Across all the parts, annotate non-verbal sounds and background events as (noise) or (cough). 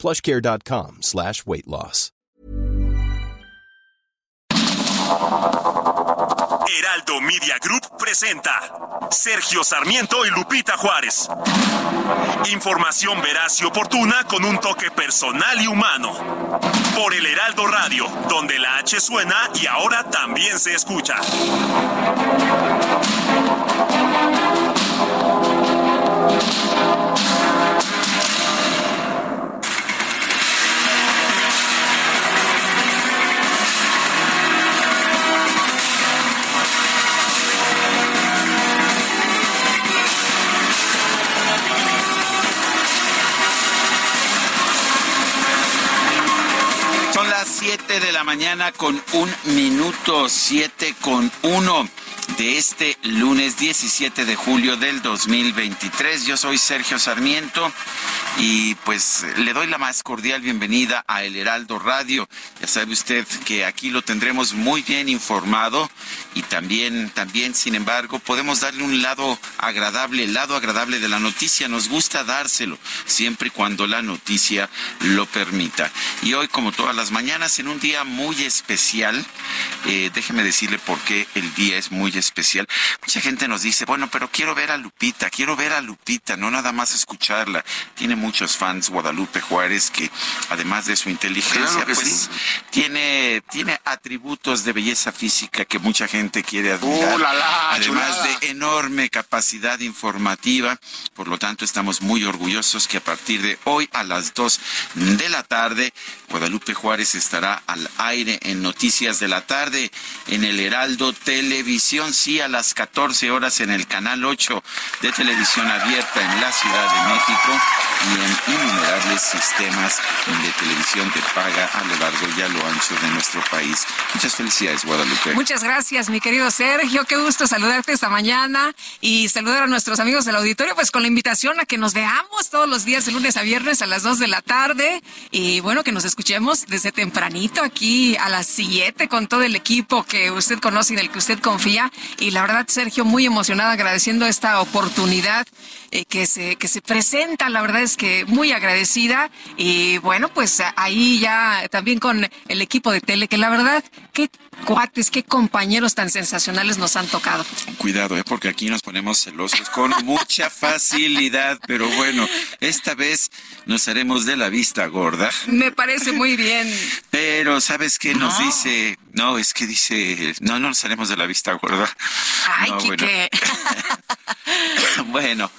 plushcare.com slash weight loss. Heraldo Media Group presenta Sergio Sarmiento y Lupita Juárez. Información veraz y oportuna con un toque personal y humano. Por el Heraldo Radio, donde la H suena y ahora también se escucha. Las 7 de la mañana con un minuto, 7 con uno de este lunes 17 de julio del 2023. Yo soy Sergio Sarmiento y pues le doy la más cordial bienvenida a El Heraldo Radio. Ya sabe usted que aquí lo tendremos muy bien informado y también, también, sin embargo, podemos darle un lado agradable, el lado agradable de la noticia. Nos gusta dárselo siempre y cuando la noticia lo permita. Y hoy, como todas las mañanas, en un día muy especial, eh, déjeme decirle por qué el día es muy especial. Mucha gente nos dice, bueno, pero quiero ver a Lupita, quiero ver a Lupita, no nada más escucharla. Tiene muchos fans Guadalupe Juárez que además de su inteligencia, Claro pues sí. tiene, tiene atributos de belleza física que mucha gente quiere admirar. ¡Uh, la, la, además chulada! de enorme capacidad informativa. Por lo tanto, estamos muy orgullosos que a partir de hoy a las 2 de la tarde, Guadalupe Juárez estará al aire en Noticias de la Tarde en el Heraldo Televisión, sí, a las 14 horas en el Canal 8 de Televisión Abierta en la Ciudad de México y en innumerables sistemas de televisión de paga a lo largo y a lo ancho de nuestro país. Muchas felicidades, Guadalupe. Muchas gracias, mi querido Sergio. Qué gusto saludarte esta mañana y saludar a nuestros amigos del auditorio, pues con la invitación a que nos veamos todos los días de lunes a viernes a las 2 de la tarde y bueno, que nos escuchemos desde tempranito aquí a las 7 con todo el equipo que usted conoce y del que usted confía. Y la verdad, Sergio, muy emocionada agradeciendo esta oportunidad eh, que, se, que se presenta. La verdad es que muy agradecida y bueno, pues ahí ya también con el equipo de tele, que la verdad, qué cuates, qué compañeros tan sensacionales nos han tocado. Cuidado, ¿eh? porque aquí nos ponemos celosos con mucha facilidad, pero bueno, esta vez nos haremos de la vista gorda. Me parece muy bien. Pero, ¿sabes qué nos dice? No, es que dice, no, no nos haremos de la vista gorda. Ay, No, bueno. Quique. (laughs) Bueno,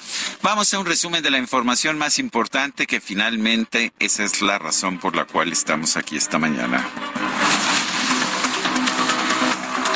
vamos a un resumen de la información más importante que finalmente esa es la razón por la cual estamos aquí esta mañana.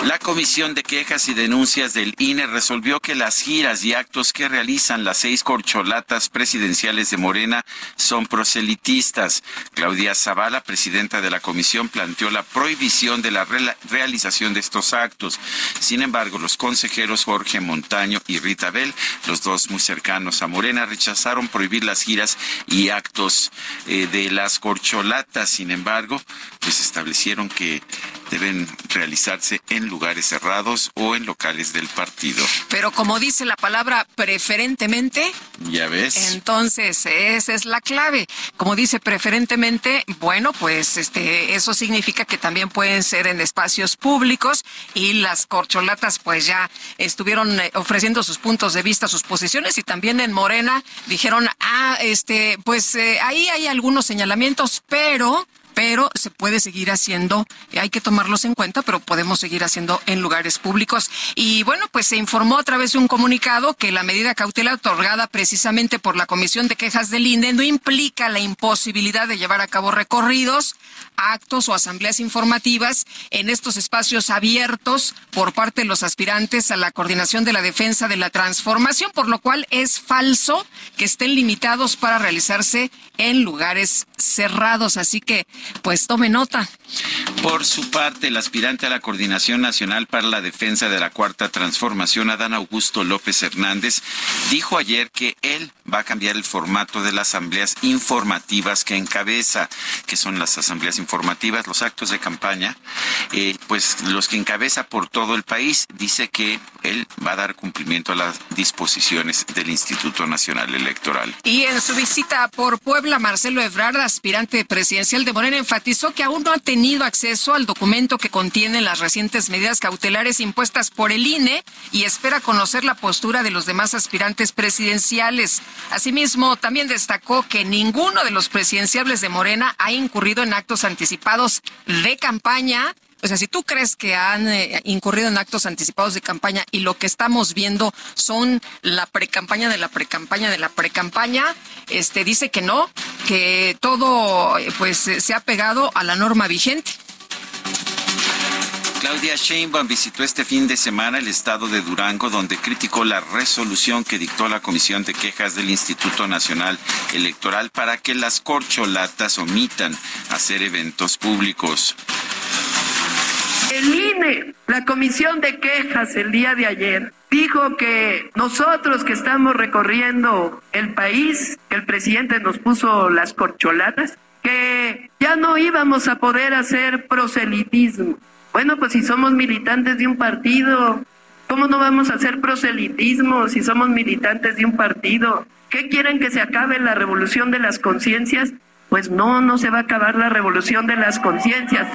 La Comisión de Quejas y Denuncias del INE resolvió que las giras y actos que realizan las seis corcholatas presidenciales de Morena son proselitistas. Claudia Zavala, presidenta de la comisión, planteó la prohibición de la realización de estos actos. Sin embargo, los consejeros Jorge Montaño y Rita Bell, los dos muy cercanos a Morena, rechazaron prohibir las giras y actos eh, de las corcholatas. Sin embargo, pues establecieron que deben realizarse en lugares cerrados o en locales del partido. Pero como dice la palabra preferentemente, ¿Ya ves? Entonces, esa es la clave. Como dice preferentemente, bueno, pues este eso significa que también pueden ser en espacios públicos y las corcholatas pues ya estuvieron eh, ofreciendo sus puntos de vista, sus posiciones y también en Morena dijeron, "Ah, este, pues eh, ahí hay algunos señalamientos, pero pero se puede seguir haciendo, eh, hay que tomarlos en cuenta, pero podemos seguir haciendo en lugares públicos. Y bueno, pues se informó a través de un comunicado que la medida cautelar otorgada precisamente por la Comisión de Quejas del INDE no implica la imposibilidad de llevar a cabo recorridos, actos o asambleas informativas en estos espacios abiertos por parte de los aspirantes a la coordinación de la defensa de la transformación, por lo cual es falso que estén limitados para realizarse en lugares cerrados. Así que pues tome nota. Por su parte, el aspirante a la Coordinación Nacional para la Defensa de la Cuarta Transformación, Adán Augusto López Hernández, dijo ayer que él va a cambiar el formato de las asambleas informativas que encabeza, que son las asambleas informativas, los actos de campaña, eh, pues los que encabeza por todo el país. Dice que él va a dar cumplimiento a las disposiciones del Instituto Nacional Electoral. Y en su visita por Puebla, Marcelo Ebrard, aspirante presidencial de Morena, enfatizó que aún no ha tenido acceso al documento que contiene las recientes medidas cautelares impuestas por el INE y espera conocer la postura de los demás aspirantes presidenciales. Asimismo, también destacó que ninguno de los presidenciables de Morena ha incurrido en actos anticipados de campaña o sea, si tú crees que han eh, incurrido en actos anticipados de campaña y lo que estamos viendo son la precampaña de la precampaña de la precampaña, este dice que no, que todo eh, pues se ha pegado a la norma vigente. Claudia Sheinbaum visitó este fin de semana el estado de Durango, donde criticó la resolución que dictó la Comisión de Quejas del Instituto Nacional Electoral para que las corcholatas omitan hacer eventos públicos. El INE, la Comisión de Quejas el día de ayer, dijo que nosotros que estamos recorriendo el país, que el presidente nos puso las corcholatas, que ya no íbamos a poder hacer proselitismo. Bueno, pues si somos militantes de un partido, ¿cómo no vamos a hacer proselitismo si somos militantes de un partido? ¿Qué quieren que se acabe la revolución de las conciencias? Pues no, no se va a acabar la revolución de las conciencias.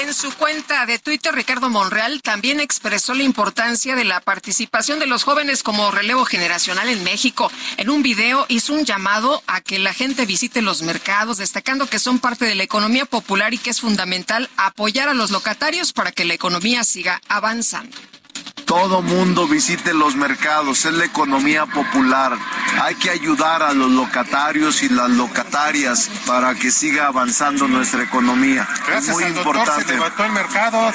En su cuenta de Twitter, Ricardo Monreal también expresó la importancia de la participación de los jóvenes como relevo generacional en México. En un video hizo un llamado a que la gente visite los mercados, destacando que son parte de la economía popular y que es fundamental apoyar a los locatarios para que la economía siga avanzando todo mundo visite los mercados, es la economía popular. Hay que ayudar a los locatarios y las locatarias para que siga avanzando nuestra economía. es muy importante. el mercado,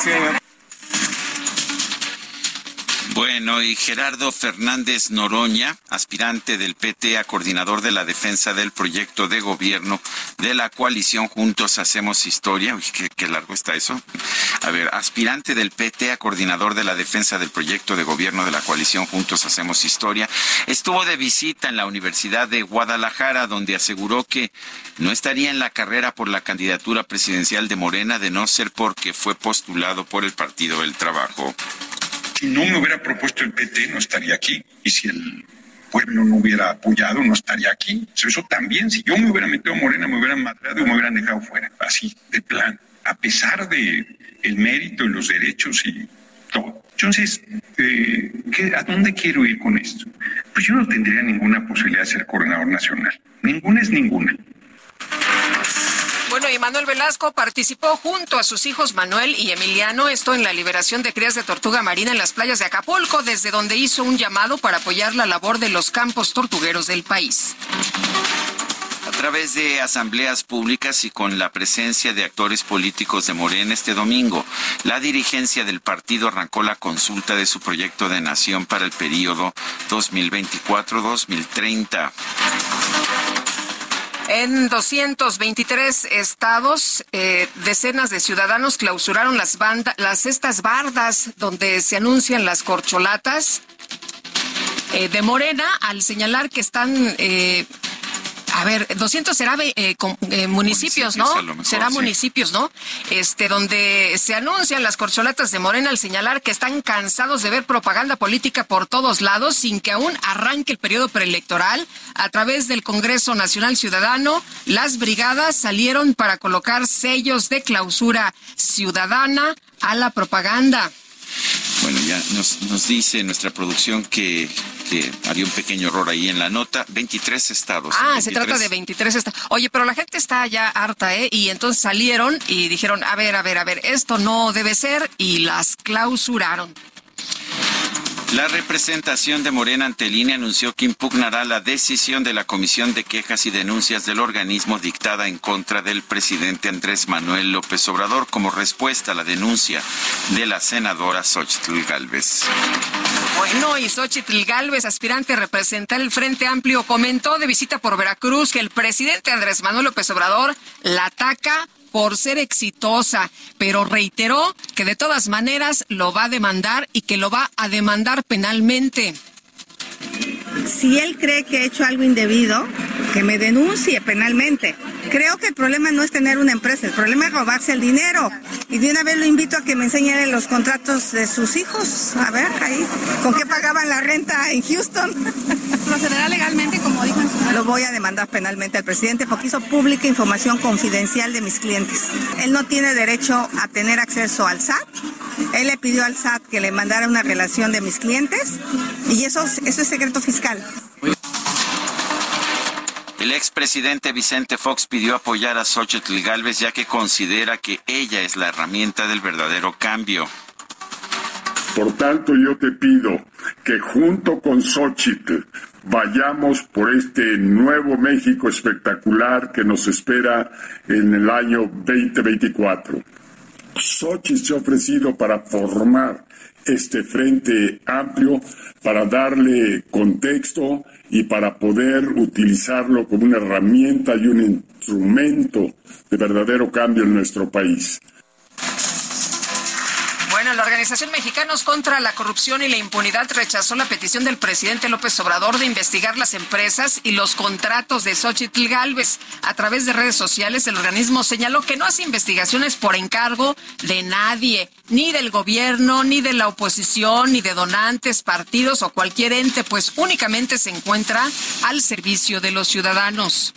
bueno, y Gerardo Fernández Noroña, aspirante del PT a coordinador de la defensa del proyecto de gobierno de la coalición Juntos Hacemos Historia. Uy, qué, largo está eso. A ver, aspirante del PT a coordinador de la defensa del proyecto de gobierno de la coalición Juntos Hacemos Historia, estuvo de visita en la Universidad de Guadalajara, donde aseguró que no estaría en la carrera por la candidatura presidencial de Morena de no ser porque fue postulado por el Partido del Trabajo. Si no me hubiera propuesto el PT, no estaría aquí. Y si el pueblo no hubiera apoyado, no estaría aquí. Eso también, si yo me hubiera metido a Morena, me hubieran matado y me hubieran dejado fuera. Así, de plan. A pesar de el mérito y los derechos y todo. Entonces, eh, ¿a dónde quiero ir con esto? Pues yo no tendría ninguna posibilidad de ser coordinador nacional. Ninguna es ninguna. Bueno, y Manuel Velasco participó junto a sus hijos Manuel y Emiliano, esto en la liberación de crías de tortuga marina en las playas de Acapulco, desde donde hizo un llamado para apoyar la labor de los campos tortugueros del país. A través de asambleas públicas y con la presencia de actores políticos de Morena este domingo, la dirigencia del partido arrancó la consulta de su proyecto de nación para el periodo 2024-2030. En 223 estados, eh, decenas de ciudadanos clausuraron las, bandas, las estas bardas donde se anuncian las corcholatas. Eh, de Morena al señalar que están eh, a ver, 200 será eh, eh, municipios, ¿no? será municipios, ¿no? Este, donde se anuncian las corcholatas de Morena al señalar que están cansados de ver propaganda política por todos lados sin que aún arranque el periodo preelectoral. A través del Congreso Nacional Ciudadano, las brigadas salieron para colocar sellos de clausura ciudadana a la propaganda. Bueno, ya nos, nos dice nuestra producción que que había un pequeño error ahí en la nota. 23 estados. Ah, se trata de 23 estados. Oye, pero la gente está ya harta, ¿eh? Y entonces salieron y dijeron, a ver, a ver, a ver, esto no debe ser y las clausuraron. La representación de Morena ante anunció que impugnará la decisión de la Comisión de Quejas y Denuncias del organismo dictada en contra del presidente Andrés Manuel López Obrador como respuesta a la denuncia de la senadora Xochitl Galvez. Bueno, y Xochitl Galvez, aspirante a representar el Frente Amplio, comentó de visita por Veracruz que el presidente Andrés Manuel López Obrador la ataca por ser exitosa, pero reiteró que de todas maneras lo va a demandar y que lo va a demandar penalmente. Si él cree que he hecho algo indebido, que me denuncie penalmente. Creo que el problema no es tener una empresa, el problema es robarse el dinero. Y de una vez lo invito a que me enseñe los contratos de sus hijos. A ver, ahí, ¿con qué pagaban la renta en Houston? (laughs) ¿Procederá legalmente, como dijo en su... Lo voy a demandar penalmente al presidente porque hizo pública información confidencial de mis clientes. Él no tiene derecho a tener acceso al SAT. Él le pidió al SAT que le mandara una relación de mis clientes y eso, eso es secreto fiscal. El expresidente Vicente Fox pidió apoyar a Xochitl Galvez ya que considera que ella es la herramienta del verdadero cambio. Por tanto, yo te pido que junto con Xochitl vayamos por este nuevo México espectacular que nos espera en el año 2024. Xochitl se ha ofrecido para formar este frente amplio para darle contexto y para poder utilizarlo como una herramienta y un instrumento de verdadero cambio en nuestro país. Bueno, la Organización Mexicanos contra la Corrupción y la Impunidad rechazó la petición del presidente López Obrador de investigar las empresas y los contratos de Xochitl Galvez. A través de redes sociales, el organismo señaló que no hace investigaciones por encargo de nadie, ni del gobierno, ni de la oposición, ni de donantes, partidos o cualquier ente, pues únicamente se encuentra al servicio de los ciudadanos.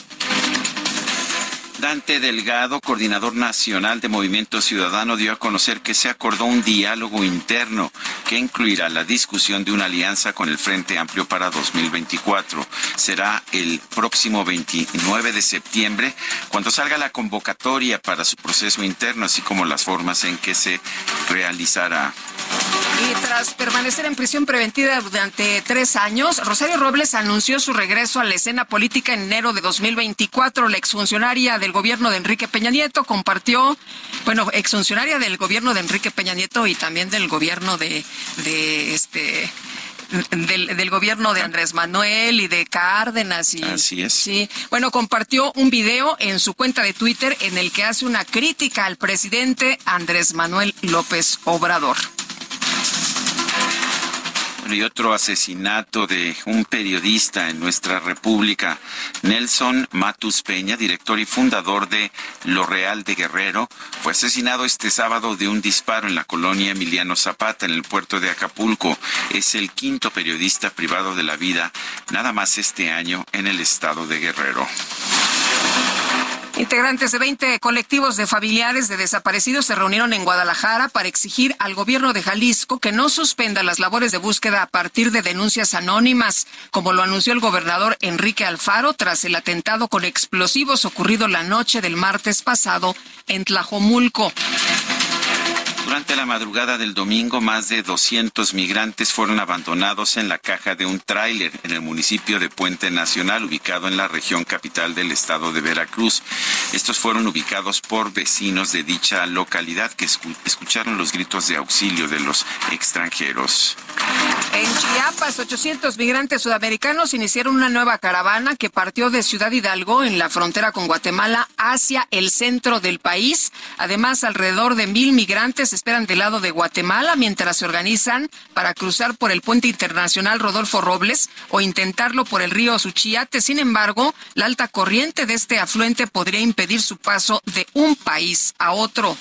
Dante Delgado, coordinador nacional de Movimiento Ciudadano, dio a conocer que se acordó un diálogo interno que incluirá la discusión de una alianza con el Frente Amplio para 2024. Será el próximo 29 de septiembre cuando salga la convocatoria para su proceso interno, así como las formas en que se realizará. Y tras permanecer en prisión preventiva durante tres años, Rosario Robles anunció su regreso a la escena política en enero de 2024. La exfuncionaria del gobierno de Enrique Peña Nieto compartió, bueno, exfuncionaria del gobierno de Enrique Peña Nieto y también del gobierno de, de este del, del, gobierno de Andrés Manuel y de Cárdenas. Y, Así es. Sí. Bueno, compartió un video en su cuenta de Twitter en el que hace una crítica al presidente Andrés Manuel López Obrador y otro asesinato de un periodista en nuestra República. Nelson Matus Peña, director y fundador de Lo Real de Guerrero, fue asesinado este sábado de un disparo en la colonia Emiliano Zapata, en el puerto de Acapulco. Es el quinto periodista privado de la vida, nada más este año, en el estado de Guerrero. Integrantes de 20 colectivos de familiares de desaparecidos se reunieron en Guadalajara para exigir al gobierno de Jalisco que no suspenda las labores de búsqueda a partir de denuncias anónimas, como lo anunció el gobernador Enrique Alfaro tras el atentado con explosivos ocurrido la noche del martes pasado en Tlajomulco. Durante la madrugada del domingo, más de 200 migrantes fueron abandonados en la caja de un tráiler en el municipio de Puente Nacional, ubicado en la región capital del estado de Veracruz. Estos fueron ubicados por vecinos de dicha localidad que escucharon los gritos de auxilio de los extranjeros. En Chiapas, 800 migrantes sudamericanos iniciaron una nueva caravana que partió de Ciudad Hidalgo, en la frontera con Guatemala, hacia el centro del país. Además, alrededor de mil migrantes esperan del lado de Guatemala mientras se organizan para cruzar por el puente internacional Rodolfo Robles o intentarlo por el río Suchiate. Sin embargo, la alta corriente de este afluente podría impedir su paso de un país a otro.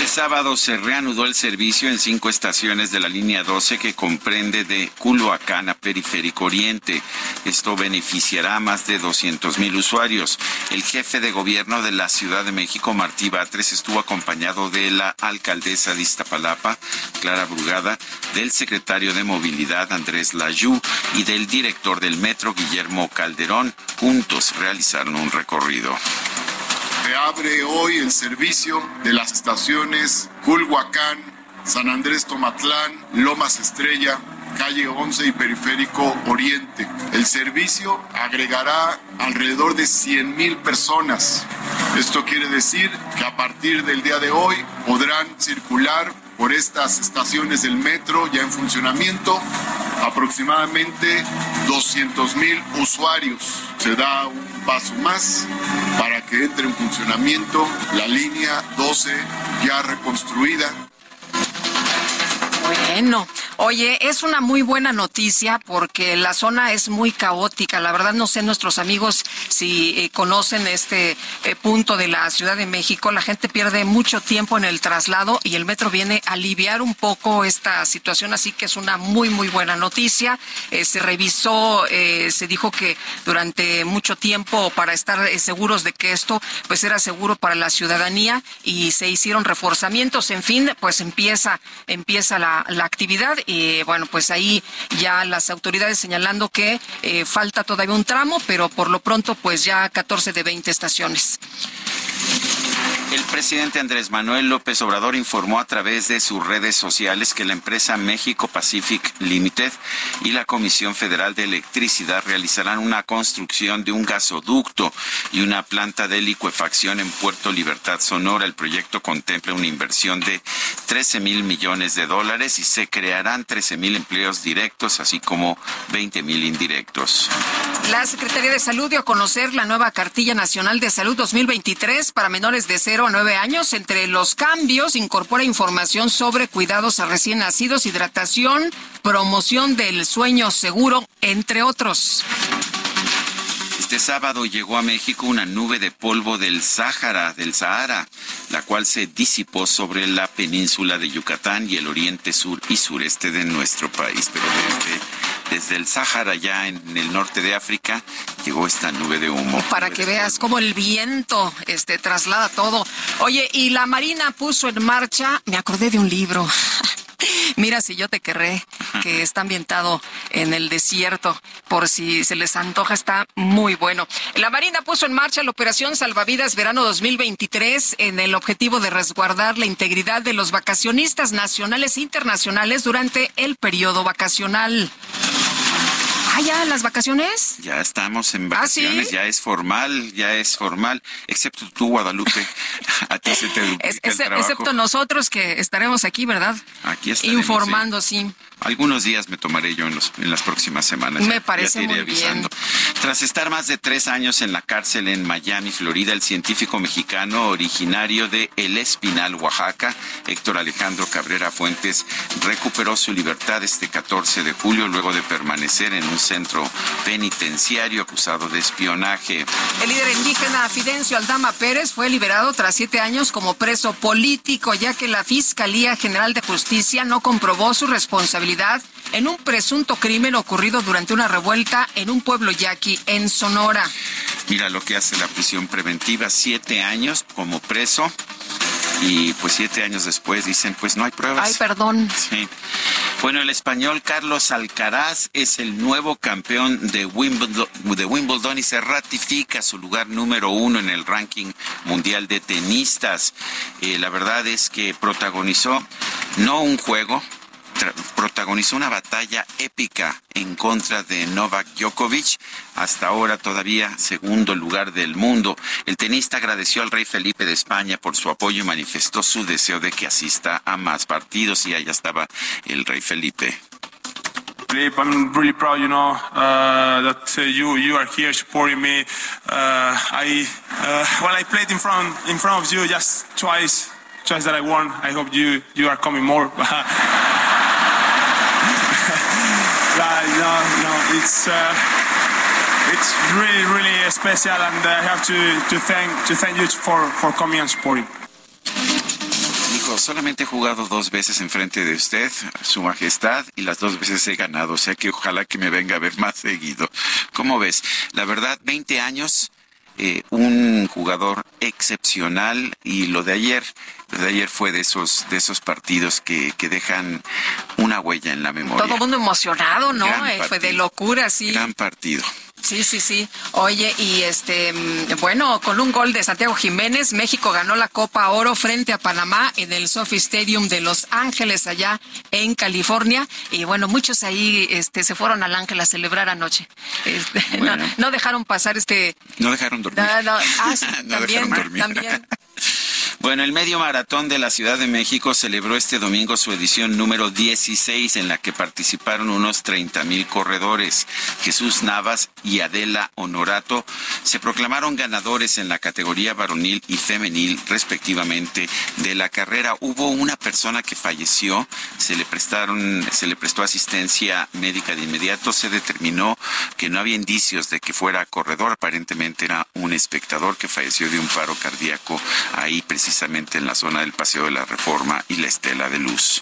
Este sábado se reanudó el servicio en cinco estaciones de la línea 12 que comprende de Culhuacán a Periférico Oriente. Esto beneficiará a más de 200 mil usuarios. El jefe de gobierno de la Ciudad de México, Martí Batres, estuvo acompañado de la alcaldesa de Iztapalapa, Clara Brugada, del secretario de Movilidad, Andrés Layú, y del director del metro, Guillermo Calderón. Juntos realizaron un recorrido. Se abre hoy el servicio de las estaciones Culhuacán, San Andrés Tomatlán, Lomas Estrella, calle 11 y Periférico Oriente. El servicio agregará alrededor de 100 mil personas. Esto quiere decir que a partir del día de hoy podrán circular por estas estaciones del metro ya en funcionamiento aproximadamente 200 mil usuarios. Se da un paso más para que entre en funcionamiento la línea 12 ya reconstruida. Bueno, Oye, es una muy buena noticia porque la zona es muy caótica. La verdad no sé nuestros amigos si eh, conocen este eh, punto de la Ciudad de México. La gente pierde mucho tiempo en el traslado y el metro viene a aliviar un poco esta situación, así que es una muy muy buena noticia. Eh, se revisó, se dijo que durante mucho tiempo para estar seguros de que esto pues era seguro para la ciudadanía y se hicieron reforzamientos. En fin, pues empieza empieza la, la actividad y bueno, pues ahí ya las autoridades señalando que eh, falta todavía un tramo, pero por lo pronto pues ya 14 de 20 estaciones. El presidente Andrés Manuel López Obrador informó a través de sus redes sociales que la empresa México Pacific Limited y la Comisión Federal de Electricidad realizarán una construcción de un gasoducto y una planta de licuefacción en Puerto Libertad, Sonora. El proyecto contempla una inversión de 13 mil millones de dólares y se crearán 13 mil empleos directos, así como 20 mil indirectos. La Secretaría de Salud dio a conocer la nueva Cartilla Nacional de Salud 2023 para menores de 0 a 9 años. Entre los cambios incorpora información sobre cuidados a recién nacidos, hidratación, promoción del sueño seguro, entre otros. Este sábado llegó a México una nube de polvo del Sáhara, del Sahara, la cual se disipó sobre la península de Yucatán y el oriente sur y sureste de nuestro país. Pero desde desde el Sáhara, ya en el norte de África, llegó esta nube de humo. Para que veas cómo el viento este, traslada todo. Oye, y la Marina puso en marcha, me acordé de un libro. (laughs) Mira si yo te querré, que (laughs) está ambientado en el desierto, por si se les antoja, está muy bueno. La Marina puso en marcha la operación Salvavidas Verano 2023 en el objetivo de resguardar la integridad de los vacacionistas nacionales e internacionales durante el periodo vacacional. Ah, ya, las vacaciones. Ya estamos en ¿Ah, vacaciones, ya es formal, ya es formal, excepto tú, Guadalupe. (laughs) A ti se te Excepto nosotros que estaremos aquí, ¿verdad? Aquí estaremos. Informando, sí. Algunos días me tomaré yo en, los, en las próximas semanas. Me parece muy bien. Tras estar más de tres años en la cárcel en Miami, Florida, el científico mexicano originario de El Espinal, Oaxaca, Héctor Alejandro Cabrera Fuentes, recuperó su libertad este 14 de julio luego de permanecer en un centro penitenciario acusado de espionaje. El líder indígena Fidencio Aldama Pérez fue liberado tras siete años como preso político, ya que la Fiscalía General de Justicia no comprobó su responsabilidad en un presunto crimen ocurrido durante una revuelta en un pueblo yaqui en Sonora. Mira lo que hace la prisión preventiva, siete años como preso y pues siete años después dicen pues no hay pruebas. Ay, perdón. Sí. Bueno, el español Carlos Alcaraz es el nuevo campeón de Wimbledon, de Wimbledon y se ratifica su lugar número uno en el ranking mundial de tenistas. Eh, la verdad es que protagonizó no un juego, protagonizó una batalla épica en contra de Novak Djokovic, hasta ahora todavía segundo lugar del mundo. El tenista agradeció al rey Felipe de España por su apoyo y manifestó su deseo de que asista a más partidos y allá estaba el rey Felipe. Twice, twice that I won. I hope you you are coming more. (laughs) no, no, it's uh, it's really, really special, and I have to, to thank to thank you for, for coming and supporting. Solamente he jugado dos veces enfrente de usted, Su Majestad, y las dos veces he ganado, o sea que ojalá que me venga a ver más seguido. ¿Cómo ves? La verdad, 20 años eh, un jugador excepcional y lo de ayer, lo de ayer fue de esos, de esos partidos que, que dejan una huella en la memoria. Todo el mundo emocionado, ¿no? Eh, fue de locura, sí. Gran partido. Sí, sí, sí. Oye, y este, mm, bueno, con un gol de Santiago Jiménez, México ganó la Copa Oro frente a Panamá en el Sophie Stadium de Los Ángeles, allá en California. Y bueno, muchos ahí este, se fueron al Ángel a celebrar anoche. Este, (laughs) no, dejaron pasar este. No dejaron dormir. No, ah, (laughs) también, también. (laughs) Bueno, el medio maratón de la Ciudad de México celebró este domingo su edición número 16 en la que participaron unos 30 mil corredores. Jesús Navas y Adela Honorato se proclamaron ganadores en la categoría varonil y femenil respectivamente de la carrera. Hubo una persona que falleció, se le prestaron, se le prestó asistencia médica de inmediato, se determinó que no había indicios de que fuera corredor, aparentemente era un espectador que falleció de un paro cardíaco ahí precisamente precisamente en la zona del Paseo de la Reforma y la Estela de Luz.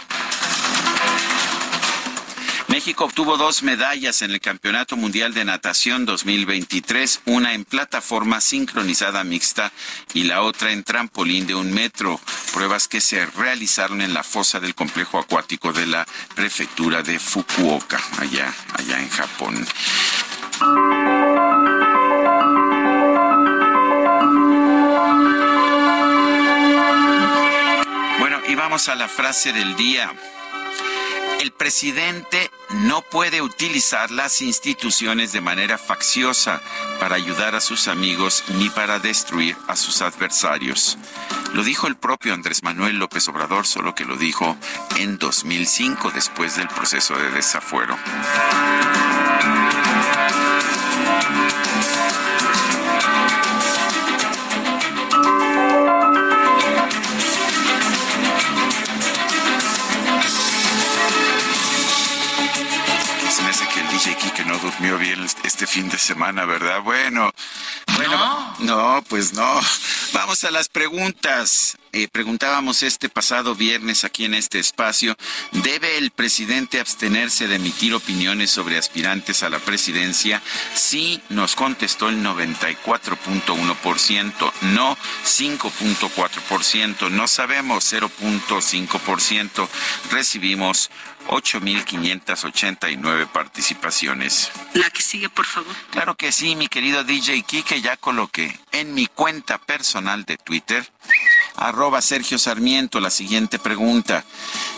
México obtuvo dos medallas en el Campeonato Mundial de Natación 2023, una en plataforma sincronizada mixta y la otra en trampolín de un metro, pruebas que se realizaron en la fosa del complejo acuático de la prefectura de Fukuoka, allá, allá en Japón. A la frase del día. El presidente no puede utilizar las instituciones de manera facciosa para ayudar a sus amigos ni para destruir a sus adversarios. Lo dijo el propio Andrés Manuel López Obrador, solo que lo dijo en 2005 después del proceso de desafuero. Durmió bien este fin de semana, ¿verdad? Bueno, bueno, no, pues no. Vamos a las preguntas. Eh, preguntábamos este pasado viernes aquí en este espacio, ¿debe el presidente abstenerse de emitir opiniones sobre aspirantes a la presidencia? Sí, nos contestó el 94.1%, no 5.4%, no sabemos 0.5%, recibimos 8.589 participaciones. La que sigue, por favor. Claro que sí, mi querido DJ Kike, ya coloqué en mi cuenta personal de Twitter, arroba Sergio Sarmiento, la siguiente pregunta.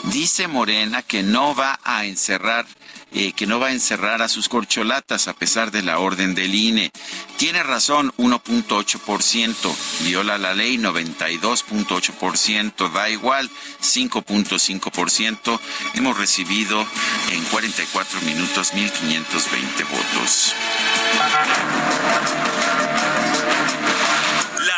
Dice Morena que no va a encerrar eh, que no va a encerrar a sus corcholatas a pesar de la orden del INE. Tiene razón, 1.8%, viola la ley 92.8%, da igual 5.5%. Hemos recibido en 44 minutos 1.520 votos.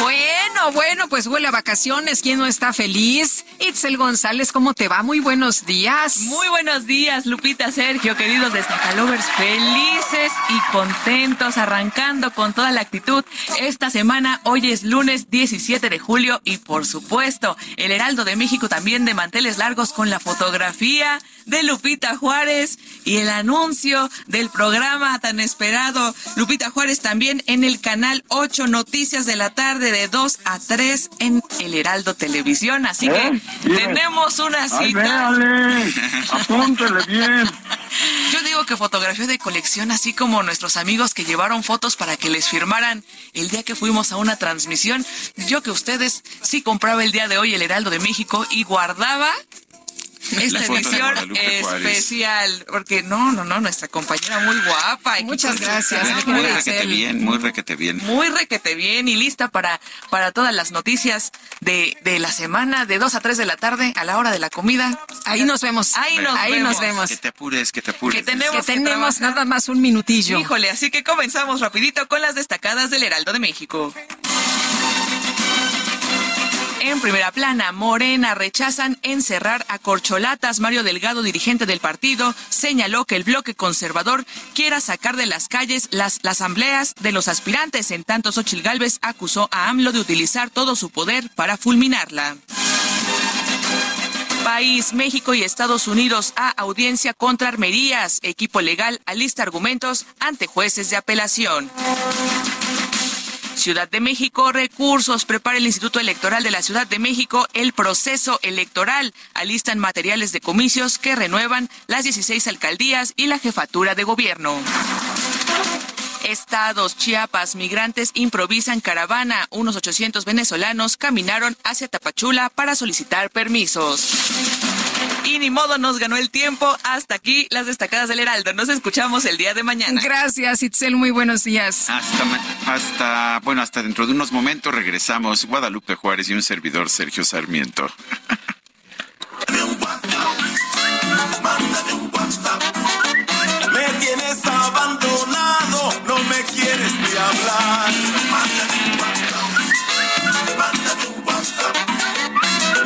Bueno, bueno, pues huele a vacaciones. ¿Quién no está feliz? Itzel González, ¿cómo te va? Muy buenos días. Muy buenos días, Lupita, Sergio, queridos Destacalovers, felices y contentos, arrancando con toda la actitud esta semana. Hoy es lunes 17 de julio y, por supuesto, el Heraldo de México también de manteles largos con la fotografía de Lupita Juárez y el anuncio del programa tan esperado. Lupita Juárez también en el canal 8 Noticias de la tarde de 2 a 3 en el Heraldo Televisión. Así que ¿Eh? tenemos una cita. (laughs) apúntele bien. Yo digo que fotografía de colección, así como nuestros amigos que llevaron fotos para que les firmaran el día que fuimos a una transmisión. Yo que ustedes sí compraba el día de hoy el Heraldo de México y guardaba esta edición especial, porque no, no, no, nuestra compañera muy guapa. Muchas gracias. Muy, requete bien, muy requete bien. Muy requete bien y lista para, para todas las noticias de, de la semana, de 2 a 3 de la tarde, a la hora de la comida. Ahí nos vemos. Ahí nos, Ahí vemos. nos vemos. Que te apures, que te apures. Que tenemos, que tenemos nada más un minutillo. Híjole, así que comenzamos rapidito con las destacadas del Heraldo de México. En primera plana, Morena rechazan encerrar a corcholatas. Mario Delgado, dirigente del partido, señaló que el bloque conservador quiera sacar de las calles las, asambleas de los aspirantes. En tanto, Xochil Gálvez acusó a AMLO de utilizar todo su poder para fulminarla. país. México y Estados Unidos a audiencia contra armerías. Equipo legal alista argumentos ante jueces de apelación. Ciudad de México, recursos. Prepara el Instituto Electoral de la Ciudad de México el proceso electoral. Alistan materiales de comicios que renuevan las 16 alcaldías y la jefatura de gobierno. Estados, Chiapas, migrantes improvisan caravana. Unos 800 venezolanos caminaron hacia Tapachula para solicitar permisos. Y ni modo, nos ganó el tiempo. Hasta aquí las destacadas del Heraldo. Nos escuchamos el día de mañana. Gracias, Itzel. Muy buenos días. Hasta, hasta, bueno, hasta dentro de unos momentos regresamos. Guadalupe Juárez y un servidor, Sergio Sarmiento. Me tienes abandonado, no me quieres ni hablar.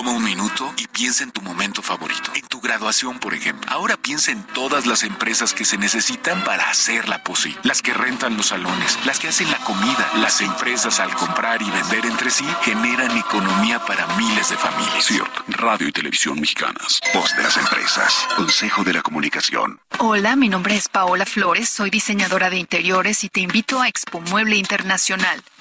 Toma un minuto y piensa en tu momento favorito. En tu graduación, por ejemplo. Ahora piensa en todas las empresas que se necesitan para hacerla posible. Las que rentan los salones, las que hacen la comida. Las empresas al comprar y vender entre sí generan economía para miles de familias. CIRT, Radio y Televisión Mexicanas. Voz de las empresas. Consejo de la Comunicación. Hola, mi nombre es Paola Flores, soy diseñadora de interiores y te invito a Expo Mueble Internacional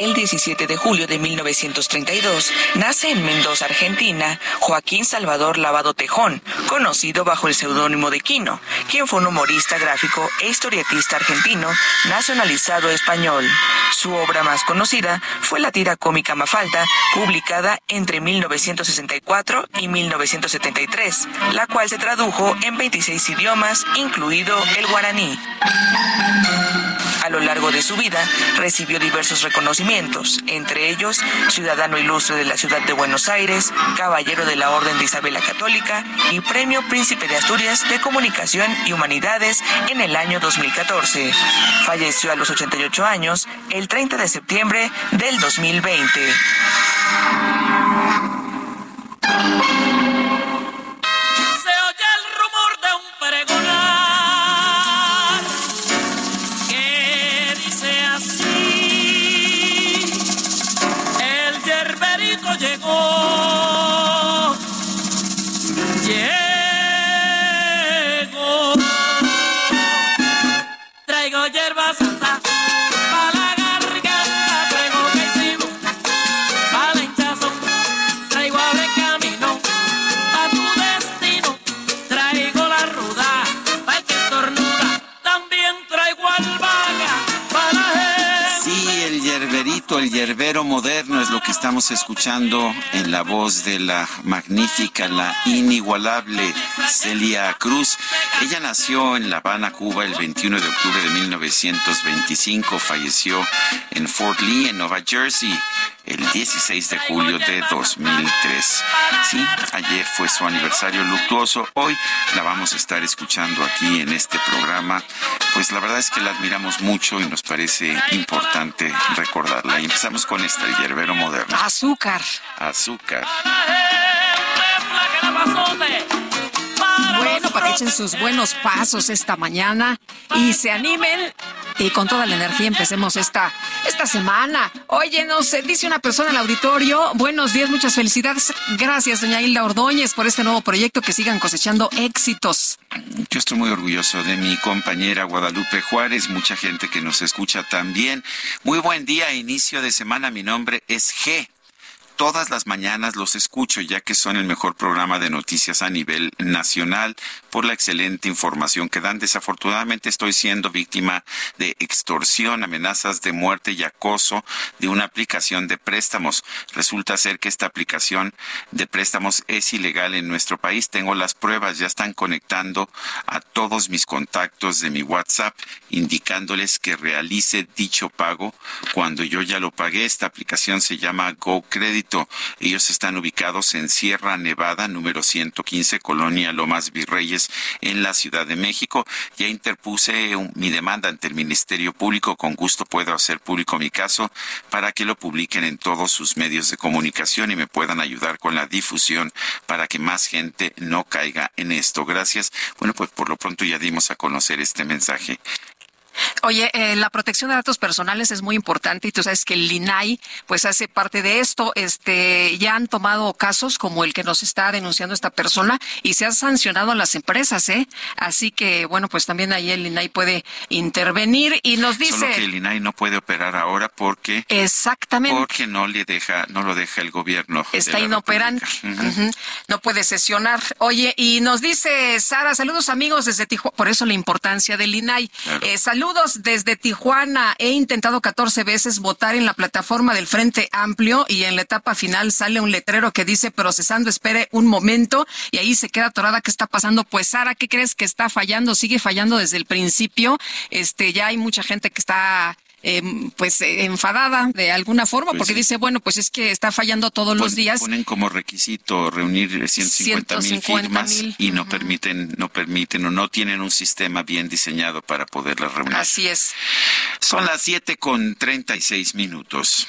El 17 de julio de 1932 nace en Mendoza, Argentina, Joaquín Salvador Lavado Tejón, conocido bajo el seudónimo de Quino, quien fue un humorista gráfico e historietista argentino nacionalizado español. Su obra más conocida fue la tira cómica Mafalda, publicada entre 1964 y 1973, la cual se tradujo en 26 idiomas, incluido el guaraní. A lo largo de su vida recibió diversos reconocimientos, entre ellos Ciudadano Ilustre de la Ciudad de Buenos Aires, Caballero de la Orden de Isabel la Católica y Premio Príncipe de Asturias de Comunicación y Humanidades en el año 2014. Falleció a los 88 años el 30 de septiembre del 2020. Se oye el rumor de un pregonar el yerbero moderno es lo que estamos escuchando en la voz de la magnífica, la inigualable Celia Cruz. Ella nació en La Habana, Cuba, el 21 de octubre de 1925. Falleció en Fort Lee, en Nueva Jersey, el 16 de julio de 2003. Sí, ayer fue su aniversario luctuoso. Hoy la vamos a estar escuchando aquí en este programa. Pues la verdad es que la admiramos mucho y nos parece importante recordarla. Y empezamos con esta, el yerbero moderno. Azúcar. Azúcar. Bueno, para que echen sus buenos pasos esta mañana y se animen y con toda la energía empecemos esta, esta semana. Oye, no sé, dice una persona en el auditorio, buenos días, muchas felicidades. Gracias, doña Hilda Ordóñez, por este nuevo proyecto, que sigan cosechando éxitos. Yo estoy muy orgulloso de mi compañera Guadalupe Juárez, mucha gente que nos escucha también. Muy buen día, inicio de semana, mi nombre es G todas las mañanas los escucho, ya que son el mejor programa de noticias a nivel nacional por la excelente información que dan. Desafortunadamente estoy siendo víctima de extorsión, amenazas de muerte y acoso de una aplicación de préstamos. Resulta ser que esta aplicación de préstamos es ilegal en nuestro país. Tengo las pruebas, ya están conectando a todos mis contactos de mi WhatsApp, indicándoles que realice dicho pago cuando yo ya lo pagué. Esta aplicación se llama GoCredit ellos están ubicados en Sierra Nevada, número 115, Colonia Lomas Virreyes, en la Ciudad de México. Ya interpuse mi demanda ante el Ministerio Público. Con gusto puedo hacer público mi caso para que lo publiquen en todos sus medios de comunicación y me puedan ayudar con la difusión para que más gente no caiga en esto. Gracias. Bueno, pues por lo pronto ya dimos a conocer este mensaje Oye, eh, la protección de datos personales es muy importante y tú sabes que el INAI pues hace parte de esto. Este, ya han tomado casos como el que nos está denunciando esta persona y se ha sancionado a las empresas, ¿eh? Así que bueno, pues también ahí el INAI puede intervenir y nos dice Solo que el INAI no puede operar ahora porque Exactamente. Porque no le deja no lo deja el gobierno. Está inoperante. No puede sesionar. Oye, y nos dice Sara, saludos amigos desde Tijuana, por eso la importancia del INAI. Eh, Saludos desde Tijuana. He intentado 14 veces votar en la plataforma del Frente Amplio y en la etapa final sale un letrero que dice procesando, espere un momento y ahí se queda atorada. ¿Qué está pasando? Pues Sara, ¿qué crees que está fallando? Sigue fallando desde el principio. Este, ya hay mucha gente que está Em, pues eh, enfadada de alguna forma pues porque dice, bueno, pues es que está fallando todos los días. Ponen como requisito reunir 150 mil firmas y no permiten, no permiten o no tienen un sistema bien diseñado para poderlas reunir. Así es. Son las 7 con 36 minutos.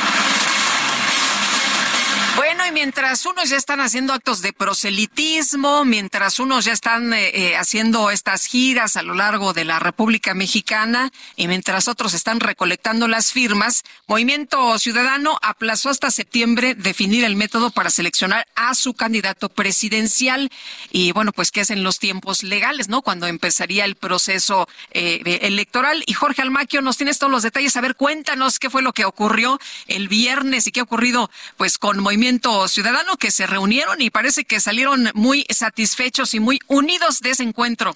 mientras unos ya están haciendo actos de proselitismo, mientras unos ya están eh, eh, haciendo estas giras a lo largo de la República Mexicana y mientras otros están recolectando las firmas, Movimiento Ciudadano aplazó hasta septiembre definir el método para seleccionar a su candidato presidencial. Y bueno, pues qué hacen los tiempos legales, ¿no? Cuando empezaría el proceso eh, electoral. Y Jorge Almaquio, nos tienes todos los detalles. A ver, cuéntanos qué fue lo que ocurrió el viernes y qué ha ocurrido pues con Movimiento Ciudadano que se reunieron y parece que salieron muy satisfechos y muy unidos de ese encuentro.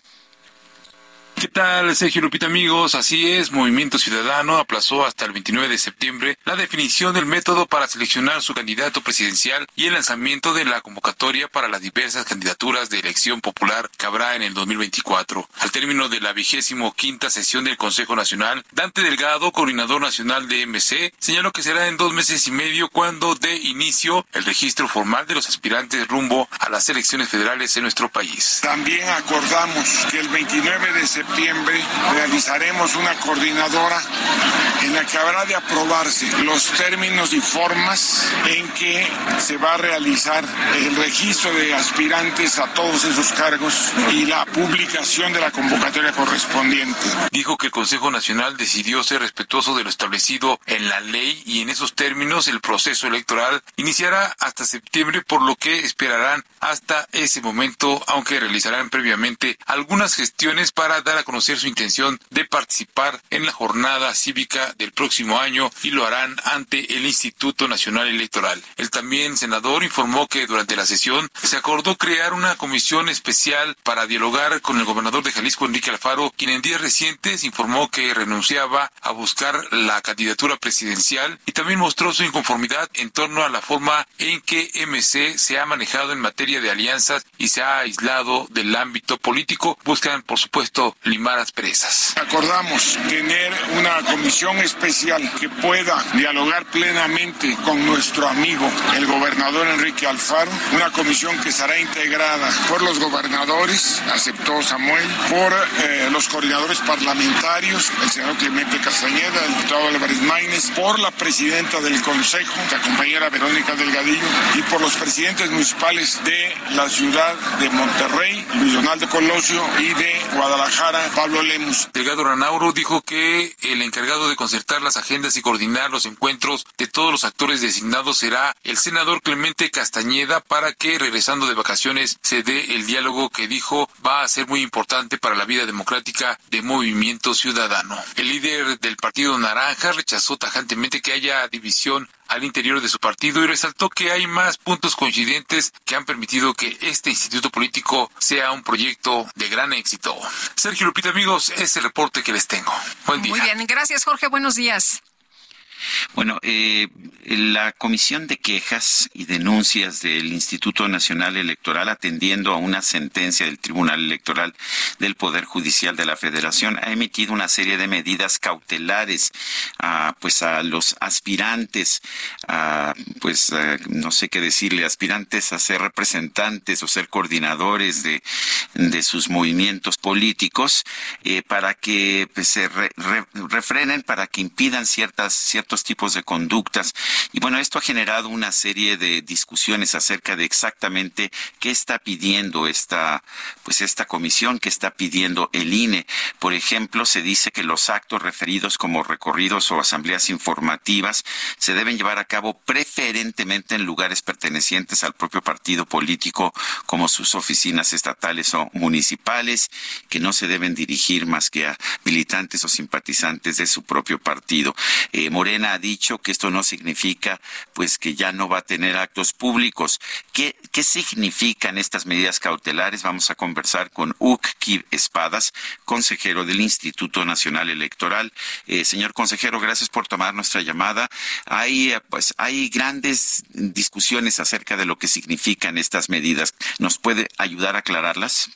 ¿Qué tal, Sergio Lupita, amigos? Así es, Movimiento Ciudadano aplazó hasta el 29 de septiembre la definición del método para seleccionar su candidato presidencial y el lanzamiento de la convocatoria para las diversas candidaturas de elección popular que habrá en el 2024. Al término de la vigésimo quinta sesión del Consejo Nacional, Dante Delgado, coordinador nacional de MC, señaló que será en dos meses y medio cuando dé inicio el registro formal de los aspirantes rumbo a las elecciones federales en nuestro país. También acordamos que el 29 de septiembre septiembre realizaremos una coordinadora en la que habrá de aprobarse los términos y formas en que se va a realizar el registro de aspirantes a todos esos cargos y la publicación de la convocatoria correspondiente. Dijo que el Consejo Nacional decidió ser respetuoso de lo establecido en la ley y en esos términos el proceso electoral iniciará hasta septiembre, por lo que esperarán hasta ese momento, aunque realizarán previamente algunas gestiones para dar a conocer su intención de participar en la jornada cívica del próximo año y lo harán ante el Instituto Nacional Electoral. El también senador informó que durante la sesión se acordó crear una comisión especial para dialogar con el gobernador de Jalisco, Enrique Alfaro, quien en días recientes informó que renunciaba a buscar la candidatura presidencial y también mostró su inconformidad en torno a la forma en que MC se ha manejado en materia de alianzas y se ha aislado del ámbito político. Buscan, por supuesto, limar asperezas. Acordamos tener una comisión especial que pueda dialogar plenamente con nuestro amigo, el gobernador Enrique Alfaro, una comisión que estará integrada por los gobernadores, aceptó Samuel, por eh, los coordinadores parlamentarios, el senador Clemente Castañeda, el diputado Álvarez Maínez, por la presidenta del Consejo, la compañera Verónica Delgadillo, y por los presidentes municipales de la ciudad de Monterrey, Luis Donaldo Colosio, y de Guadalajara, Pablo Lemus. Delgado Ranauro dijo que el encargado de concertar las agendas y coordinar los encuentros de todos los actores designados será el senador Clemente Castañeda para que regresando de vacaciones se dé el diálogo que dijo va a ser muy importante para la vida democrática de Movimiento Ciudadano. El líder del Partido Naranja rechazó tajantemente que haya división al interior de su partido y resaltó que hay más puntos coincidentes que han permitido que este instituto político sea un proyecto de gran éxito. Sergio Lupita, amigos, es el reporte que les tengo. Buen día. Muy bien, gracias Jorge, buenos días. Bueno, eh, la Comisión de Quejas y Denuncias del Instituto Nacional Electoral, atendiendo a una sentencia del Tribunal Electoral del Poder Judicial de la Federación, ha emitido una serie de medidas cautelares a, pues a los aspirantes, a, pues no sé qué decirle, aspirantes a ser representantes o ser coordinadores de, de sus movimientos políticos, eh, para que pues, se refrenen, para que impidan ciertas, ciertos tipos de conductas. Y bueno, esto ha generado una serie de discusiones acerca de exactamente qué está pidiendo esta, pues esta comisión, qué está pidiendo el INE. Por ejemplo, se dice que los actos referidos como recorridos o asambleas informativas se deben llevar a cabo preferentemente en lugares pertenecientes al propio partido político, como sus oficinas estatales o municipales, que no se deben dirigir más que a militantes o simpatizantes de su propio partido. Eh, Morena ha dicho que esto no significa pues que ya no va a tener actos públicos. ¿Qué, qué significan estas medidas cautelares? Vamos a conversar con Uc Espadas, consejero del Instituto Nacional Electoral. Eh, señor consejero, gracias por tomar nuestra llamada. Hay eh, pues hay grandes discusiones acerca de lo que significan estas medidas. ¿Nos puede ayudar a aclararlas?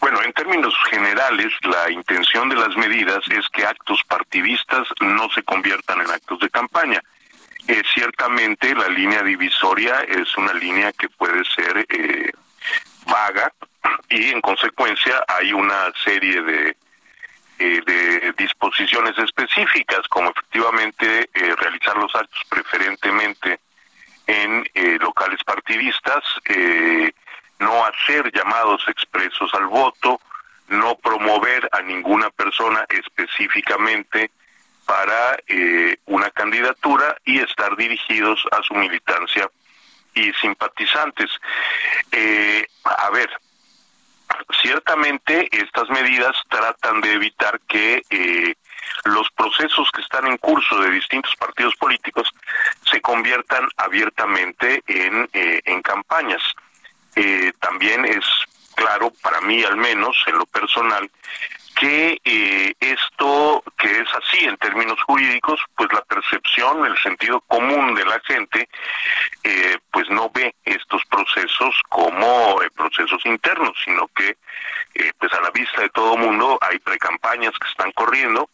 Bueno, en términos generales, la intención de las medidas es que actos partidistas no se conviertan en actos de campaña. Eh, ciertamente la línea divisoria es una línea que puede ser eh, vaga (clears throat) y en consecuencia hay una serie de, eh, de disposiciones específicas como efectivamente realizar los actos preferentemente en locales partidistas, no hacer llamados expresos al voto, no promover a ninguna persona específicamente para eh, una candidatura y estar dirigidos a su militancia y simpatizantes. Eh, a ver, ciertamente estas medidas tratan de evitar que eh, los procesos que están en curso de distintos partidos políticos se conviertan abiertamente en, en campañas. Eh, también es claro, para mí al menos, en lo personal, que eh, esto que es así en términos jurídicos, pues la percepción, el sentido común de la gente, eh, pues no ve estos procesos como procesos internos, sino que pues a la vista de todo mundo hay precampañas que están corriendo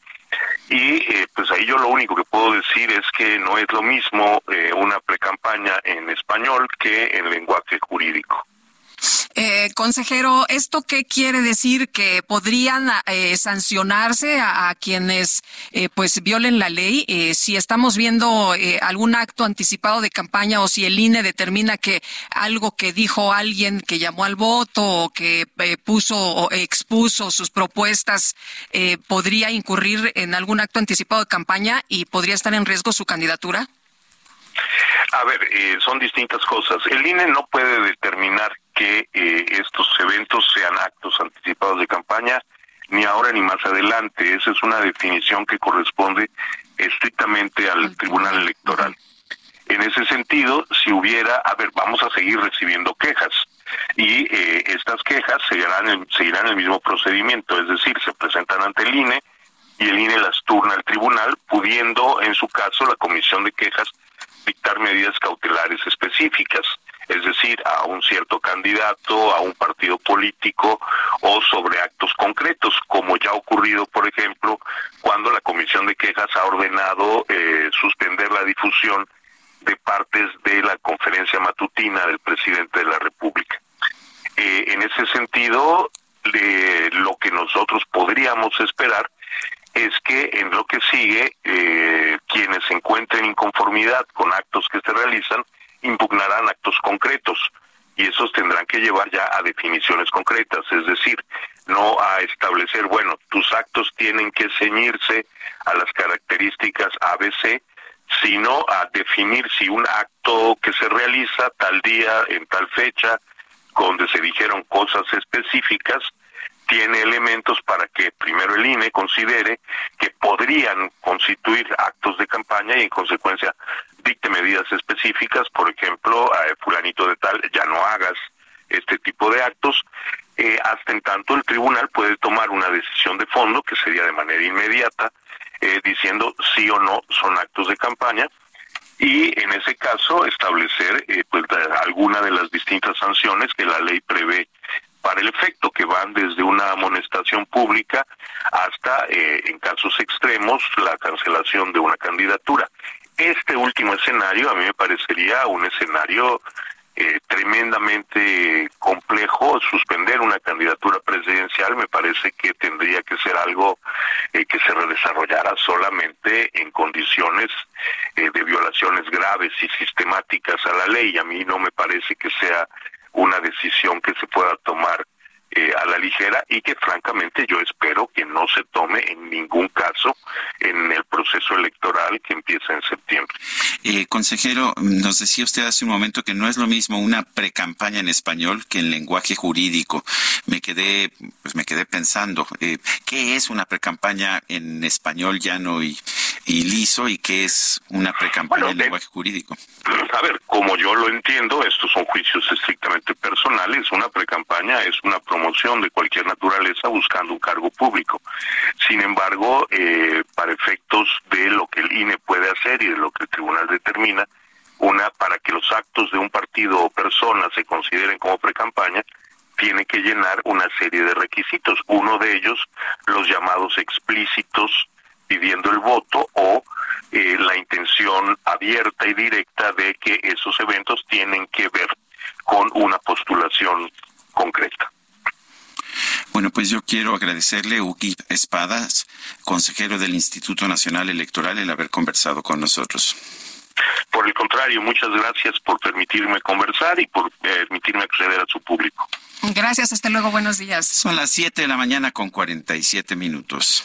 y pues ahí yo lo único que puedo decir es que no es lo mismo una precampaña en español que en lenguaje jurídico. Eh, consejero, ¿esto qué quiere decir? ¿Que podrían eh, sancionarse a, quienes eh, pues violen la ley? Eh, si estamos viendo algún acto anticipado de campaña o si el INE determina que algo que dijo alguien que llamó al voto o que puso o expuso sus propuestas podría incurrir en algún acto anticipado de campaña y podría estar en riesgo su candidatura? A ver, son distintas cosas. El INE no puede determinar que eh, estos eventos sean actos anticipados de campaña, ni ahora ni más adelante. Esa es una definición que corresponde estrictamente al Tribunal Electoral. En ese sentido, si hubiera, a ver, vamos a seguir recibiendo quejas y eh, estas quejas seguirán, seguirán el mismo procedimiento, es decir, se presentan ante el INE y el INE las turna al tribunal, pudiendo, en su caso, la comisión de quejas dictar medidas cautelares específicas. Es decir, a un cierto candidato, a un partido político o sobre actos concretos, como ya ha ocurrido, por ejemplo, cuando la Comisión de Quejas ha ordenado eh, suspender la difusión de partes de la conferencia matutina del presidente de la República. Eh, en ese sentido, lo que nosotros podríamos esperar es que en lo que sigue, eh, quienes encuentren inconformidad con actos que se realizan, impugnarán actos concretos y esos tendrán que llevar ya a definiciones concretas, es decir, no a establecer, bueno, tus actos tienen que ceñirse a las características ABC, sino a definir si un acto que se realiza tal día, en tal fecha, donde se dijeron cosas específicas, tiene elementos para que primero el INE considere que podrían constituir actos de campaña y en consecuencia dicte medidas específicas, por ejemplo, a fulanito de tal, ya no hagas este tipo de actos, eh, hasta en tanto el tribunal puede tomar una decisión de fondo, que sería de manera inmediata, eh, diciendo sí o no son actos de campaña, y en ese caso establecer eh, pues, alguna de las distintas sanciones que la ley prevé para el efecto, que van desde una amonestación pública hasta, eh, en casos extremos, la cancelación de una candidatura. Este último escenario a mí me parecería un escenario eh, tremendamente complejo. Suspender una candidatura presidencial me parece que tendría que ser algo eh, que se desarrollara solamente en condiciones de violaciones graves y sistemáticas a la ley. A mí no me parece que sea una decisión que se pueda tomar eh, a la ligera y que francamente yo espero que no se tome en ningún caso en el proceso electoral que empieza en septiembre. Eh, consejero, nos decía usted hace un momento que no es lo mismo una precampaña en español que en lenguaje jurídico. Me quedé, pues me quedé pensando, eh, ¿qué es una precampaña en español llano y, y liso y qué es una precampaña en lenguaje jurídico? A ver, como yo lo entiendo, estos son juicios estrictamente personales. Una precampaña es una promoción de cualquier naturaleza buscando un cargo público. Sin embargo, eh, para efectos de lo que el INE puede hacer y de lo que el tribunal determina, una para que los actos de un partido o persona se consideren como precampaña, tiene que llenar una serie de requisitos. Uno de ellos, los llamados explícitos pidiendo el voto o eh, la intención abierta y directa de que esos eventos tienen que ver con una postulación concreta. Bueno, pues yo quiero agradecerle, Uki Espadas, consejero del Instituto Nacional Electoral, el haber conversado con nosotros. Por el contrario, muchas gracias por permitirme conversar y por permitirme acceder a su público. Gracias, hasta luego, buenos días. Son las 7 de la mañana con 47 minutos.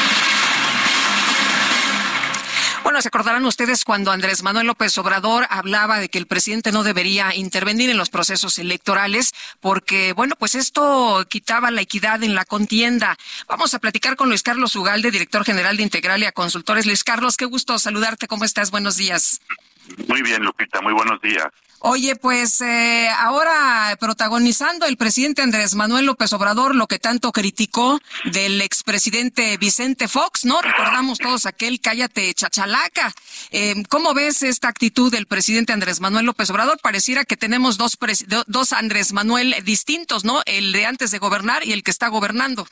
Bueno, se acordarán ustedes cuando Andrés Manuel López Obrador hablaba de que el presidente no debería intervenir en los procesos electorales porque, bueno, pues esto quitaba la equidad en la contienda. Vamos a platicar con Luis Carlos Ugalde, director general de Integralia Consultores. Luis Carlos, qué gusto saludarte. ¿Cómo estás? Buenos días. Muy bien, Lupita. Muy buenos días. Oye, pues eh, ahora protagonizando el presidente Andrés Manuel López Obrador lo que tanto criticó del expresidente Vicente Fox, ¿no? Recordamos todos aquel cállate chachalaca. Eh, ¿Cómo ves esta actitud del presidente Andrés Manuel López Obrador? Pareciera que tenemos dos, dos Andrés Manuel distintos, ¿no? El de antes de gobernar y el que está gobernando.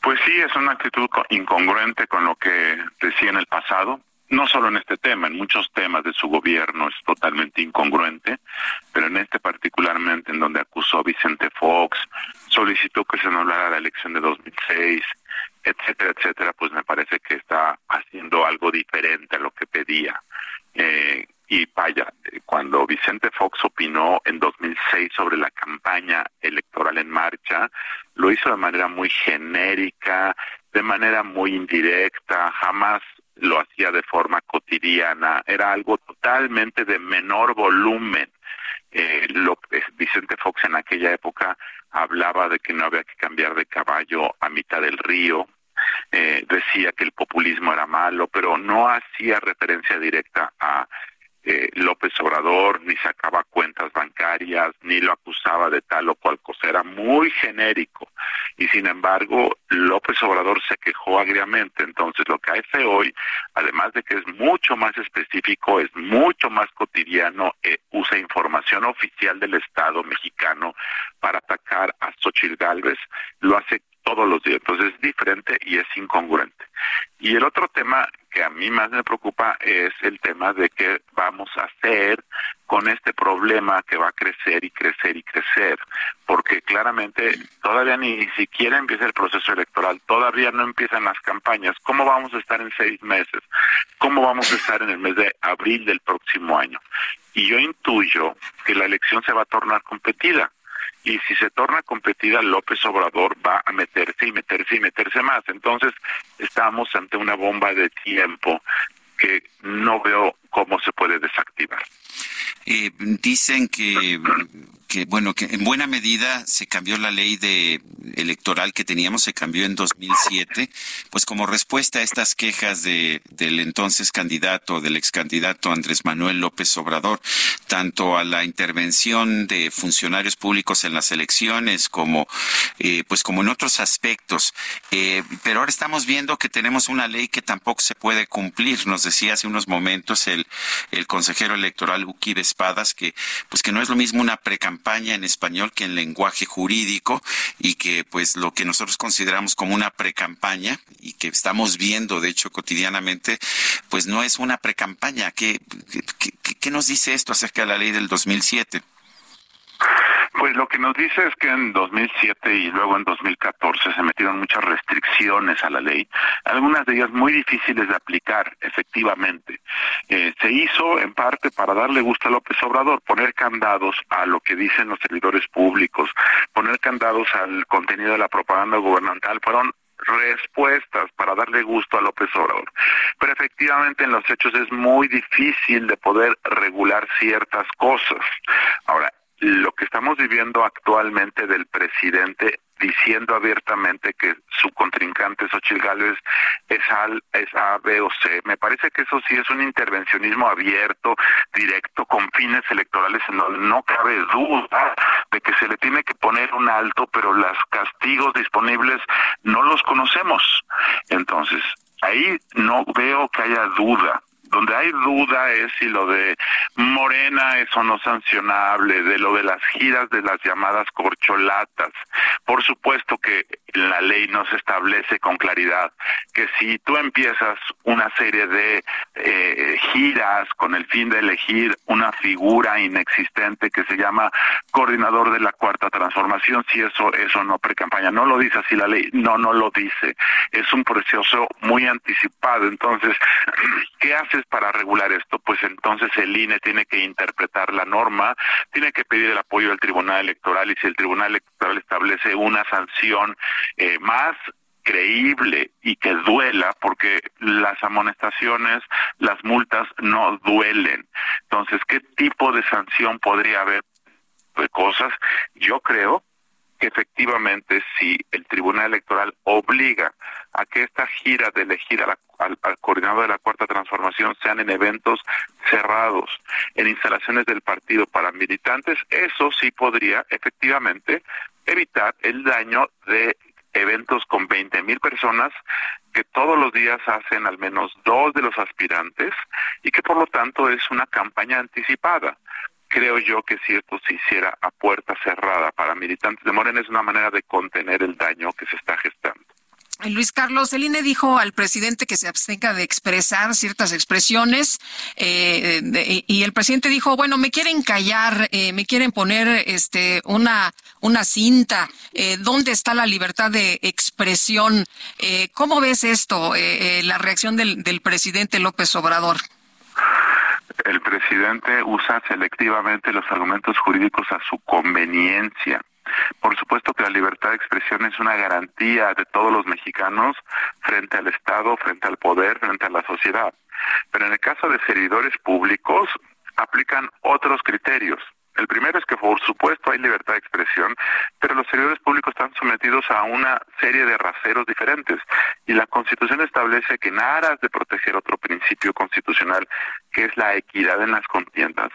Pues sí, es una actitud incongruente con lo que decía en el pasado no solo en este tema, en muchos temas de su gobierno es totalmente incongruente, pero en este particularmente en donde acusó a Vicente Fox, solicitó que se anulara la elección de 2006, etcétera, etcétera, pues me parece que está haciendo algo diferente a lo que pedía. Eh, y vaya, cuando Vicente Fox opinó en 2006 sobre la campaña electoral en marcha, lo hizo de manera muy genérica, de manera muy indirecta, jamás lo hacía de forma cotidiana, era algo totalmente de menor volumen. Eh, lo, Vicente Fox en aquella época hablaba de que no había que cambiar de caballo a mitad del río, eh, decía que el populismo era malo, pero no hacía referencia directa a eh, López Obrador, ni sacaba cuentas bancarias, ni lo acusaba de tal o cual cosa, era muy genérico. Y sin embargo, López Obrador se quejó agriamente. Entonces, lo que hace hoy, además de que es mucho más específico, es mucho más cotidiano, eh, usa información oficial del Estado mexicano para atacar a Xochitl Galvez, lo hace todos los días. Entonces es diferente y es incongruente. Y el otro tema que a mí más me preocupa es el tema de qué vamos a hacer con este problema que va a crecer y crecer y crecer, porque claramente todavía ni siquiera empieza el proceso electoral, todavía no empiezan las campañas. ¿Cómo vamos a estar en seis meses? ¿Cómo vamos a estar en el mes de abril del próximo año? Y yo intuyo que la elección se va a tornar competida y si se torna competida, López Obrador va a meterse y meterse y meterse más. Entonces, estamos ante una bomba de tiempo que no veo cómo se puede desactivar. Eh, dicen que que bueno, que en buena medida se cambió la ley de electoral que teníamos, se cambió en 2007, pues como respuesta a estas quejas de del entonces candidato, del ex candidato Andrés Manuel López Obrador, tanto a la intervención de funcionarios públicos en las elecciones como eh, pues como en otros aspectos. Eh, pero ahora estamos viendo que tenemos una ley que tampoco se puede cumplir. Nos decía hace unos momentos el, el consejero electoral Uki Espadas que pues que no es lo mismo una precampaña en español que en lenguaje jurídico y que pues lo que nosotros consideramos como una precampaña y que estamos viendo de hecho cotidianamente pues no es una precampaña. ¿Qué, qué, qué nos dice esto acerca de la ley del 2007? Pues lo que nos dice es que en 2007 y luego en 2014 se metieron muchas restricciones a la ley, algunas de ellas muy difíciles de aplicar efectivamente. Eh, se hizo en parte para darle gusto a López Obrador, poner candados a lo que dicen los servidores públicos, poner candados al contenido de la propaganda gubernamental, fueron respuestas para darle gusto a López Obrador. Pero efectivamente en los hechos es muy difícil de poder regular ciertas cosas. Ahora, lo que estamos viviendo actualmente del presidente diciendo abiertamente que su contrincante Xochitl Gálvez es, al, es A, B o C. Me parece que eso sí es un intervencionismo abierto, directo, con fines electorales en donde no cabe duda de que se le tiene que poner un alto, pero los castigos disponibles no los conocemos. Entonces, ahí no veo que haya duda donde hay duda es si lo de Morena es o no sancionable, de lo de las giras de las llamadas corcholatas. Por supuesto que la ley no se establece con claridad que si tú empiezas una serie de eh, giras con el fin de elegir una figura inexistente que se llama coordinador de la cuarta transformación, si eso eso no precampaña, no lo dice así la ley, no no lo dice, es un proceso muy anticipado. Entonces, (clears throat) ¿qué haces para regular esto? Pues entonces el INE tiene que interpretar la norma, tiene que pedir el apoyo del Tribunal Electoral y si el Tribunal Electoral establece una sanción eh, más creíble y que duela porque las amonestaciones, las multas no duelen. Entonces, ¿qué tipo de sanción podría haber de cosas? Yo creo que efectivamente si el Tribunal Electoral obliga a que esta gira de elegir al, al, coordinador de la Cuarta Transformación sean en eventos cerrados, en instalaciones del partido para militantes, eso sí podría efectivamente evitar el daño de eventos con 20 mil personas que todos los días hacen al menos dos de los aspirantes y que por lo tanto es una campaña anticipada creo yo que si esto se hiciera a puerta cerrada para militantes de Morena es una manera de contener el daño que se está gestando. Luis Carlos, el INE dijo al presidente que se abstenga de expresar ciertas expresiones eh, y el presidente dijo, bueno, me quieren callar, eh, me quieren poner este una una cinta. Eh, ¿Dónde está la libertad de expresión? Eh, ¿Cómo ves esto, eh, la reacción del, del presidente López Obrador? El presidente usa selectivamente los argumentos jurídicos a su conveniencia. Por supuesto que la libertad de expresión es una garantía de todos los mexicanos frente al Estado, frente al poder, frente a la sociedad. Pero en el caso de servidores públicos, aplican otros criterios. El primero es que, por supuesto, hay libertad de expresión, pero los servidores públicos están sometidos a una serie de raseros diferentes. Y la Constitución establece que en aras de proteger otro principio constitucional que es la equidad en las contiendas,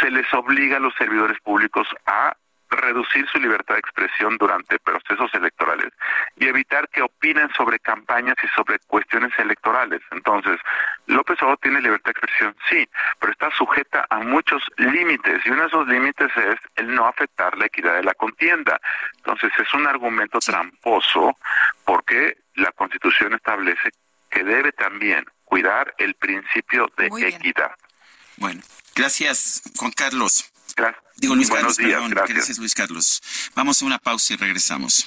se les obliga a los servidores públicos a reducir su libertad de expresión durante procesos electorales y evitar que opinen sobre campañas y sobre cuestiones electorales. Entonces, López Obrador tiene libertad de expresión, sí, pero está sujeta a muchos límites y uno de esos límites es el no afectar la equidad de la contienda. Entonces, es un argumento tramposo porque la Constitución establece que debe también cuidar el principio de equidad. Bueno, gracias, Juan Carlos. Gracias. Digo Luis Buenos Carlos, días, perdón. gracias. Gracias, Luis Carlos. Vamos a una pausa y regresamos.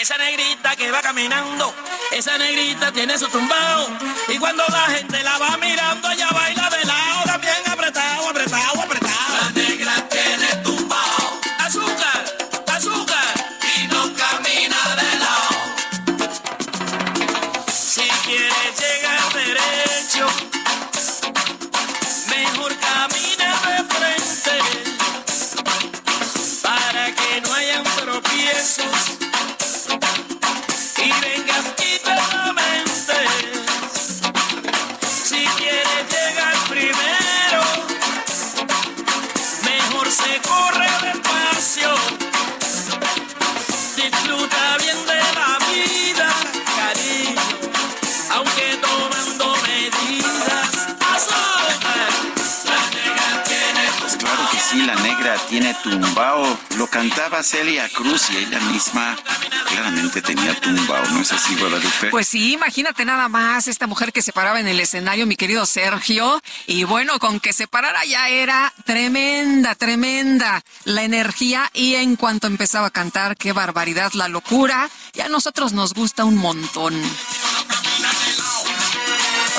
Esa negrita que va caminando, esa negrita tiene su tumbao. Y cuando la gente la va mirando, ella baila de lado, también apretado, apretado, apretado. La negra tiene tumbao. Azúcar, azúcar. Y no camina de lado. Si quieres llegar derecho, mejor camina de frente. Para que no hayan tropiezos tiene tumbao. Lo cantaba Celia Cruz y ella misma claramente tenía tumbao, ¿no es así, Guadalupe? Pues sí, imagínate nada más esta mujer que se paraba en el escenario, mi querido Sergio. Y bueno, con que se parara ya era tremenda, tremenda la energía. Y en cuanto empezaba a cantar, qué barbaridad, la locura. Y a nosotros nos gusta un montón.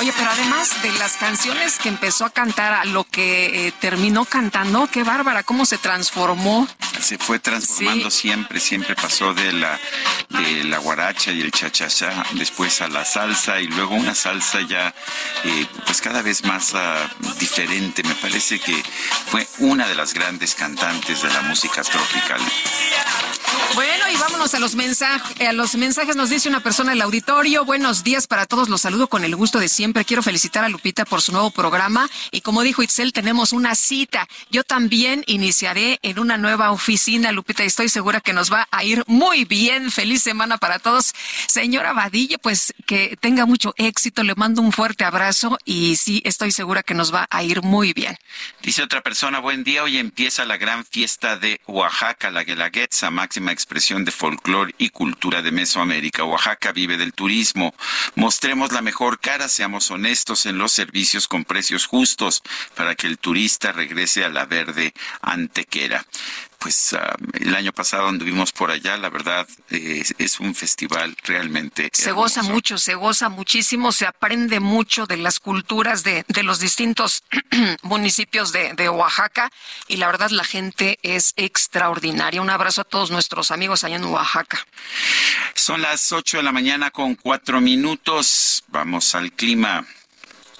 Oye, pero además de las canciones que empezó a cantar a lo que eh, terminó cantando, qué bárbara, cómo se transformó. se fue transformando Sí. siempre, siempre pasó de la, de la guaracha y el chachachá, después a la salsa y luego una salsa ya eh, pues cada vez más ah, diferente. Me parece que fue una de las grandes cantantes de la música tropical. Bueno, y vámonos a los mensajes. A los mensajes nos dice una persona del auditorio. Buenos días para todos. Los saludo con el gusto de siempre. Quiero felicitar a Lupita por su nuevo programa. Y como dijo Itzel, tenemos una cita. Yo también iniciaré en una nueva oficina, Lupita, y estoy segura que nos va a ir muy bien. Feliz semana para todos. Señora Vadilla, pues que tenga mucho éxito. Le mando un fuerte abrazo y sí, estoy segura que nos va a ir muy bien. Dice otra persona, buen día, hoy empieza la gran fiesta de Oaxaca, la Guelaguetza, máxima expresión de folclore y cultura de Mesoamérica. Oaxaca vive del turismo. Mostremos la mejor cara, seamos honestos en los servicios con precios justos para que el turista regrese a la verde antequera. Pues ah, el año pasado anduvimos por allá, la verdad eh, es, un festival realmente Se goza mucho, se goza muchísimo, se aprende mucho de las culturas de, de los distintos (clears throat) municipios de, de Oaxaca y la verdad la gente es extraordinaria. Un abrazo a todos nuestros amigos allá en Oaxaca. Son las 8 de la mañana con cuatro minutos. Vamos al clima.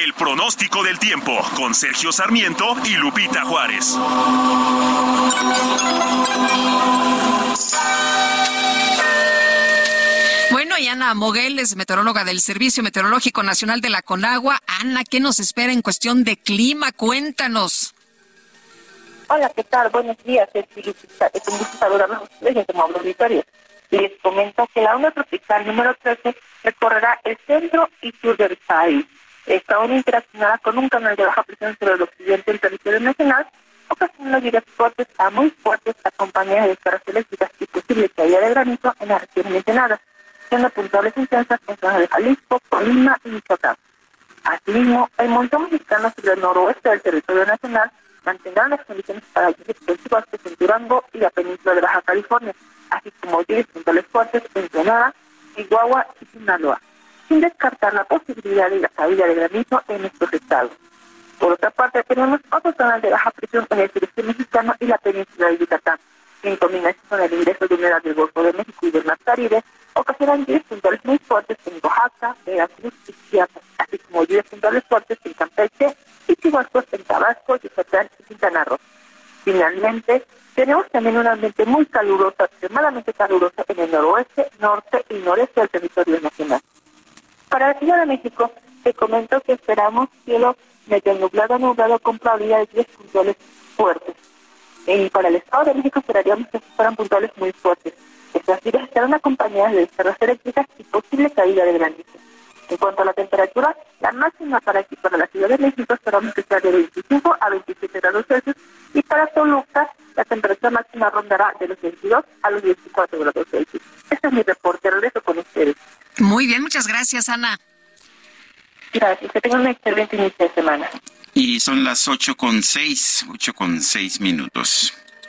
El pronóstico del tiempo con Sergio Sarmiento y Lupita Juárez. Bueno, y Ana Moguel es meteoróloga del Servicio Meteorológico Nacional de la Conagua. Ana, ¿qué nos espera en cuestión de clima? Cuéntanos. Hola, ¿qué tal? Buenos días. Es un gusto saludarlos a ustedes como auditorio. Les comento que la onda tropical número 13 recorrerá el centro y sur del país. Está una interaccionada con un canal de baja presión sobre el occidente del territorio nacional, ocasionando lluvias fuertes a muy fuertes acompañadas de descargas eléctricas y posible caída de granizo en las regiones mencionadas, siendo puntuales intensas en zonas de Jalisco, Colima y Michoacán. Asimismo, el montón mexicano sobre el noroeste del territorio nacional mantendrán las condiciones para lluvias intensivas en Durango y la península de Baja California, así como lluvias puntuales fuertes en Granada, Chihuahua y Sinaloa sin descartar la posibilidad de la caída de granizo en estos estados. Por otra parte, tenemos otros zonas de baja presión en el sureste mexicano y la península de Yucatán, que en combinación con el ingreso de humedad del Golfo de México y del Mar Caribe, ocasionan lluvias puntuales muy fuertes en Oaxaca, Veracruz y Chiapas, así como lluvias puntuales fuertes en Campeche y Chihuahua en Tabasco, Yucatán y Quintana Roo. Finalmente, tenemos también un ambiente muy caluroso, extremadamente caluroso en el noroeste, norte y noreste del territorio nacional. Para la Ciudad de México, te comento que esperamos cielo medio nublado, nublado con probabilidad de lluvias puntuales fuertes. Y para el Estado de México esperaríamos que fueran puntuales muy fuertes. Estas lluvias estarán acompañadas de descargas eléctricas y posible caída de granizo. En cuanto a la temperatura, la máxima para aquí, para la Ciudad de México, esperamos que sea de 25 a 27 grados Celsius y para Toluca la temperatura máxima rondará de los 22 a los 24 grados Celsius. Este es mi reporte. Regreso con ustedes. Muy bien, muchas gracias, Ana. Gracias, que tengan un excelente inicio de semana. Y son las ocho con seis, ocho con seis minutos.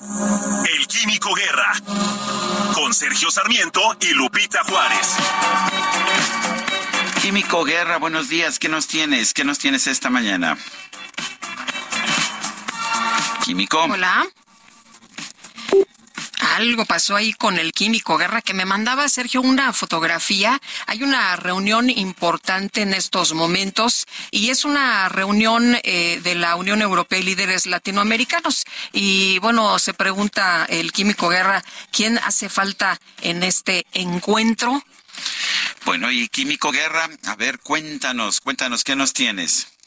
El Químico Guerra. Con Sergio Sarmiento y Lupita Juárez. Químico Guerra, buenos días. ¿Qué nos tienes? ¿Qué nos tienes esta mañana? Químico. Hola. Algo pasó ahí con el químico Guerra que me mandaba Sergio una fotografía. Hay una reunión importante en estos momentos y es una reunión eh, de la Unión Europea y líderes latinoamericanos. Y bueno, se pregunta el químico Guerra, ¿quién hace falta en este encuentro? Bueno, y Químico Guerra, a ver, cuéntanos, cuéntanos, ¿qué nos tienes?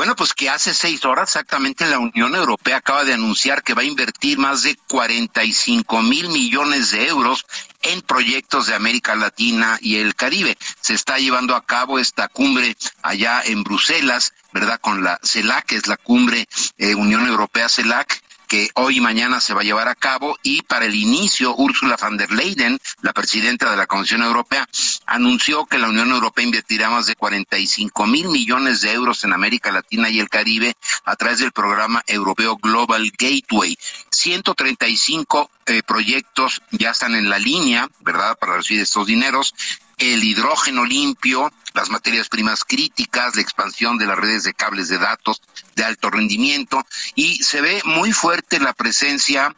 Bueno, pues que hace seis horas exactamente la Unión Europea acaba de anunciar que va a invertir más de 45 mil millones de euros en proyectos de América Latina y el Caribe. Se está llevando a cabo esta cumbre allá en Bruselas, ¿verdad? Con la CELAC, que es la cumbre eh, Unión Europea CELAC que hoy y mañana se va a llevar a cabo y para el inicio Ursula von der Leyen, la presidenta de la Comisión Europea, anunció que la Unión Europea invertirá más de 45 mil millones de euros en América Latina y el Caribe a través del programa europeo Global Gateway. 135 eh, proyectos ya están en la línea, ¿verdad?, para recibir estos dineros el hidrógeno limpio, las materias primas críticas, la expansión de las redes de cables de datos de alto rendimiento y se ve muy fuerte la presencia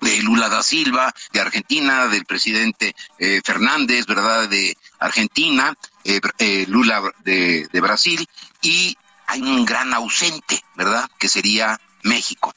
de Lula da Silva, de Argentina, del presidente eh, Fernández, ¿verdad?, de Argentina, eh, eh, Lula de, de Brasil, y hay un gran ausente, ¿verdad?, que sería México.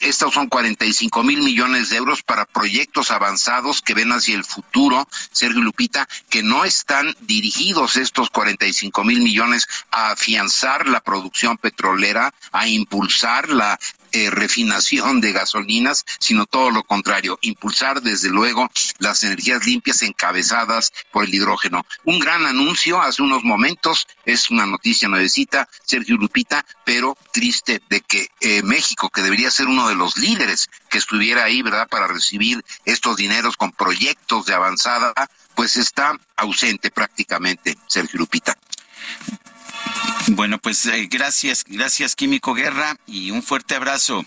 Estos son 45 mil millones de euros para proyectos avanzados que ven hacia el futuro, Sergio Lupita, que no están dirigidos estos 45 mil millones a afianzar la producción petrolera, a impulsar la eh, refinación de gasolinas, sino todo lo contrario, impulsar desde luego las energías limpias encabezadas por el hidrógeno. Un gran anuncio hace unos momentos, es una noticia nuevecita, Sergio Lupita, pero triste de que eh, México, que debería ser uno de los líderes que estuviera ahí, ¿verdad?, para recibir estos dineros con proyectos de avanzada, pues está ausente prácticamente, Sergio Lupita. Bueno, pues eh, gracias, gracias Químico Guerra y un fuerte abrazo.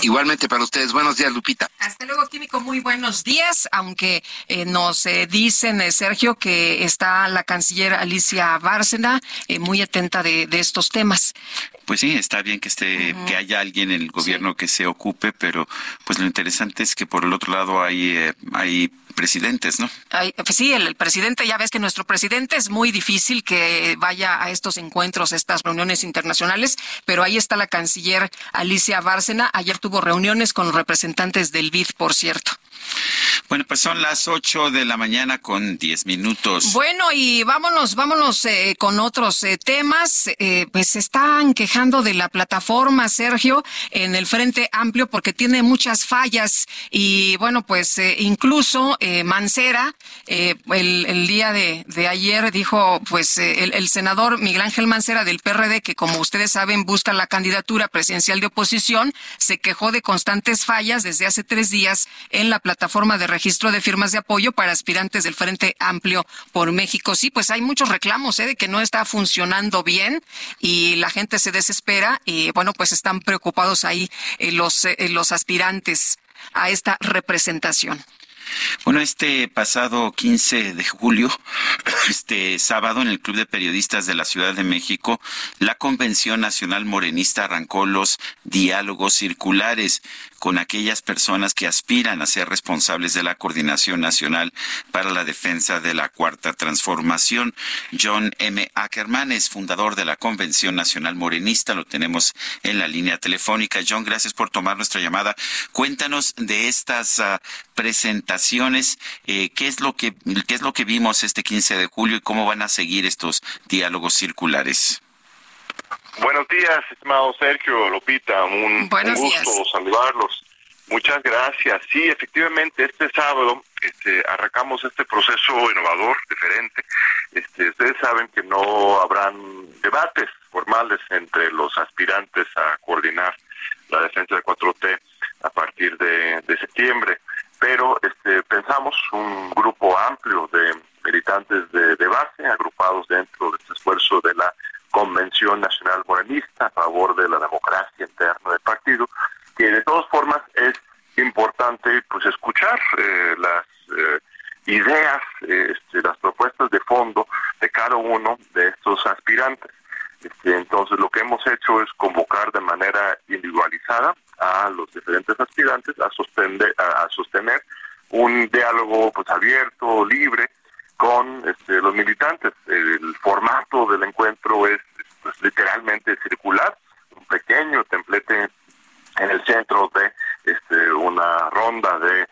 Igualmente para ustedes. Buenos días, Lupita. Hasta luego, Químico. Muy buenos días. Aunque eh, nos eh, dicen, Sergio, que está la canciller Alicia Bárcena muy atenta de, estos temas. Pues sí, está bien que esté, que haya alguien en el gobierno que se ocupe, pero pues lo interesante es que por el otro lado hay, hay presidentes, ¿no? Pues sí, el, presidente, ya ves que nuestro presidente es muy difícil que vaya a estos encuentros, estas reuniones internacionales, pero ahí está la canciller Alicia Bárcena. Ayer tuvo reuniones con representantes del BID, por cierto. Bueno, pues son las 8 de la mañana con 10 minutos. Bueno, y vámonos, vámonos eh, con otros eh, temas. Eh, pues están quejando de la plataforma, Sergio, en el Frente Amplio porque tiene muchas fallas y bueno, pues incluso Mancera, el, día de, ayer dijo, pues el, el senador Miguel Ángel Mancera del PRD, que como ustedes saben busca la candidatura presidencial de oposición, se quejó de constantes fallas desde hace tres días en la plataforma de registro de firmas de apoyo para aspirantes del Frente Amplio por México. Sí, pues hay muchos reclamos ¿eh? de que no está funcionando bien y la gente se desespera y bueno, pues están preocupados ahí eh, los, eh, los aspirantes a esta representación. Bueno, este pasado 15 de julio, (clears throat) este sábado, en el Club de Periodistas de la Ciudad de México, la Convención Nacional Morenista arrancó los diálogos circulares con aquellas personas que aspiran a ser responsables de la Coordinación Nacional para la Defensa de la Cuarta Transformación. John M. Ackerman es fundador de la Convención Nacional Morenista. Lo tenemos en la línea telefónica. John, gracias por tomar nuestra llamada. Cuéntanos de estas ah, presentaciones. Eh, ¿Qué es lo que qué es lo que vimos este 15 de julio y cómo van a seguir estos diálogos circulares? Buenos días, estimado Sergio, Lopita, un, gusto saludarlos. Muchas gracias. Sí, efectivamente, este sábado este, arrancamos este proceso innovador, diferente. Este, ustedes saben que no habrán debates formales entre los aspirantes a coordinar la defensa de 4T a partir de, septiembre, pero este, pensamos un grupo amplio de militantes de, de base agrupados dentro de este esfuerzo de la Convención Nacional Morenista a favor de la democracia interna del partido, que de todas formas es importante pues escuchar eh, las eh, ideas, este, las propuestas de fondo de cada uno de estos aspirantes. Este, entonces lo que hemos hecho es convocar de manera individualizada a los diferentes aspirantes a sostener, a, sostener un diálogo pues abierto, libre, con este, los militantes. El formato del encuentro es pues, literalmente circular, un pequeño templete en el centro de este, una ronda de,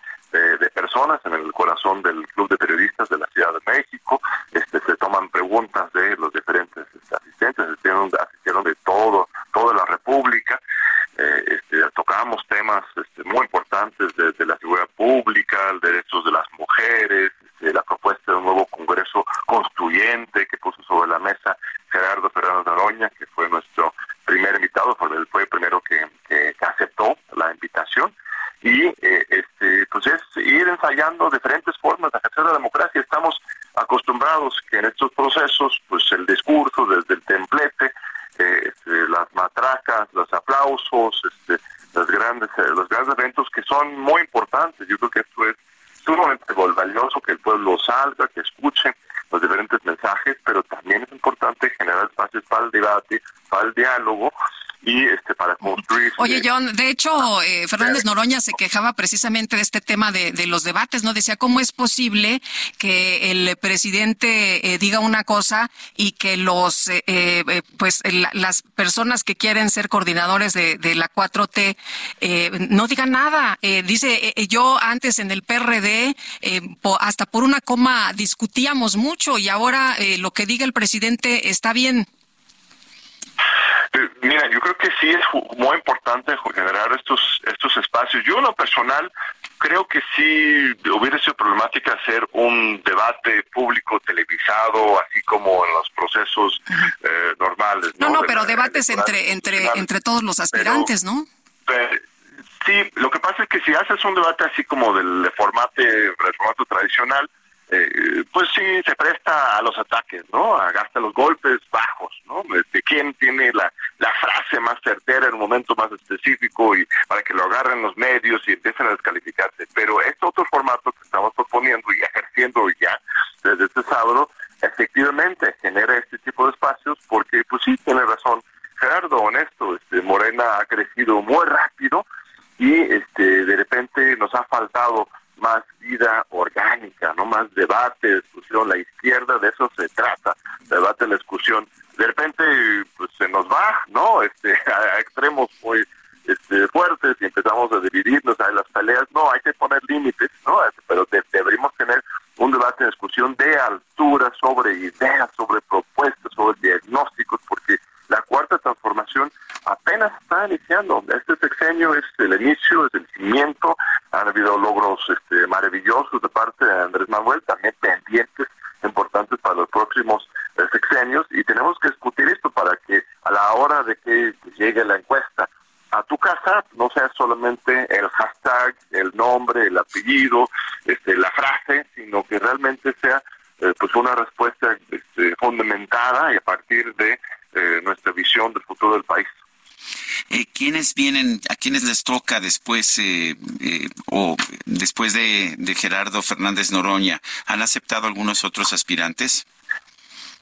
personas en el corazón del Club de Periodistas de la Ciudad de México. Este, se toman preguntas de los diferentes asistentes, asistieron, asistieron de todo, toda la República. Eh, este, tocamos temas este, muy importantes desde la seguridad pública, derechos de las mujeres, este, la propuesta de un nuevo Congreso constituyente que puso sobre la mesa Gerardo Fernández Noroña, que fue nuestro primer invitado, fue, fue el primero que, aceptó la invitación. Y eh, este, pues es ir ensayando diferentes formas de ejercer la democracia. Estamos acostumbrados que en estos procesos, pues el discurso desde el templete, este, las matracas, los aplausos, este, los grandes, eh, los grandes eventos que son muy importantes. Yo creo que esto es sumamente valioso que el pueblo salga, que escuche los diferentes mensajes, pero también es importante generar espacios para el debate, para el diálogo y este para construir. Oye, eh, John, de hecho, eh, Fernández Noroña se quejaba precisamente de este tema de, de, los debates, ¿no? Decía, ¿cómo es posible que el presidente eh, diga una cosa y que los, pues, las personas que quieren ser coordinadores de, de la 4T no digan nada? dice, yo antes en el PRD, hasta por una coma discutíamos mucho y ahora lo que diga el presidente está bien. Mira, yo creo que sí es muy importante generar estos estos espacios. Yo en lo personal creo que sí hubiera sido problemática hacer un debate público televisado, así como en los procesos eh, normales. No, No, no, De pero debates entre, entre, entre todos los aspirantes, ¿no? Sí, lo que pasa es que si haces un debate así como del formato, del formato tradicional, eh, pues sí se presta a los ataques, ¿no? A los golpes bajos, ¿no? De quién tiene la, la frase más certera en un momento más específico y para que lo agarren los medios y empiecen a descalificarse. Pero este otro formato que estamos proponiendo y ejerciendo ya desde este sábado, efectivamente genera este tipo de espacios porque, pues sí, tiene razón Gerardo, honesto, este, Morena ha crecido muy rápido y este de repente nos ha faltado más vida orgánica, no más debate, discusión, la izquierda de eso se trata, debate, la discusión. De repente pues se nos va, ¿no? Este (laughs) a, extremos muy este, fuertes y empezamos a dividirnos a las peleas, no, hay que poner límites, ¿no? Pero de- deberíamos tener un debate, discusión de altura sobre ideas, sobre propuestas, sobre diagnósticos, porque la cuarta transformación apenas está iniciando. Este sexenio es el inicio, es el cimiento. Han habido logros este, maravillosos de parte de Andrés Manuel, también pendientes importantes para los próximos eh, sexenios y tenemos que discutir esto para que a la hora de que llegue la encuesta a tu casa no sea solamente el hashtag, el nombre, el apellido, este, la frase, sino que realmente sea eh, pues una respuesta este, fundamentada y a partir de eh, nuestra visión del futuro del país. Eh, ¿Quiénes vienen, a quiénes les toca después eh, eh, o después de, de Gerardo Fernández Noroña? ¿Han aceptado algunos otros aspirantes?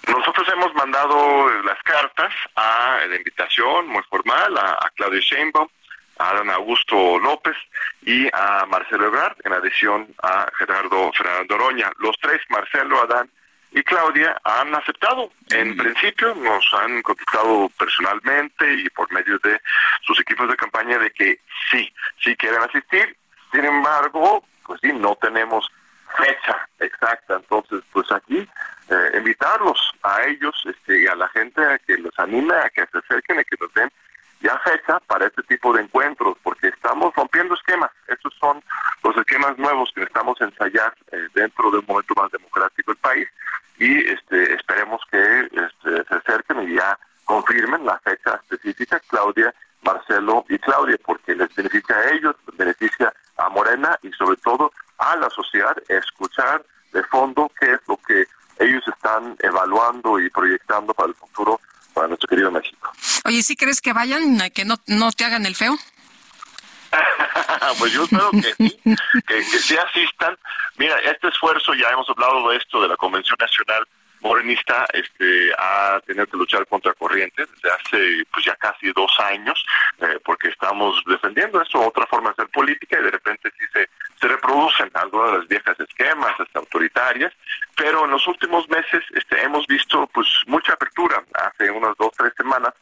Nosotros hemos mandado eh, las cartas a la invitación muy formal a, a Claudio Sheinbaum, a don Augusto López y a Marcelo Ebrard en adición a Gerardo Fernández Noroña. Los tres, Marcelo, Adán y Claudia, han aceptado. En principio nos han contestado personalmente y por medio de sus equipos de campaña de que sí, sí quieren asistir. Sin embargo, pues sí, no tenemos fecha exacta. Entonces, pues aquí eh, invitarlos a ellos este, y a la gente a que los anime, a que se acerquen, a que nos den ya fecha para este tipo de encuentros, porque estamos rompiendo esquemas. Estos son los esquemas nuevos que necesitamos ensayar eh, dentro de un momento más democrático del país y este, esperemos que este, se acerquen y ya confirmen la fecha específica, Claudia, Marcelo y Claudia, porque les beneficia a ellos, beneficia a Morena y sobre todo a la sociedad escuchar de fondo qué es lo que ellos están evaluando y proyectando para el futuro para nuestro querido México. Oye, ¿sí crees que vayan, que no, no te hagan el feo? (laughs) pues yo espero que sí, que, que sí asistan. Mira, este esfuerzo, ya hemos hablado de esto, de la Convención Nacional Morenista, este, ha tenido que luchar contra corrientes desde hace pues ya casi dos años, eh, porque estamos defendiendo eso, otra forma de hacer política, y de repente sí se, reproducen algunas de las viejas esquemas este, autoritarias, pero en los últimos meses este, hemos visto pues mucha apertura. Hace unas dos, tres semanas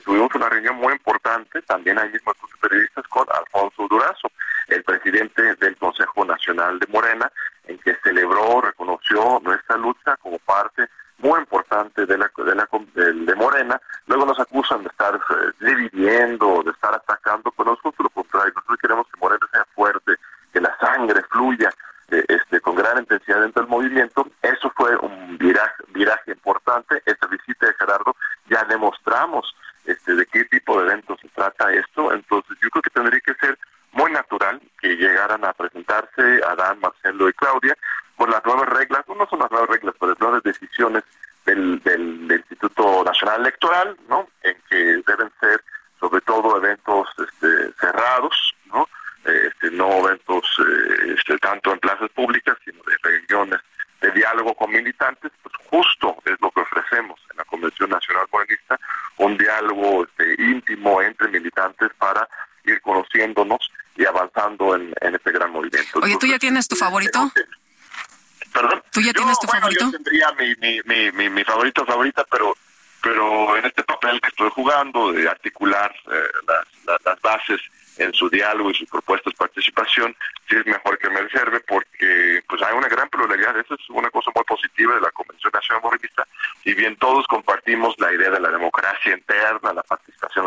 tuvimos una reunión muy importante, también ahí mismo con periodistas, con Alfonso Durazo, el presidente del Consejo Nacional de Morena, en que celebró, reconoció nuestra lucha como parte muy importante de la de, la, de, de Morena. Luego nos acusan de estar eh, dividiendo, de estar atacando, pero nosotros lo contrario, nosotros queremos que Morena sea fuerte, que la sangre fluya eh, este, con gran intensidad dentro del movimiento. Eso fue un viraje, viraje importante. Esta visita de Gerardo ya demostramos este, de qué tipo de eventos se trata esto. Entonces yo creo que tendría que ser muy natural que llegaran a presentarse Adán, Marcelo y Claudia por las nuevas reglas, no son las nuevas reglas, pero las nuevas decisiones del, del, Instituto Nacional Electoral, ¿no? En que deben ser sobre todo eventos este, cerrados, ¿no? Este, no eventos eh, este, tanto en plazas públicas, sino de reuniones de diálogo con militantes, pues justo es lo que ofrecemos en la Convención Nacional Morenista, un diálogo este, íntimo entre militantes para ir conociéndonos y avanzando en, en este gran movimiento. Oye, ¿tú ya tienes tu favorito? ¿Perdón? ¿Tú ya yo, tienes tu bueno, favorito? Yo tendría mi, mi, mi, mi, mi favorito favorita, pero pero en este papel que estoy jugando de articular eh, las, las, las, bases en su diálogo y sus propuestas de participación, sí es mejor que me reserve porque pues hay una gran pluralidad, eso es una cosa muy positiva de la Convención Nacional Morenista, si bien todos compartimos la idea de la democracia interna, la participación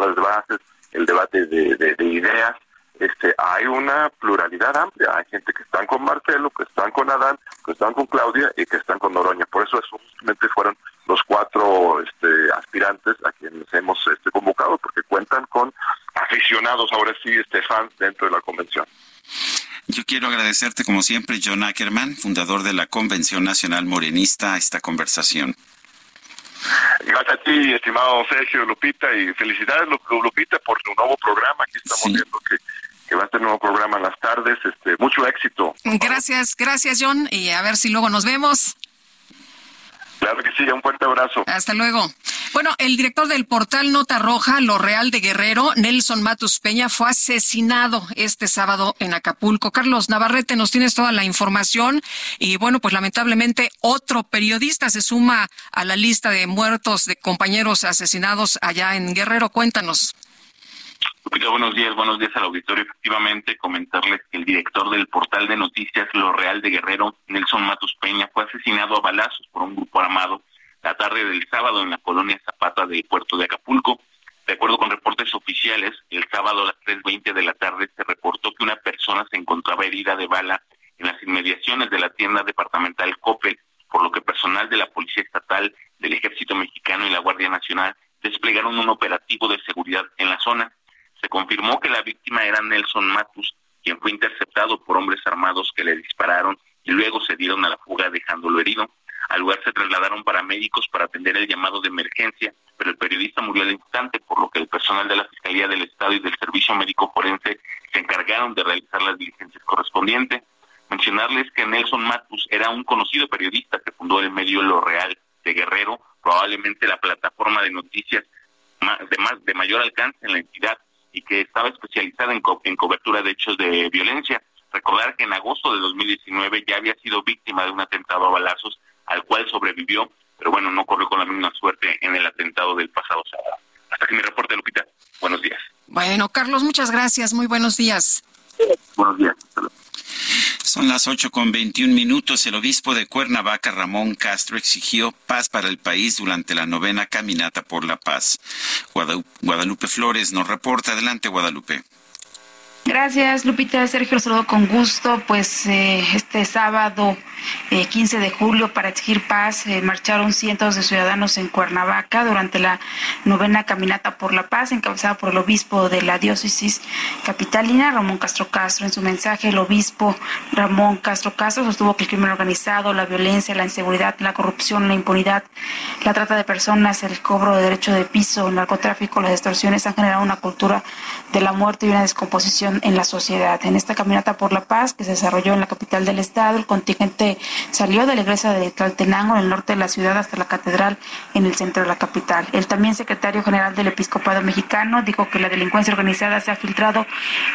de, ideas, este, hay una pluralidad amplia. Hay gente que están con Marcelo, que están con Adán, que están con Claudia y que están con Noroña. Por eso, eso justamente fueron los cuatro este, aspirantes a quienes hemos este, convocado, porque cuentan con aficionados, ahora sí, este, fans dentro de la convención. Yo quiero agradecerte, como siempre, John Ackerman, fundador de la Convención Nacional Morenista, esta conversación. Gracias a ti, estimado Sergio Lupita, y felicidades, Lupita, por tu nuevo programa. Aquí estamos viendo que, que, va a tener un nuevo programa en las tardes. Este, mucho éxito. Gracias, gracias, John, y a ver si luego nos vemos. Claro que sí, un fuerte abrazo. Hasta luego. Bueno, el director del portal Nota Roja, Lo Real de Guerrero, Nelson Matus Peña, fue asesinado este sábado en Acapulco. Carlos Navarrete, nos tienes toda la información y bueno, pues lamentablemente otro periodista se suma a la lista de muertos de compañeros asesinados allá en Guerrero. Cuéntanos. Lupita, buenos días, buenos días al auditorio. Efectivamente, comentarles que el director del portal de noticias Lo Real de Guerrero, Nelson Matus Peña, fue asesinado a balazos por un grupo armado la tarde del sábado en la colonia Zapata del puerto de Acapulco. De acuerdo con reportes oficiales, el sábado a las 3.20 de la tarde se reportó que una persona se encontraba herida de bala en las inmediaciones de la tienda departamental COPE, por lo que personal de la Policía Estatal, del Ejército Mexicano y la Guardia Nacional desplegaron un operativo de seguridad en la zona se confirmó que la víctima era Nelson Matus, quien fue interceptado por hombres armados que le dispararon y luego se dieron a la fuga dejándolo herido. Al lugar se trasladaron paramédicos para atender el llamado de emergencia, pero el periodista murió al instante, por lo que el personal de la Fiscalía del Estado y del Servicio Médico Forense se encargaron de realizar las diligencias correspondientes. Mencionarles que Nelson Matus era un conocido periodista que fundó el medio Lo Real de Guerrero, probablemente la plataforma de noticias de, más, de mayor alcance en la entidad y que estaba especializada en, en cobertura de hechos de violencia. Recordar que en agosto de 2019 ya había sido víctima de un atentado a balazos al cual sobrevivió, pero bueno, no corrió con la misma suerte en el atentado del pasado sábado. Hasta que mi reporte, Lupita. Buenos días. Bueno, Carlos, muchas gracias. Muy buenos días. Son las ocho con veintiún minutos. El obispo de Cuernavaca, Ramón Castro, exigió paz para el país durante la novena caminata por la paz. Guadalupe Flores nos reporta. Adelante, Guadalupe. Gracias, Lupita. Sergio, saludo con gusto. Pues eh, este sábado, 15 eh, de julio, para exigir paz, eh, marcharon cientos de ciudadanos en Cuernavaca durante la novena caminata por la paz, encabezada por el obispo de la diócesis capitalina, Ramón Castro Castro. En su mensaje, el obispo Ramón Castro Castro sostuvo que el crimen organizado, la violencia, la inseguridad, la corrupción, la impunidad, la trata de personas, el cobro de derecho de piso, el narcotráfico, las extorsiones han generado una cultura de la muerte y una descomposición en la sociedad. En esta caminata por la paz que se desarrolló en la capital del estado, el contingente salió de la iglesia de Tlaltenango, en el norte de la ciudad, hasta la catedral en el centro de la capital. El también secretario general del Episcopado Mexicano dijo que la delincuencia organizada se ha filtrado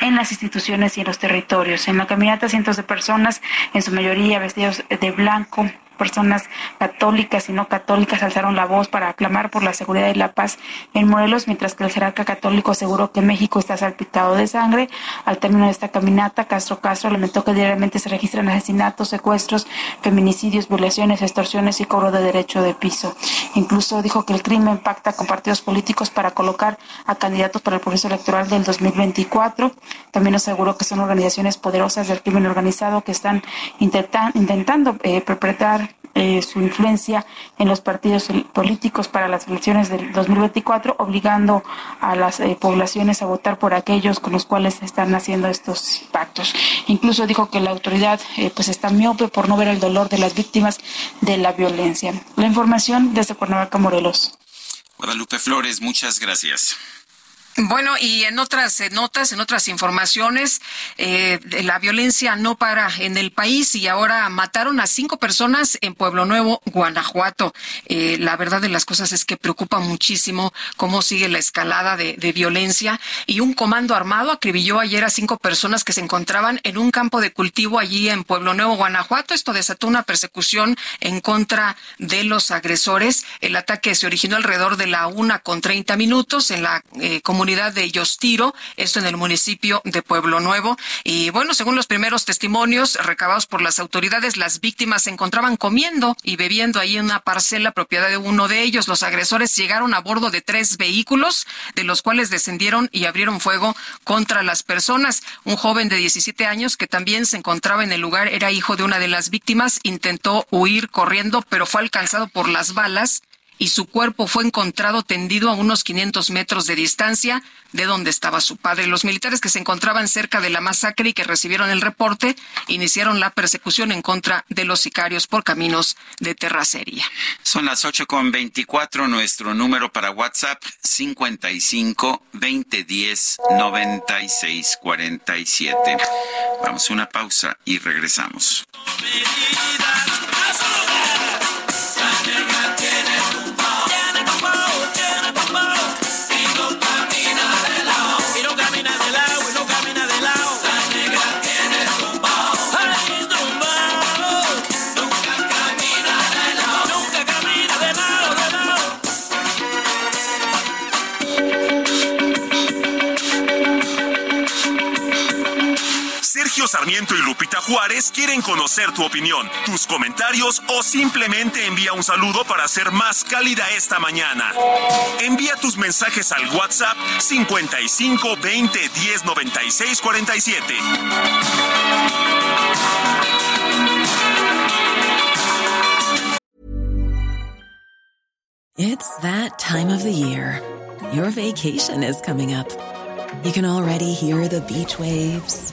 en las instituciones y en los territorios. En la caminata cientos de personas, en su mayoría vestidos de blanco, personas católicas y no católicas alzaron la voz para aclamar por la seguridad y la paz en Morelos, mientras que el jerarca católico aseguró que México está salpicado de sangre. Al término de esta caminata, Castro Castro lamentó que diariamente se registran asesinatos, secuestros, feminicidios, violaciones, extorsiones y cobro de derecho de piso. Incluso dijo que el crimen pacta con partidos políticos para colocar a candidatos para el proceso electoral del 2024. También aseguró que son organizaciones poderosas del crimen organizado que están intentando eh, perpetrar eh, su influencia en los partidos políticos para las elecciones del 2024, obligando a las eh, poblaciones a votar por aquellos con los cuales están haciendo estos pactos. Incluso dijo que la autoridad eh, pues está miope por no ver el dolor de las víctimas de la violencia. La información desde Cuernavaca, Morelos. Guadalupe Flores, muchas gracias. Bueno, y en otras notas, en otras informaciones, eh, la violencia no para en el país y ahora mataron a cinco personas en Pueblo Nuevo, Guanajuato. Eh, la verdad de las cosas es que preocupa muchísimo cómo sigue la escalada de, violencia y un comando armado acribilló ayer a cinco personas que se encontraban en un campo de cultivo allí en Pueblo Nuevo, Guanajuato. Esto desató una persecución en contra de los agresores. El ataque se originó alrededor de la una con treinta minutos en la eh, comunidad comunidad de Yostiro, esto en el municipio de Pueblo Nuevo. Y bueno, según los primeros testimonios recabados por las autoridades, las víctimas se encontraban comiendo y bebiendo ahí en una parcela propiedad de uno de ellos. Los agresores llegaron a bordo de tres vehículos, de los cuales descendieron y abrieron fuego contra las personas. Un joven de 17 años que también se encontraba en el lugar, era hijo de una de las víctimas, intentó huir corriendo, pero fue alcanzado por las balas y su cuerpo fue encontrado tendido a unos 500 metros de distancia de donde estaba su padre. Los militares que se encontraban cerca de la masacre y que recibieron el reporte iniciaron la persecución en contra de los sicarios por caminos de terracería. Son las ocho con veinticuatro. Nuestro número para WhatsApp 55 2010 96 47. Vamos a una pausa y regresamos. Sarmiento y Lupita Juárez quieren conocer tu opinión, tus comentarios o simplemente envía un saludo para ser más cálida esta mañana. Envía tus mensajes al WhatsApp 55 20 10 96 47. It's that time of the year. Your vacation is coming up. You can already hear the beach waves,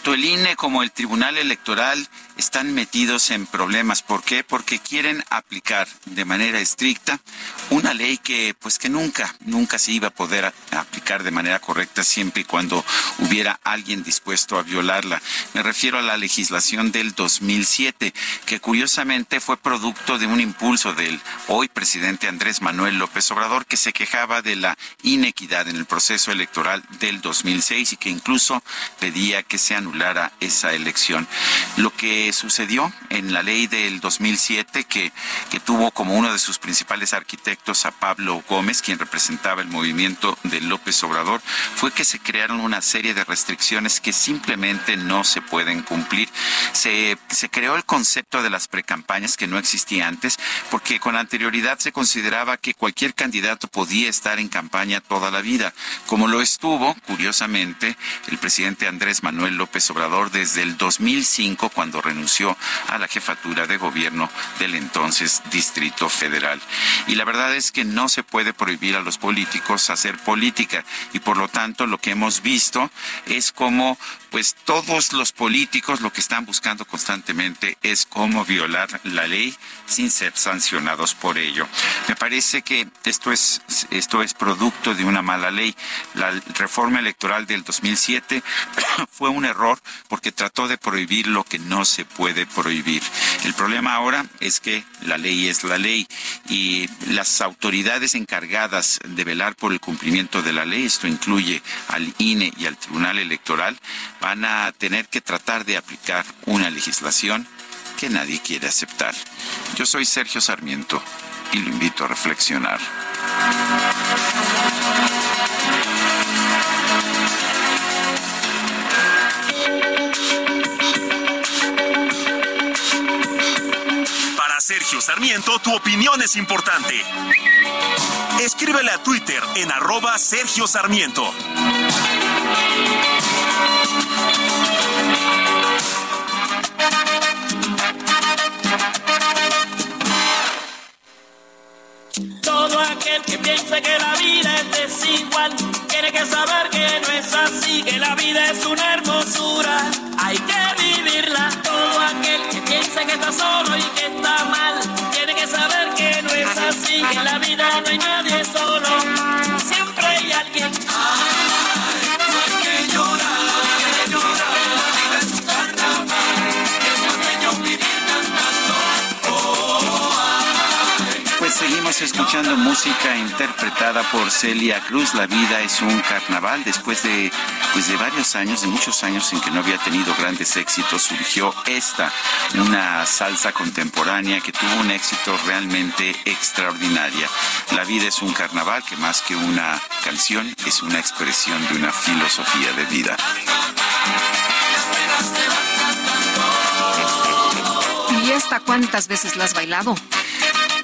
Tanto el INE como el Tribunal Electoral están metidos en problemas. ¿Por qué? Porque quieren aplicar de manera estricta una ley que pues que nunca, nunca se iba a poder aplicar de manera correcta siempre y cuando hubiera alguien dispuesto a violarla. Me refiero a la legislación del 2007, que curiosamente fue producto de un impulso del hoy presidente Andrés Manuel López Obrador, que se quejaba de la inequidad en el proceso electoral del 2006 y que incluso pedía que se anulara esa elección. Lo que sucedió en la ley del 2007, que, que tuvo como uno de sus principales arquitectos a Pablo Gómez, quien representaba el movimiento de López Obrador, fue que se crearon una serie de restricciones que simplemente no se pueden cumplir. Se, se creó el concepto de las precampañas que no existía antes, porque con anterioridad se consideraba que cualquier candidato podía estar en campaña toda la vida, como lo estuvo, curiosamente, el presidente Andrés Manuel López Obrador desde el 2005, cuando renunció a la jefatura de gobierno del entonces Distrito Federal. Y la verdad es que no se puede prohibir a los políticos hacer política y por lo tanto lo que hemos visto es como pues todos los políticos lo que están buscando constantemente es cómo violar la ley sin ser sancionados por ello. Me parece que esto es esto es producto de una mala ley. La reforma electoral del 2007 (coughs) fue un error porque trató de prohibir lo que no se puede prohibir. El problema ahora es que la ley es la ley y las autoridades encargadas de velar por el cumplimiento de la ley, esto incluye al INE y al Tribunal Electoral, van a tener que tratar de aplicar una legislación que nadie quiere aceptar. Yo soy Sergio Sarmiento y lo invito a reflexionar. Para Sergio Sarmiento, tu opinión es importante. Escríbele a Twitter en arroba Sergio Sarmiento. Todo aquel que piense que la vida es desigual, tiene que saber que no es así, que la vida es una hermosura, hay que vivirla. Todo aquel que piense que está solo y que está mal, tiene que saber que no es así, que en la vida no hay nadie solo, siempre hay alguien. Seguimos escuchando música interpretada por Celia Cruz. La vida es un carnaval. Después de, pues de varios años, de muchos años en que no había tenido grandes éxitos, surgió esta, una salsa contemporánea que tuvo un éxito realmente extraordinaria. La vida es un carnaval que más que una canción es una expresión de una filosofía de vida. ¿Y esta cuántas veces la has bailado?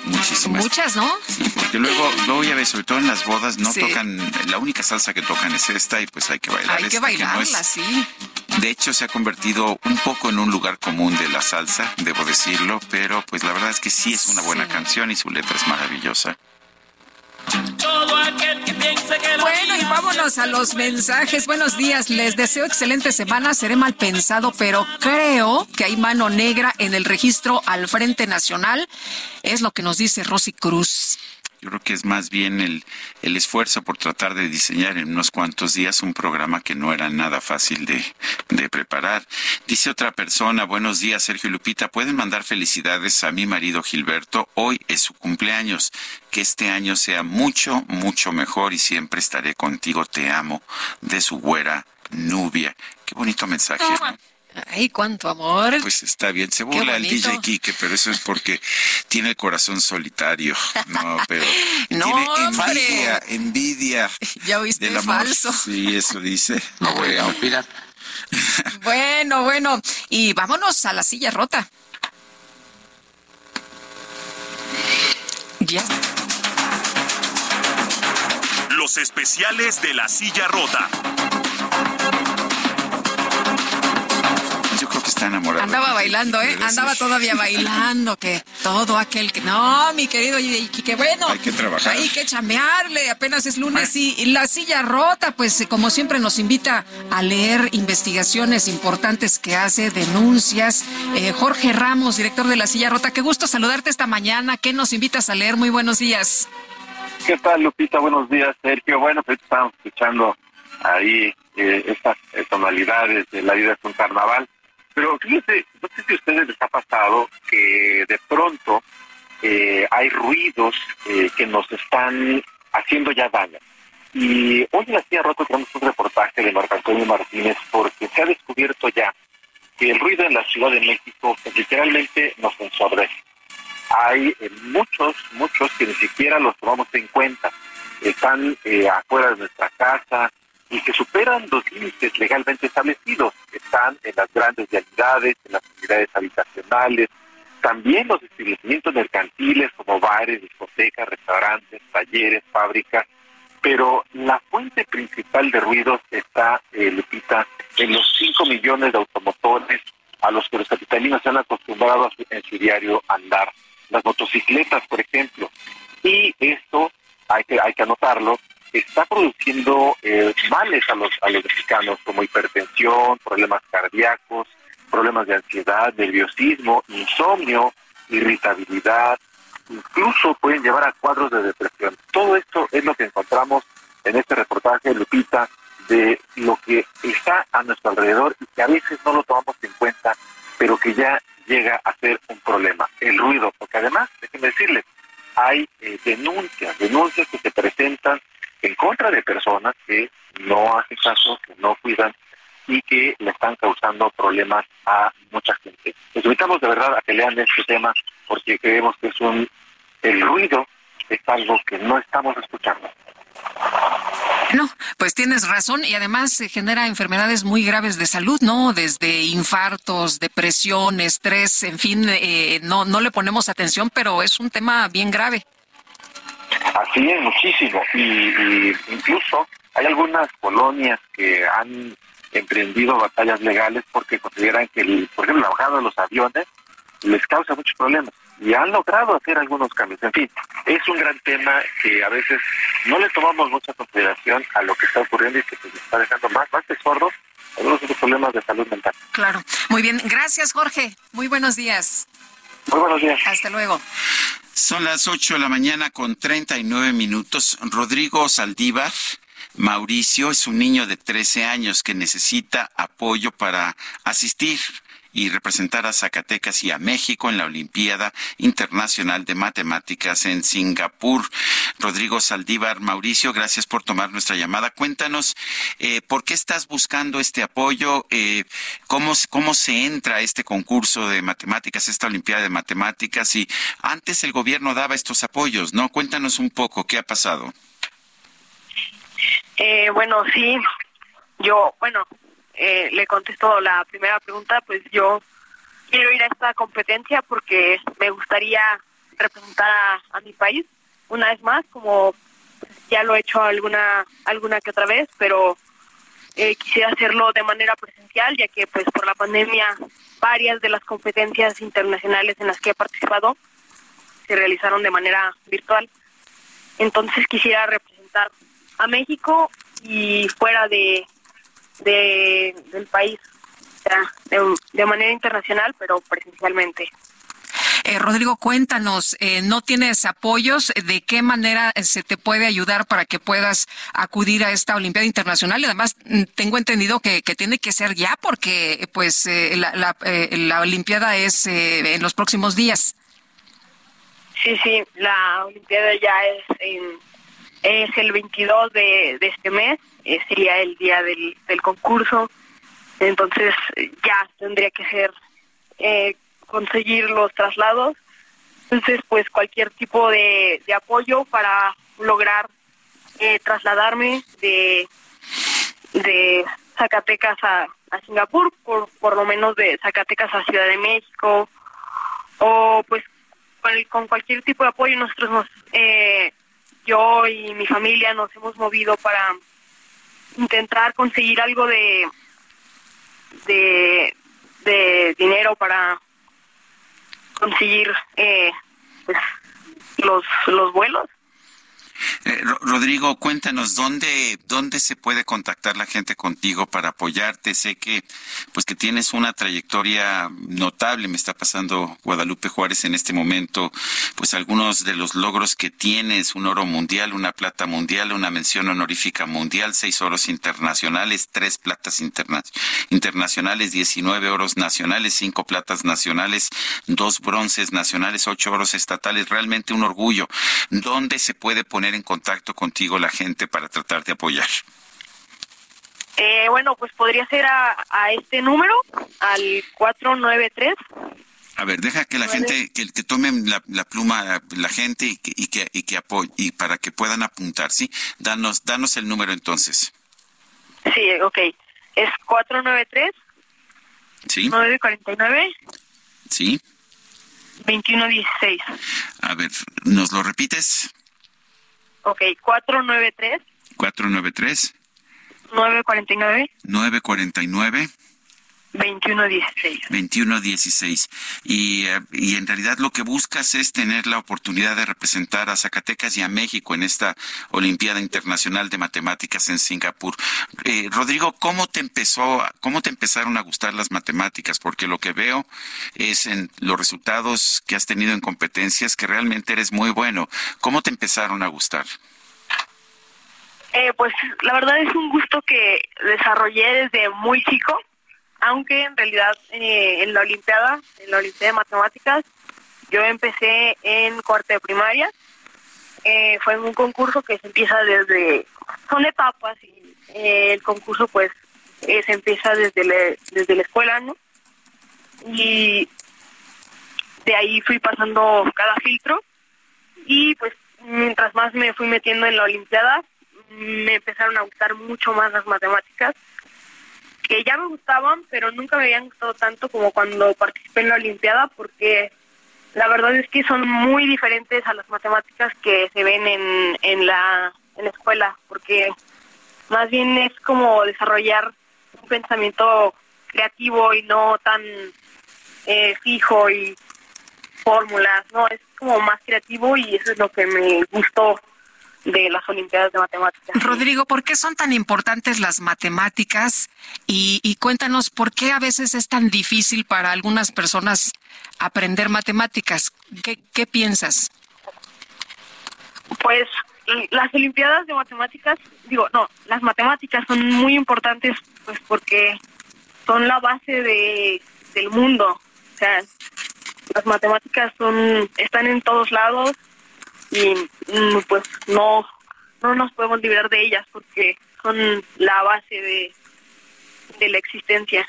Muchísimas. Muchas, ¿no? Sí, porque luego, luego ya ves, sobre todo en las bodas, no Sí. tocan, la única salsa que tocan es esta y pues hay que bailar Hay que esta, bailarla, no es- sí. De hecho, se ha convertido un poco en un lugar común de la salsa, debo decirlo, pero pues la verdad es que sí es una buena canción y su letra es maravillosa. Bueno, y vámonos a los mensajes. Buenos días, les deseo excelente semana. Seré mal pensado, pero creo que hay mano negra en el registro al Frente Nacional. Es lo que nos dice Rosy Cruz. Yo creo que es más bien el, el esfuerzo por tratar de diseñar en unos cuantos días un programa que no era nada fácil de, de preparar. Dice otra persona, buenos días Sergio y Lupita, pueden mandar felicidades a mi marido Gilberto, hoy es su cumpleaños, que este año sea mucho, mucho mejor y siempre estaré contigo, te amo, de su güera Nubia. Qué bonito mensaje. ¿no? Ay, cuánto amor. Pues está bien, se burla el. DJ Kike, pero eso es porque tiene el corazón solitario. No, pero (laughs) No, tiene hombre. envidia, envidia (laughs) Ya oíste del amor. falso. Sí, eso dice. (laughs) No voy a opinar. Bueno, bueno. Y vámonos a la silla rota. Ya. Los especiales de la silla rota. Andaba bailando, ¿eh? Andaba ser. todavía bailando, que todo aquel que... No, mi querido y que bueno. Hay que trabajar. Hay que chambearle, apenas es lunes y, y la silla rota, pues como siempre nos invita a leer investigaciones importantes que hace, denuncias. Eh, Jorge Ramos, director de la silla rota, qué gusto saludarte esta mañana. ¿Qué nos invitas a leer? Muy buenos días. ¿Qué tal, Lupita? Buenos días, Sergio. Bueno, pues estamos escuchando ahí eh, estas eh, tonalidades de la vida es un carnaval. Pero fíjense, no sé si a ustedes les ha pasado que de pronto eh, hay ruidos eh, que nos están haciendo ya daño. Y hoy en silla rota tenemos un reportaje de Marco Antonio Martínez porque se ha descubierto ya que el ruido en la Ciudad de México literalmente nos ensordece hay eh, muchos, muchos que ni siquiera los tomamos en cuenta. Están afuera de nuestra casa y que superan los límites legalmente establecidos. Están en las grandes realidades, en las unidades habitacionales, también los establecimientos mercantiles como bares, discotecas, restaurantes, talleres, fábricas. Pero la fuente principal de ruidos está, eh, Lupita, en los 5 millones de automotores a los que los capitalinos se han acostumbrado su- en su diario andar. Las motocicletas, por ejemplo. Y esto, hay que, hay que anotarlo, está produciendo eh, males a los, a los mexicanos, como hipertensión, problemas cardíacos, problemas de ansiedad, nerviosismo, insomnio, irritabilidad, incluso pueden llevar a cuadros de depresión. Todo esto es lo que encontramos en este reportaje, Lupita, de lo que está a nuestro alrededor y que a veces no lo tomamos en cuenta, pero que ya llega a ser un problema, el ruido, porque además, déjenme decirles, hay eh, denuncias, denuncias que se presentan en contra de personas que no hacen caso, que no cuidan y que le están causando problemas a mucha gente. Les invitamos de verdad a que lean este tema porque creemos que es un el ruido es algo que no estamos escuchando. No, pues tienes razón y además se genera enfermedades muy graves de salud, ¿no? Desde infartos, depresión, estrés, en fin, eh, no, no le ponemos atención, pero es un tema bien grave. Así es, muchísimo. Y, incluso hay algunas colonias que han emprendido batallas legales porque consideran que, el, por ejemplo, la bajada de los aviones les causa muchos problemas. Y han logrado hacer algunos cambios. En fin, es un gran tema que a veces no le tomamos mucha consideración a lo que está ocurriendo y que se está dejando más, más sordos algunos otros problemas de salud mental. Claro. Muy bien. Gracias, Jorge. Muy buenos días. Muy buenos días. Hasta luego. Son las 8 de la mañana con 39 minutos. Rodrigo Saldívar. Mauricio es un niño de 13 años que necesita apoyo para asistir y representar a Zacatecas y a México en la Olimpiada Internacional de Matemáticas en Singapur. Rodrigo Saldívar, Mauricio, gracias por tomar nuestra llamada. Cuéntanos eh, por qué estás buscando este apoyo, eh, cómo, cómo se entra a este concurso de matemáticas, esta Olimpiada de Matemáticas y antes el gobierno daba estos apoyos, ¿no? Cuéntanos un poco qué ha pasado. Eh, bueno, sí, yo, bueno, eh, le contesto la primera pregunta, pues yo quiero ir a esta competencia porque me gustaría representar a, mi país una vez más, como ya lo he hecho alguna alguna que otra vez, pero eh, quisiera hacerlo de manera presencial, ya que pues por la pandemia varias de las competencias internacionales en las que he participado se realizaron de manera virtual. Entonces quisiera representar a México y fuera de, de, del país, de, manera internacional, pero presencialmente. Eh, Rodrigo, cuéntanos, eh, ¿no tienes apoyos? ¿De qué manera se te puede ayudar para que puedas acudir a esta Olimpiada Internacional? Y además, mm, tengo entendido que, que tiene que ser ya porque pues eh, la, la, la, Olimpiada es en los próximos días. Sí, sí, la Olimpiada ya es, es el 22 de, de este mes eh, sería el día del, del concurso. Entonces ya tendría que ser eh, conseguir los traslados. Entonces, pues cualquier tipo de, de apoyo para lograr eh, trasladarme de, de Zacatecas a, a Singapur, por, por lo menos de Zacatecas a Ciudad de México, o pues con, con cualquier tipo de apoyo nosotros nos, eh, yo y mi familia nos hemos movido para intentar conseguir algo de, de, dinero para conseguir eh, pues, los, los vuelos eh, Rodrigo, cuéntanos dónde dónde se puede contactar la gente contigo para apoyarte. Sé que pues que tienes una trayectoria notable. Me está pasando Guadalupe Juárez en este momento, pues algunos de los logros que tienes: un oro mundial, una plata mundial, una mención honorífica mundial, seis oros internacionales, tres platas internacionales, diecinueve oros nacionales, cinco platas nacionales, dos bronces nacionales, ocho oros estatales. Realmente un orgullo. ¿Dónde se puede poner en contacto contigo la gente para tratar de apoyar? Eh, bueno, pues podría ser a, este número, al 493. A ver, deja que la gente, que, que tomen la, pluma la gente y que, y que, y que apoye, y para que puedan apuntar, ¿sí? Danos, danos el número entonces. Sí, ok. Es 493. Sí. 949. Sí. 2116. A ver, ¿nos lo repites? Ok, 493. 493. 949. 949. 2116. 2116. Y, eh, y en realidad lo que buscas es tener la oportunidad de representar a Zacatecas y a México en esta Olimpiada Internacional de Matemáticas en Singapur. Eh, Rodrigo, ¿cómo te empezó, cómo te empezaron a gustar las matemáticas? Porque lo que veo es en los resultados que has tenido en competencias que realmente eres muy bueno. ¿Cómo te empezaron a gustar? Eh, pues la verdad es un gusto que desarrollé desde muy chico aunque en realidad eh, en la Olimpiada, en la Olimpiada de Matemáticas, yo empecé en cuarto de primaria. Eh, fue un concurso que se empieza desde, son etapas y eh, el concurso pues se empieza desde, desde la escuela, ¿no? Y de ahí fui pasando cada filtro y pues mientras más me fui metiendo en la Olimpiada, me empezaron a gustar mucho más las matemáticas que ya me gustaban, pero nunca me habían gustado tanto como cuando participé en la Olimpiada, porque la verdad es que son muy diferentes a las matemáticas que se ven en, en, la, en la escuela, porque más bien es como desarrollar un pensamiento creativo y no tan eh, fijo y fórmulas, ¿no? Es como más creativo y eso es lo que me gustó de las Olimpiadas de Matemáticas. Rodrigo, ¿por qué son tan importantes las matemáticas? Y, y, cuéntanos, ¿por qué a veces es tan difícil para algunas personas aprender matemáticas? ¿Qué, qué piensas? Pues las Olimpiadas de Matemáticas, digo, no, las matemáticas son muy importantes pues porque son la base de, del mundo. O sea, las matemáticas son están en todos lados y mm, pues no no nos podemos librar de ellas porque son la base de, de la existencia.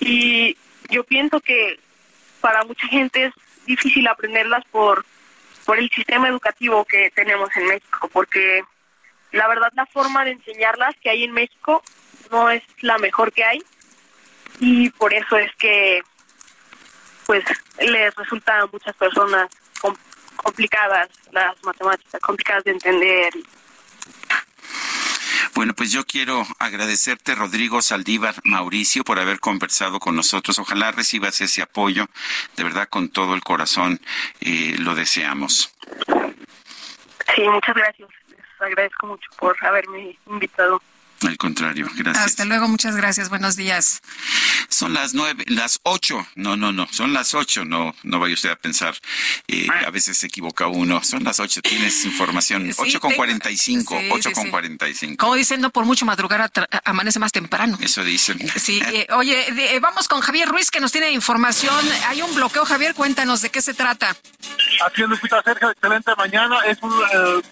Y yo pienso que para mucha gente es difícil aprenderlas por por el sistema educativo que tenemos en México, porque la verdad la forma de enseñarlas que hay en México no es la mejor que hay y por eso es que pues les resulta a muchas personas complicadas las matemáticas, complicadas de entender. Bueno, pues yo quiero agradecerte, Rodrigo Saldívar Mauricio, por haber conversado con nosotros. Ojalá recibas ese apoyo. De verdad, con todo el corazón eh, lo deseamos. Sí, muchas gracias. Les agradezco mucho por haberme invitado. Al contrario, gracias. Hasta luego, muchas gracias. Buenos días. Son las nueve, las ocho. No, no, no, son las ocho. No, no vaya usted a pensar. Eh, a veces se equivoca uno. Son las ocho. Tienes información. Ocho con cuarenta y cinco. Ocho con cuarenta y cinco. Como dicen, no por mucho madrugar amanece más temprano. Eso dicen. Sí. (laughs) Eh, oye, eh, vamos con Javier Ruiz que nos tiene información. Hay un bloqueo, Javier. Cuéntanos de qué se trata. Aquí en Lupita Sergio, excelente mañana. Es un,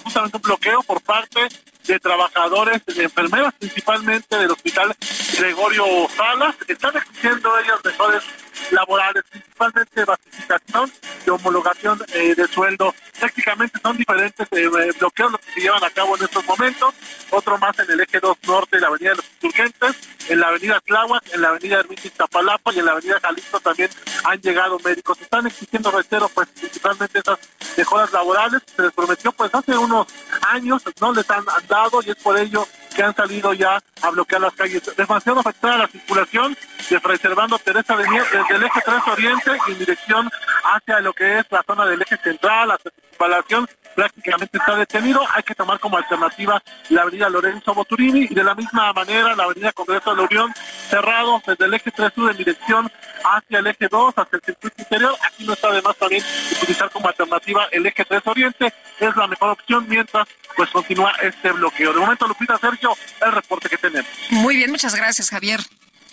justamente un bloqueo por parte de trabajadores, de enfermeras principalmente del hospital Gregorio Salas. Están exigiendo ellos mejores laborales, principalmente basificación y homologación eh, de sueldo. Técnicamente son diferentes eh, bloqueos los que se llevan a cabo en estos momentos. Otro más en el eje 2 norte, la avenida de los Insurgentes, en la avenida Tláhuac, en la avenida Hermitis Tapalapa y en la avenida Jalisco también han llegado médicos. Están exigiendo reitero, pues principalmente esas mejoras laborales. Se les prometió pues hace unos años, no les han dado y es por ello que han salido ya a bloquear las calles. Demasiado afectada la circulación Preservando Teresa Avenida desde el eje 3 Oriente en dirección hacia lo que es la zona del eje central, la circunvalación prácticamente está detenido. Hay que tomar como alternativa la avenida Lorenzo Boturini y de la misma manera la avenida Congreso de la Unión cerrado desde el eje 3 sur en dirección hacia el eje 2, hacia el circuito interior. Aquí no está de más también utilizar como alternativa el eje 3 Oriente. Es la mejor opción mientras pues continúa este bloqueo. De momento, Lupita Sergio, el reporte que tenemos. Muy bien, muchas gracias, Javier.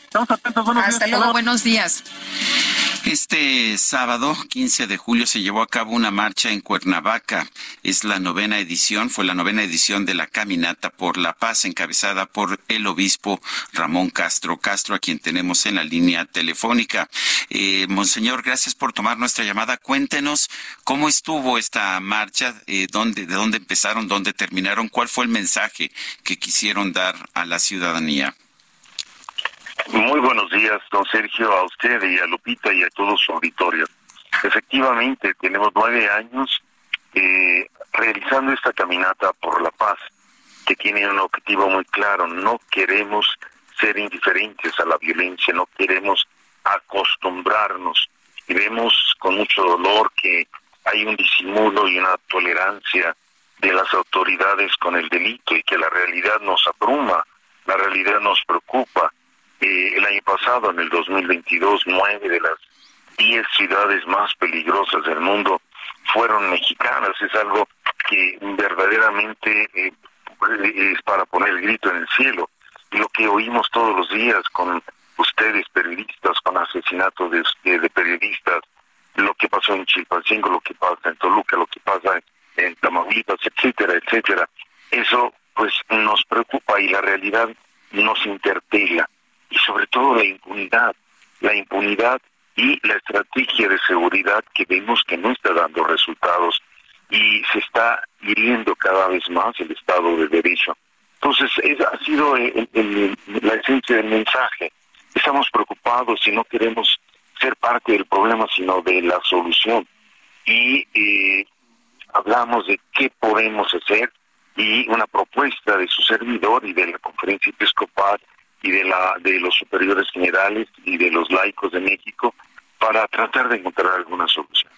Estamos atentos, buenos Hasta días. luego, buenos días. Este sábado, 15 de julio, se llevó a cabo una marcha en Cuernavaca. Es la novena edición, fue la novena edición de la Caminata por la Paz, encabezada por el obispo Ramón Castro Castro, a quien tenemos en la línea telefónica. Eh, Monseñor, gracias por tomar nuestra llamada. Cuéntenos cómo estuvo esta marcha, eh, dónde, de dónde empezaron, dónde terminaron, cuál fue el mensaje que quisieron dar a la ciudadanía. Muy buenos días, don Sergio, a usted y a Lupita y a todo su auditorio. Efectivamente, tenemos nueve años eh, realizando esta caminata por la paz, que tiene un objetivo muy claro. No queremos ser indiferentes a la violencia, no queremos acostumbrarnos. Y vemos con mucho dolor que hay un disimulo y una tolerancia de las autoridades con el delito y que la realidad nos abruma, la realidad nos preocupa eh, el año pasado, en el 2022, nueve de las diez ciudades más peligrosas del mundo fueron mexicanas. Es algo que verdaderamente eh, es para poner el grito en el cielo. Lo que oímos todos los días con ustedes, periodistas, con asesinatos de, de periodistas, lo que pasó en Chilpancingo, lo que pasa en Toluca, lo que pasa en, en Tamaulipas, etcétera, etcétera. Eso pues nos preocupa y la realidad nos interpela y sobre todo la impunidad, la impunidad y la estrategia de seguridad que vemos que no está dando resultados y se está hiriendo cada vez más el Estado de Derecho. Entonces, ha sido el, la esencia del mensaje. Estamos preocupados y no queremos ser parte del problema, sino de la solución. y eh, hablamos de qué podemos hacer y una propuesta de su servidor y de la conferencia episcopal y de la de los superiores generales y de los laicos de México para tratar de encontrar alguna solución.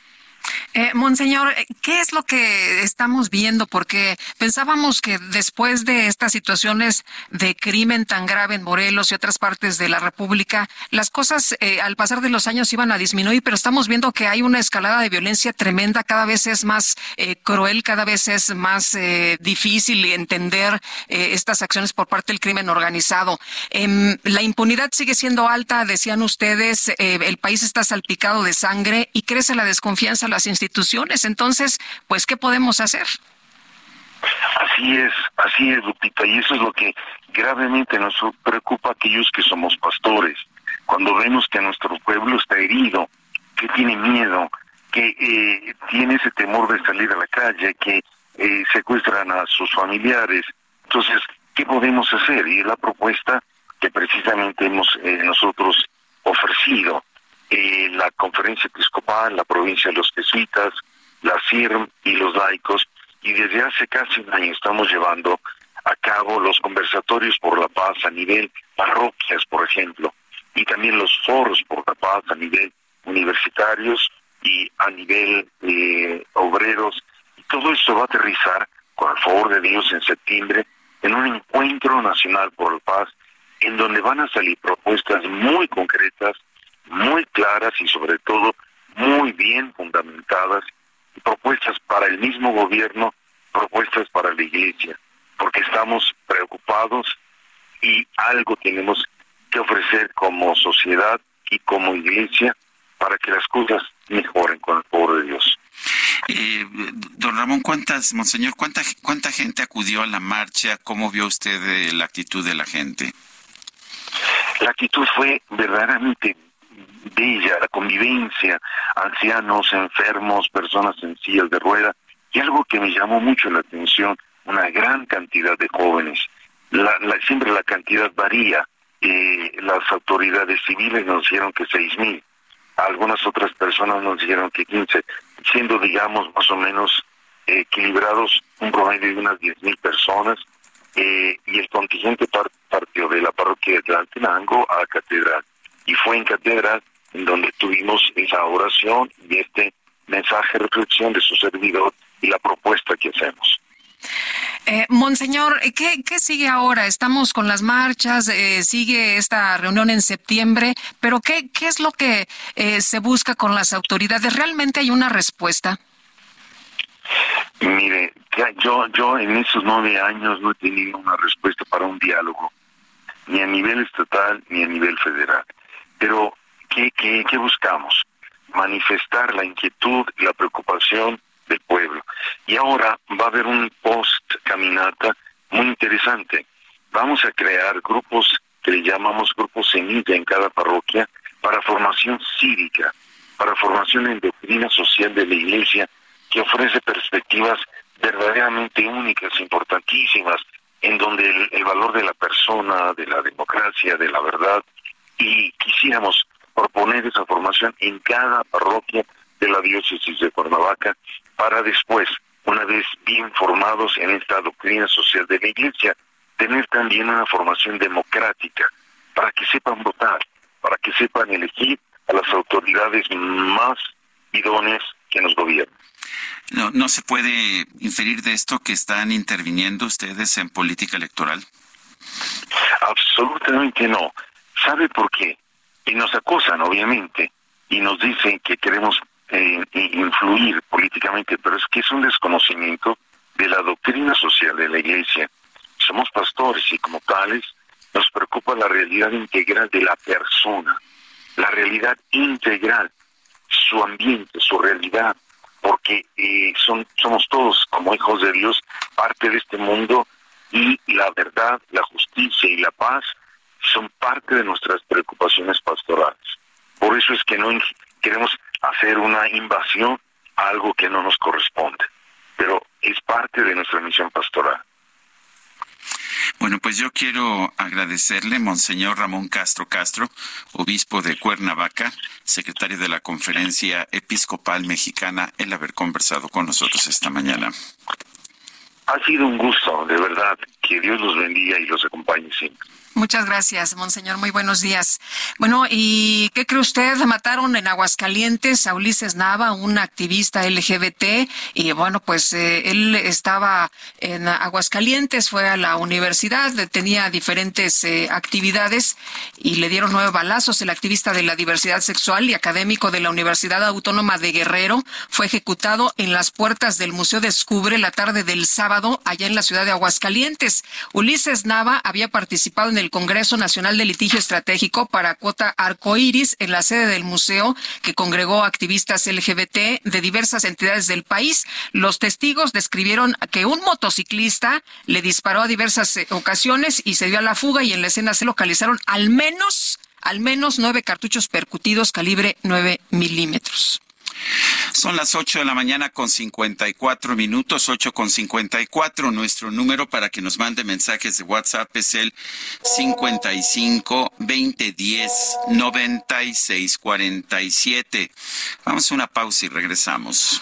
Eh, Monseñor, eh, ¿qué es lo que estamos viendo? Porque pensábamos que después de estas situaciones de crimen tan grave en Morelos y otras partes de la República, las cosas eh, al pasar de los años iban a disminuir, pero estamos viendo que hay una escalada de violencia tremenda, cada vez es más eh, cruel, cada vez es más difícil entender estas acciones por parte del crimen organizado. Em, la impunidad sigue siendo alta, decían ustedes, el país está salpicado de sangre y crece la desconfianza en las instituciones instituciones. Entonces, pues, ¿qué podemos hacer? Así es, así es, Lupita, y eso es lo que gravemente nos preocupa a aquellos que somos pastores. Cuando vemos que nuestro pueblo está herido, que tiene miedo, que eh, tiene ese temor de salir a la calle, que eh, secuestran a sus familiares. Entonces, ¿qué podemos hacer? Y es la propuesta que precisamente hemos eh, nosotros ofrecido eh, la Conferencia Episcopal, la provincia de los jesuitas, la CIRM y los laicos, y desde hace casi un año estamos llevando a cabo los conversatorios por la paz a nivel parroquias, por ejemplo, y también los foros por la paz a nivel universitarios y a nivel eh, obreros. Todo esto va a aterrizar, con el favor de Dios, en septiembre, en un encuentro nacional por la paz, en donde van a salir propuestas muy concretas muy claras y sobre todo muy bien fundamentadas, propuestas para el mismo gobierno, propuestas para la iglesia, porque estamos preocupados y algo tenemos que ofrecer como sociedad y como iglesia para que las cosas mejoren con el poder de Dios. Eh, don Ramón, ¿cuántas, monseñor, cuánta, cuánta gente acudió a la marcha? ¿Cómo vio usted eh, la actitud de la gente? La actitud fue verdaderamente bella, la convivencia, ancianos, enfermos, personas en sillas de rueda, y algo que me llamó mucho la atención, una gran cantidad de jóvenes. La, siempre la cantidad varía. Eh, las autoridades civiles nos dijeron que seis mil, algunas otras personas nos dijeron que quince, siendo, digamos, más o menos eh, equilibrados, un promedio de unas diez mil personas, eh, y el contingente partió de la parroquia de Tlantenango a Catedral. Y fue en Catedral en donde tuvimos esa oración y este mensaje de reflexión de su servidor y la propuesta que hacemos. Eh, Monseñor, ¿qué, ¿qué, sigue ahora? Estamos con las marchas, eh, sigue esta reunión en septiembre, pero ¿qué, qué es lo que eh, se busca con las autoridades? ¿Realmente hay una respuesta? Mire, yo, yo en esos nueve años no he tenido una respuesta para un diálogo, ni a nivel estatal ni a nivel federal. Pero ¿Qué, buscamos? Manifestar la inquietud y la preocupación del pueblo. Y ahora va a haber un post-caminata muy interesante. Vamos a crear grupos que le llamamos grupos semilla en cada parroquia para formación cívica, para formación en doctrina social de la Iglesia, que ofrece perspectivas verdaderamente únicas, importantísimas, en donde el valor de la persona, de la democracia, de la verdad, y quisiéramos proponer esa formación en cada parroquia de la diócesis de Cuernavaca para después, una vez bien formados en esta doctrina social de la Iglesia, tener también una formación democrática para que sepan votar, para que sepan elegir a las autoridades más idóneas que nos gobiernan. No, no se puede inferir de esto que están interviniendo ustedes en política electoral. Absolutamente no. ¿Sabe por qué? Y nos acusan, obviamente, y nos dicen que queremos eh, influir políticamente, pero es que es un desconocimiento de la doctrina social de la Iglesia. Somos pastores y como tales nos preocupa la realidad integral de la persona, la realidad integral, su ambiente, su realidad, porque eh, somos todos como hijos de Dios parte de este mundo y la verdad, la justicia y la paz son parte de nuestras preocupaciones pastorales. Por eso es que no queremos hacer una invasión a algo que no nos corresponde, pero es parte de nuestra misión pastoral. Bueno, pues yo quiero agradecerle, Monseñor Ramón Castro Castro, obispo de Cuernavaca, secretario de la Conferencia Episcopal Mexicana, el haber conversado con nosotros esta mañana. Ha sido un gusto, de verdad. Que Dios los bendiga y los acompañe siempre. Muchas gracias, monseñor. Muy buenos días. Bueno, ¿y qué cree usted? Mataron en Aguascalientes a Ulises Nava, un activista LGBT, y bueno, pues eh, él estaba en Aguascalientes, fue a la universidad, tenía diferentes eh, actividades y le dieron nueve balazos. El activista de la diversidad sexual y académico de la Universidad Autónoma de Guerrero fue ejecutado en las puertas del Museo Descubre la tarde del sábado allá en la ciudad de Aguascalientes. Ulises Nava había participado en el Congreso Nacional de Litigio Estratégico para Cuota Arcoiris en la sede del museo que congregó activistas LGBT de diversas entidades del país. Los testigos describieron que un motociclista le disparó a diversas eh, ocasiones y se dio a la fuga y en la escena se localizaron al menos al menos nueve cartuchos percutidos calibre nueve milímetros. Son las 8 de la mañana con 54 minutos, 8 con 54. Nuestro número para que nos mande mensajes de WhatsApp es el 55 2010 96 47. Vamos a una pausa y regresamos.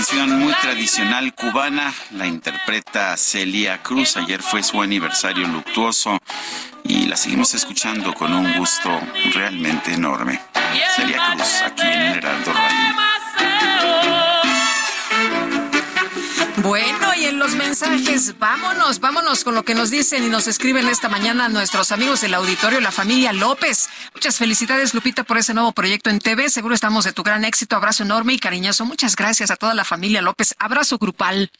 canción muy tradicional cubana, la interpreta Celia Cruz. Ayer fue su aniversario luctuoso y la seguimos escuchando con un gusto realmente enorme. Celia Cruz, aquí en Heraldo Radio. Bueno, y en los mensajes, vámonos, vámonos con lo que nos dicen y nos escriben esta mañana nuestros amigos del auditorio, la familia López. Muchas felicidades, Lupita, por ese nuevo proyecto en TV. Seguro estamos de tu gran éxito. Abrazo enorme y cariñoso. Muchas gracias a toda la familia López. Abrazo grupal.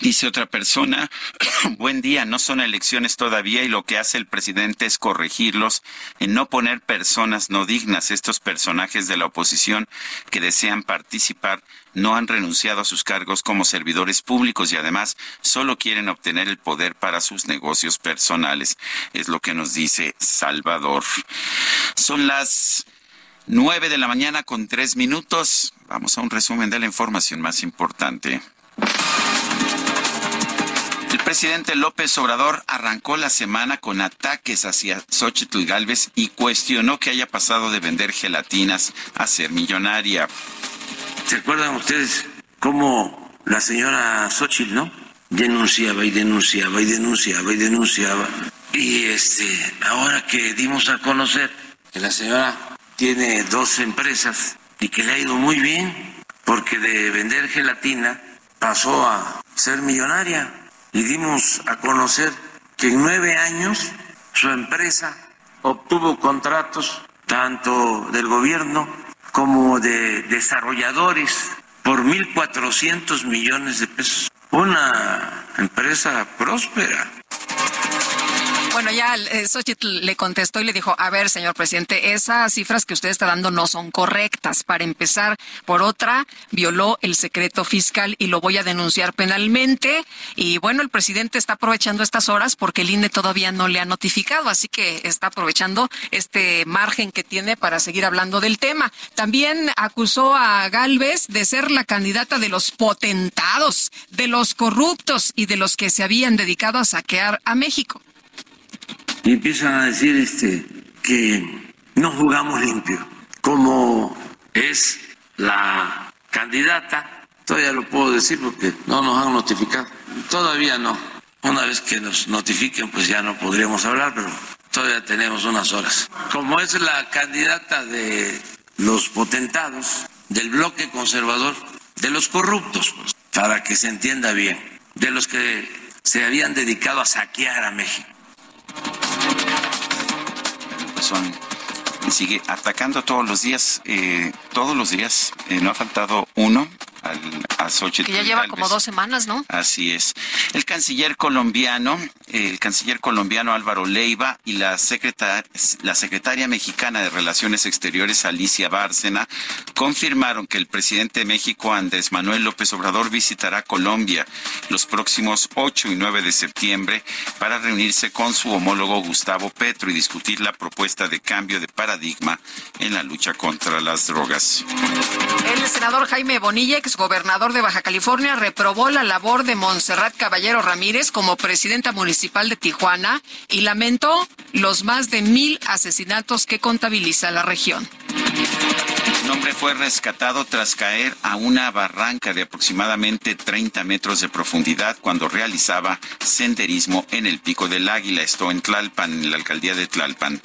Dice otra persona, (clears throat) buen día, no son elecciones todavía y lo que hace el presidente es corregirlos en no poner personas no dignas. Estos personajes de la oposición que desean participar no han renunciado a sus cargos como servidores públicos y además solo quieren obtener el poder para sus negocios personales. Es lo que nos dice Salvador. Son las nueve de la mañana con tres minutos. Vamos a un resumen de la información más importante. El presidente López Obrador arrancó la semana con ataques hacia Xochitl Galvez y cuestionó que haya pasado de vender gelatinas a ser millonaria. ¿Se acuerdan ustedes cómo la señora Xochitl, no? Denunciaba y denunciaba y denunciaba y denunciaba. Y este, ahora que dimos a conocer que la señora tiene dos empresas y que le ha ido muy bien, porque de vender gelatina pasó a ser millonaria y dimos a conocer que en nueve años su empresa obtuvo contratos tanto del gobierno como de desarrolladores por 1.400 millones de pesos. Una empresa próspera. Bueno, ya eh, le contestó y le dijo, a ver, señor presidente, esas cifras que usted está dando no son correctas. Para empezar, por otra, violó el secreto fiscal y lo voy a denunciar penalmente. Y bueno, el presidente está aprovechando estas horas porque el INE todavía no le ha notificado, así que está aprovechando este margen que tiene para seguir hablando del tema. También acusó a Galvez de ser la candidata de los potentados, de los corruptos y de los que se habían dedicado a saquear a México y empiezan a decir este que no jugamos limpio, como es la candidata, todavía lo puedo decir porque no nos han notificado, todavía no, una vez que nos notifiquen pues ya no podríamos hablar, pero todavía tenemos unas horas. Como es la candidata de los potentados, del bloque conservador, de los corruptos, pues, para que se entienda bien, de los que se habían dedicado a saquear a México son sigue atacando todos los días, eh, todos los días, eh, no ha faltado uno al, a Xochitl Que ya lleva como dos semanas, ¿no? Así es. El canciller colombiano, el canciller colombiano Álvaro Leiva y la, secretar, la secretaria mexicana de Relaciones Exteriores Alicia Bárcena confirmaron que el presidente de México Andrés Manuel López Obrador visitará Colombia los próximos 8 y 9 de septiembre para reunirse con su homólogo Gustavo Petro y discutir la propuesta de cambio de paradigma en la lucha contra las drogas. El senador Jaime Bonilla, exgobernador de Baja California, reprobó la labor de Montserrat Caballero Ramírez como presidenta municipal de Tijuana y lamentó los más de mil asesinatos que contabiliza la región. Un hombre fue rescatado tras caer a una barranca de aproximadamente 30 metros de profundidad cuando realizaba senderismo en el Pico del Águila, esto en Tlalpan, en la alcaldía de Tlalpan.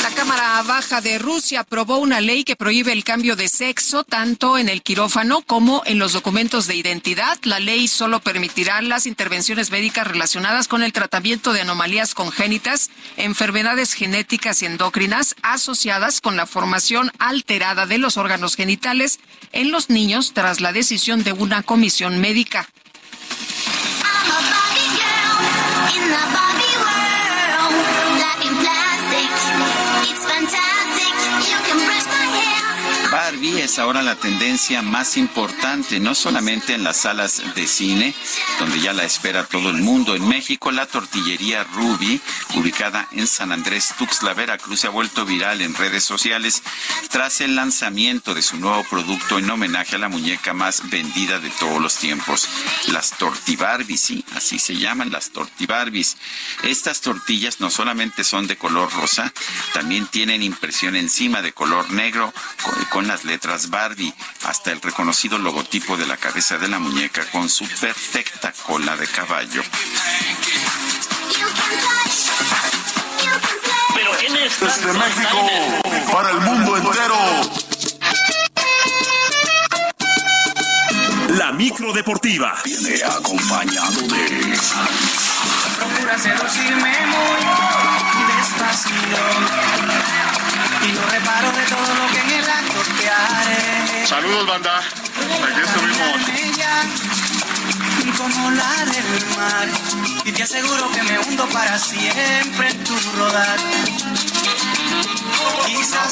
La Cámara Baja de Rusia aprobó una ley que prohíbe el cambio de sexo tanto en el quirófano como en los documentos de identidad. La ley solo permitirá las intervenciones médicas relacionadas con el tratamiento de anomalías congénitas, enfermedades genéticas y endocrinas asociadas con la formación alterada de los órganos genitales en los niños tras la decisión de una comisión médica. Barbie es ahora la tendencia más importante, no solamente en las salas de cine, donde ya la espera todo el mundo. En México, la tortillería Ruby, ubicada en San Andrés Tuxtla, Veracruz, se ha vuelto viral en redes sociales tras el lanzamiento de su nuevo producto en homenaje a la muñeca más vendida de todos los tiempos, las tortibarbies, sí, así se llaman las tortibarbies. Estas tortillas no solamente son de color rosa, también tienen impresión encima de color negro con, con las letras Barbie, hasta el reconocido logotipo de la cabeza de la muñeca con su perfecta cola de caballo. Pero ¿quién es? Desde México, para el mundo entero. La micro deportiva. Viene acompañado de. Procura seducirme muy despacito. Y no reparo de todo lo que en el acto te haré. Saludos, banda. Aquí estuvimos. Como la del mar. Y te aseguro que me hundo para siempre en tu rodar.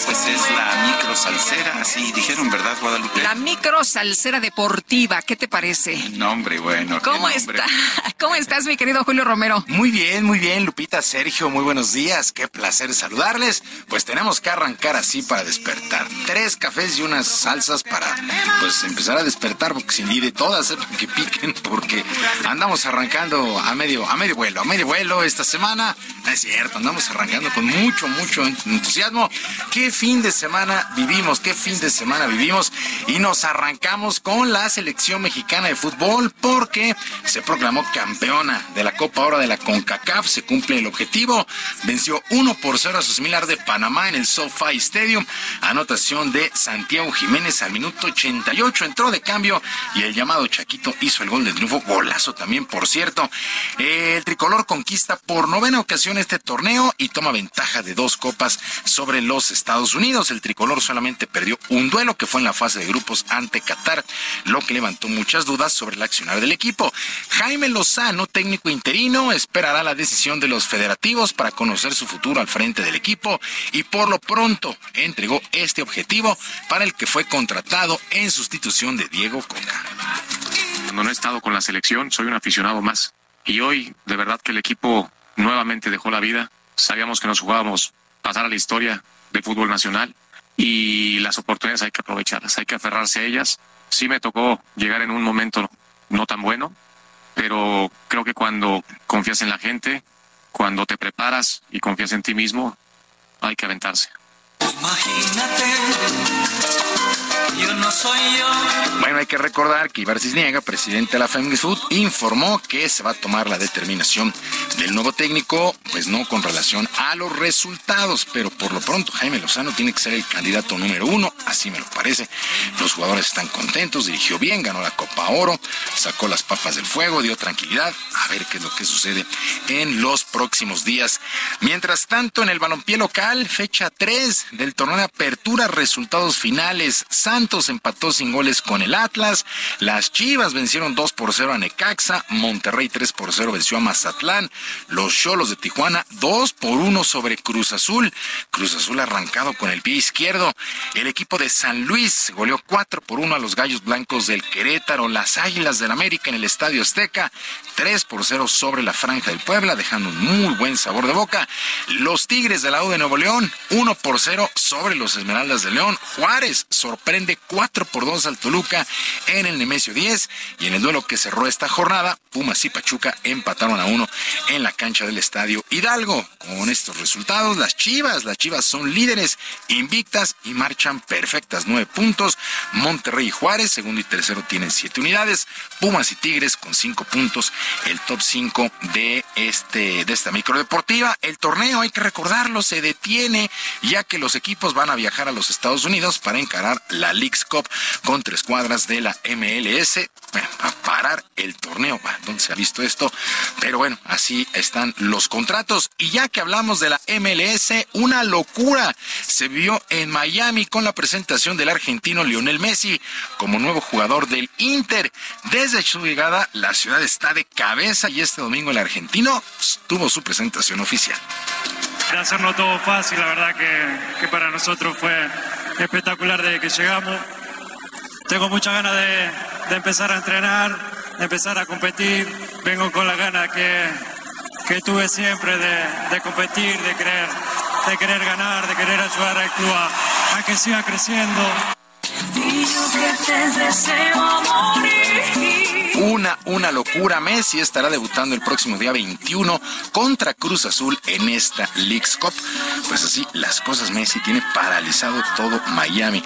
Pues es la micro salsera, así dijeron, ¿verdad, Guadalupe? La micro salsera deportiva, ¿qué te parece? Nombre, bueno. ¿Cómo está? (laughs) ¿Cómo estás, mi querido Julio Romero? Muy bien, muy bien, Lupita, Sergio, muy buenos días. Qué placer saludarles. Pues tenemos que arrancar así para despertar. Tres cafés y unas salsas para, pues, empezar a despertar, porque sin de todas, ¿eh? (laughs) que piquen, porque andamos arrancando a medio, a medio vuelo, a medio vuelo esta semana. No es cierto, andamos arrancando con mucho, mucho entusiasmo. Qué fin de semana vivimos, qué fin de semana vivimos. Y nos arrancamos con la selección mexicana de fútbol porque se proclamó campeona de la Copa Oro de la CONCACAF. Se cumple el objetivo. Venció 1 por 0 a su similar de Panamá en el SoFi Stadium. Anotación de Santiago Jiménez al minuto 88. Entró de cambio y el llamado Chaquito hizo el gol de triunfo. Golazo también, por cierto. El tricolor conquista por novena ocasión este torneo y toma ventaja de dos copas sobre los Estados Unidos. El tricolor solamente perdió un duelo que fue en la fase de grupos ante Qatar, lo que levantó muchas dudas sobre el accionar del equipo. Jaime Lozano, técnico interino, esperará la decisión de los federativos para conocer su futuro al frente del equipo y por lo pronto entregó este objetivo para el que fue contratado en sustitución de Diego Coca. Cuando no he estado con la selección, soy un aficionado más. Y hoy, de verdad que el equipo nuevamente dejó la vida. Sabíamos que nos jugábamos pasar a la historia de fútbol nacional y las oportunidades hay que aprovecharlas, hay que aferrarse a ellas. Sí me tocó llegar en un momento no tan bueno, pero creo que cuando confías en la gente, cuando te preparas y confías en ti mismo, hay que aventarse. Imagínate, yo no soy yo. Bueno, hay que recordar que Ibar Cisniega, presidente de la Food, informó que se va a tomar la determinación del nuevo técnico, pues no con relación a los resultados, pero por lo pronto Jaime Lozano tiene que ser el candidato número uno, así me lo parece. Los jugadores están contentos, dirigió bien, ganó la Copa Oro, sacó las papas del fuego, dio tranquilidad, a ver qué es lo que sucede en los próximos días. Mientras tanto, en el balompié local, fecha 3 del torneo de apertura, resultados finales. Santos empató sin goles con el Atlas. Las Chivas vencieron 2 por 0 a Necaxa. Monterrey 3 por 0 venció a Mazatlán. Los Cholos de Tijuana 2 por 1 sobre Cruz Azul. Cruz Azul arrancado con el pie izquierdo. El equipo de San Luis goleó 4 por 1 a los Gallos Blancos del Querétaro. Las Águilas del América en el Estadio Azteca 3 por 0 sobre la Franja del Puebla, dejando un muy buen sabor de boca. Los Tigres de la U de Nuevo León 1 por 0 sobre los Esmeraldas de León. Juárez sorprende 4 por 2 al Toluca en el Nemesio 10 y en el duelo que cerró esta jornada, Pumas y Pachuca empataron a uno en la cancha del Estadio Hidalgo. Con estos resultados, las Chivas, las Chivas son líderes invictas y marchan perfectas, 9 puntos. Monterrey y Juárez, segundo y tercero tienen 7 unidades. Pumas y Tigres con 5 puntos, el top 5 de este de esta micro deportiva. El torneo, hay que recordarlo, se detiene ya que los equipos van a viajar a los Estados Unidos para encarar la Leagues Cup con tres cuadras de la MLS. A parar el torneo. ¿Dónde se ha visto esto? Pero bueno, así están los contratos. Y ya que hablamos de la MLS, una locura se vio en Miami con la presentación del argentino Lionel Messi como nuevo jugador del Inter. Desde su llegada, la ciudad está de cabeza y este domingo el argentino tuvo su presentación oficial de hacerlo todo fácil, la verdad que, para nosotros fue espectacular desde que llegamos. Tengo muchas ganas de, de, empezar a entrenar, de empezar a competir. Vengo con la ganas que, que tuve siempre de, de, competir, de querer, de querer ganar, de querer ayudar al club a, a que siga creciendo. Una, una locura. Messi estará debutando el próximo día 21 contra Cruz Azul en esta League's Cup. Pues así las cosas, Messi tiene paralizado todo Miami.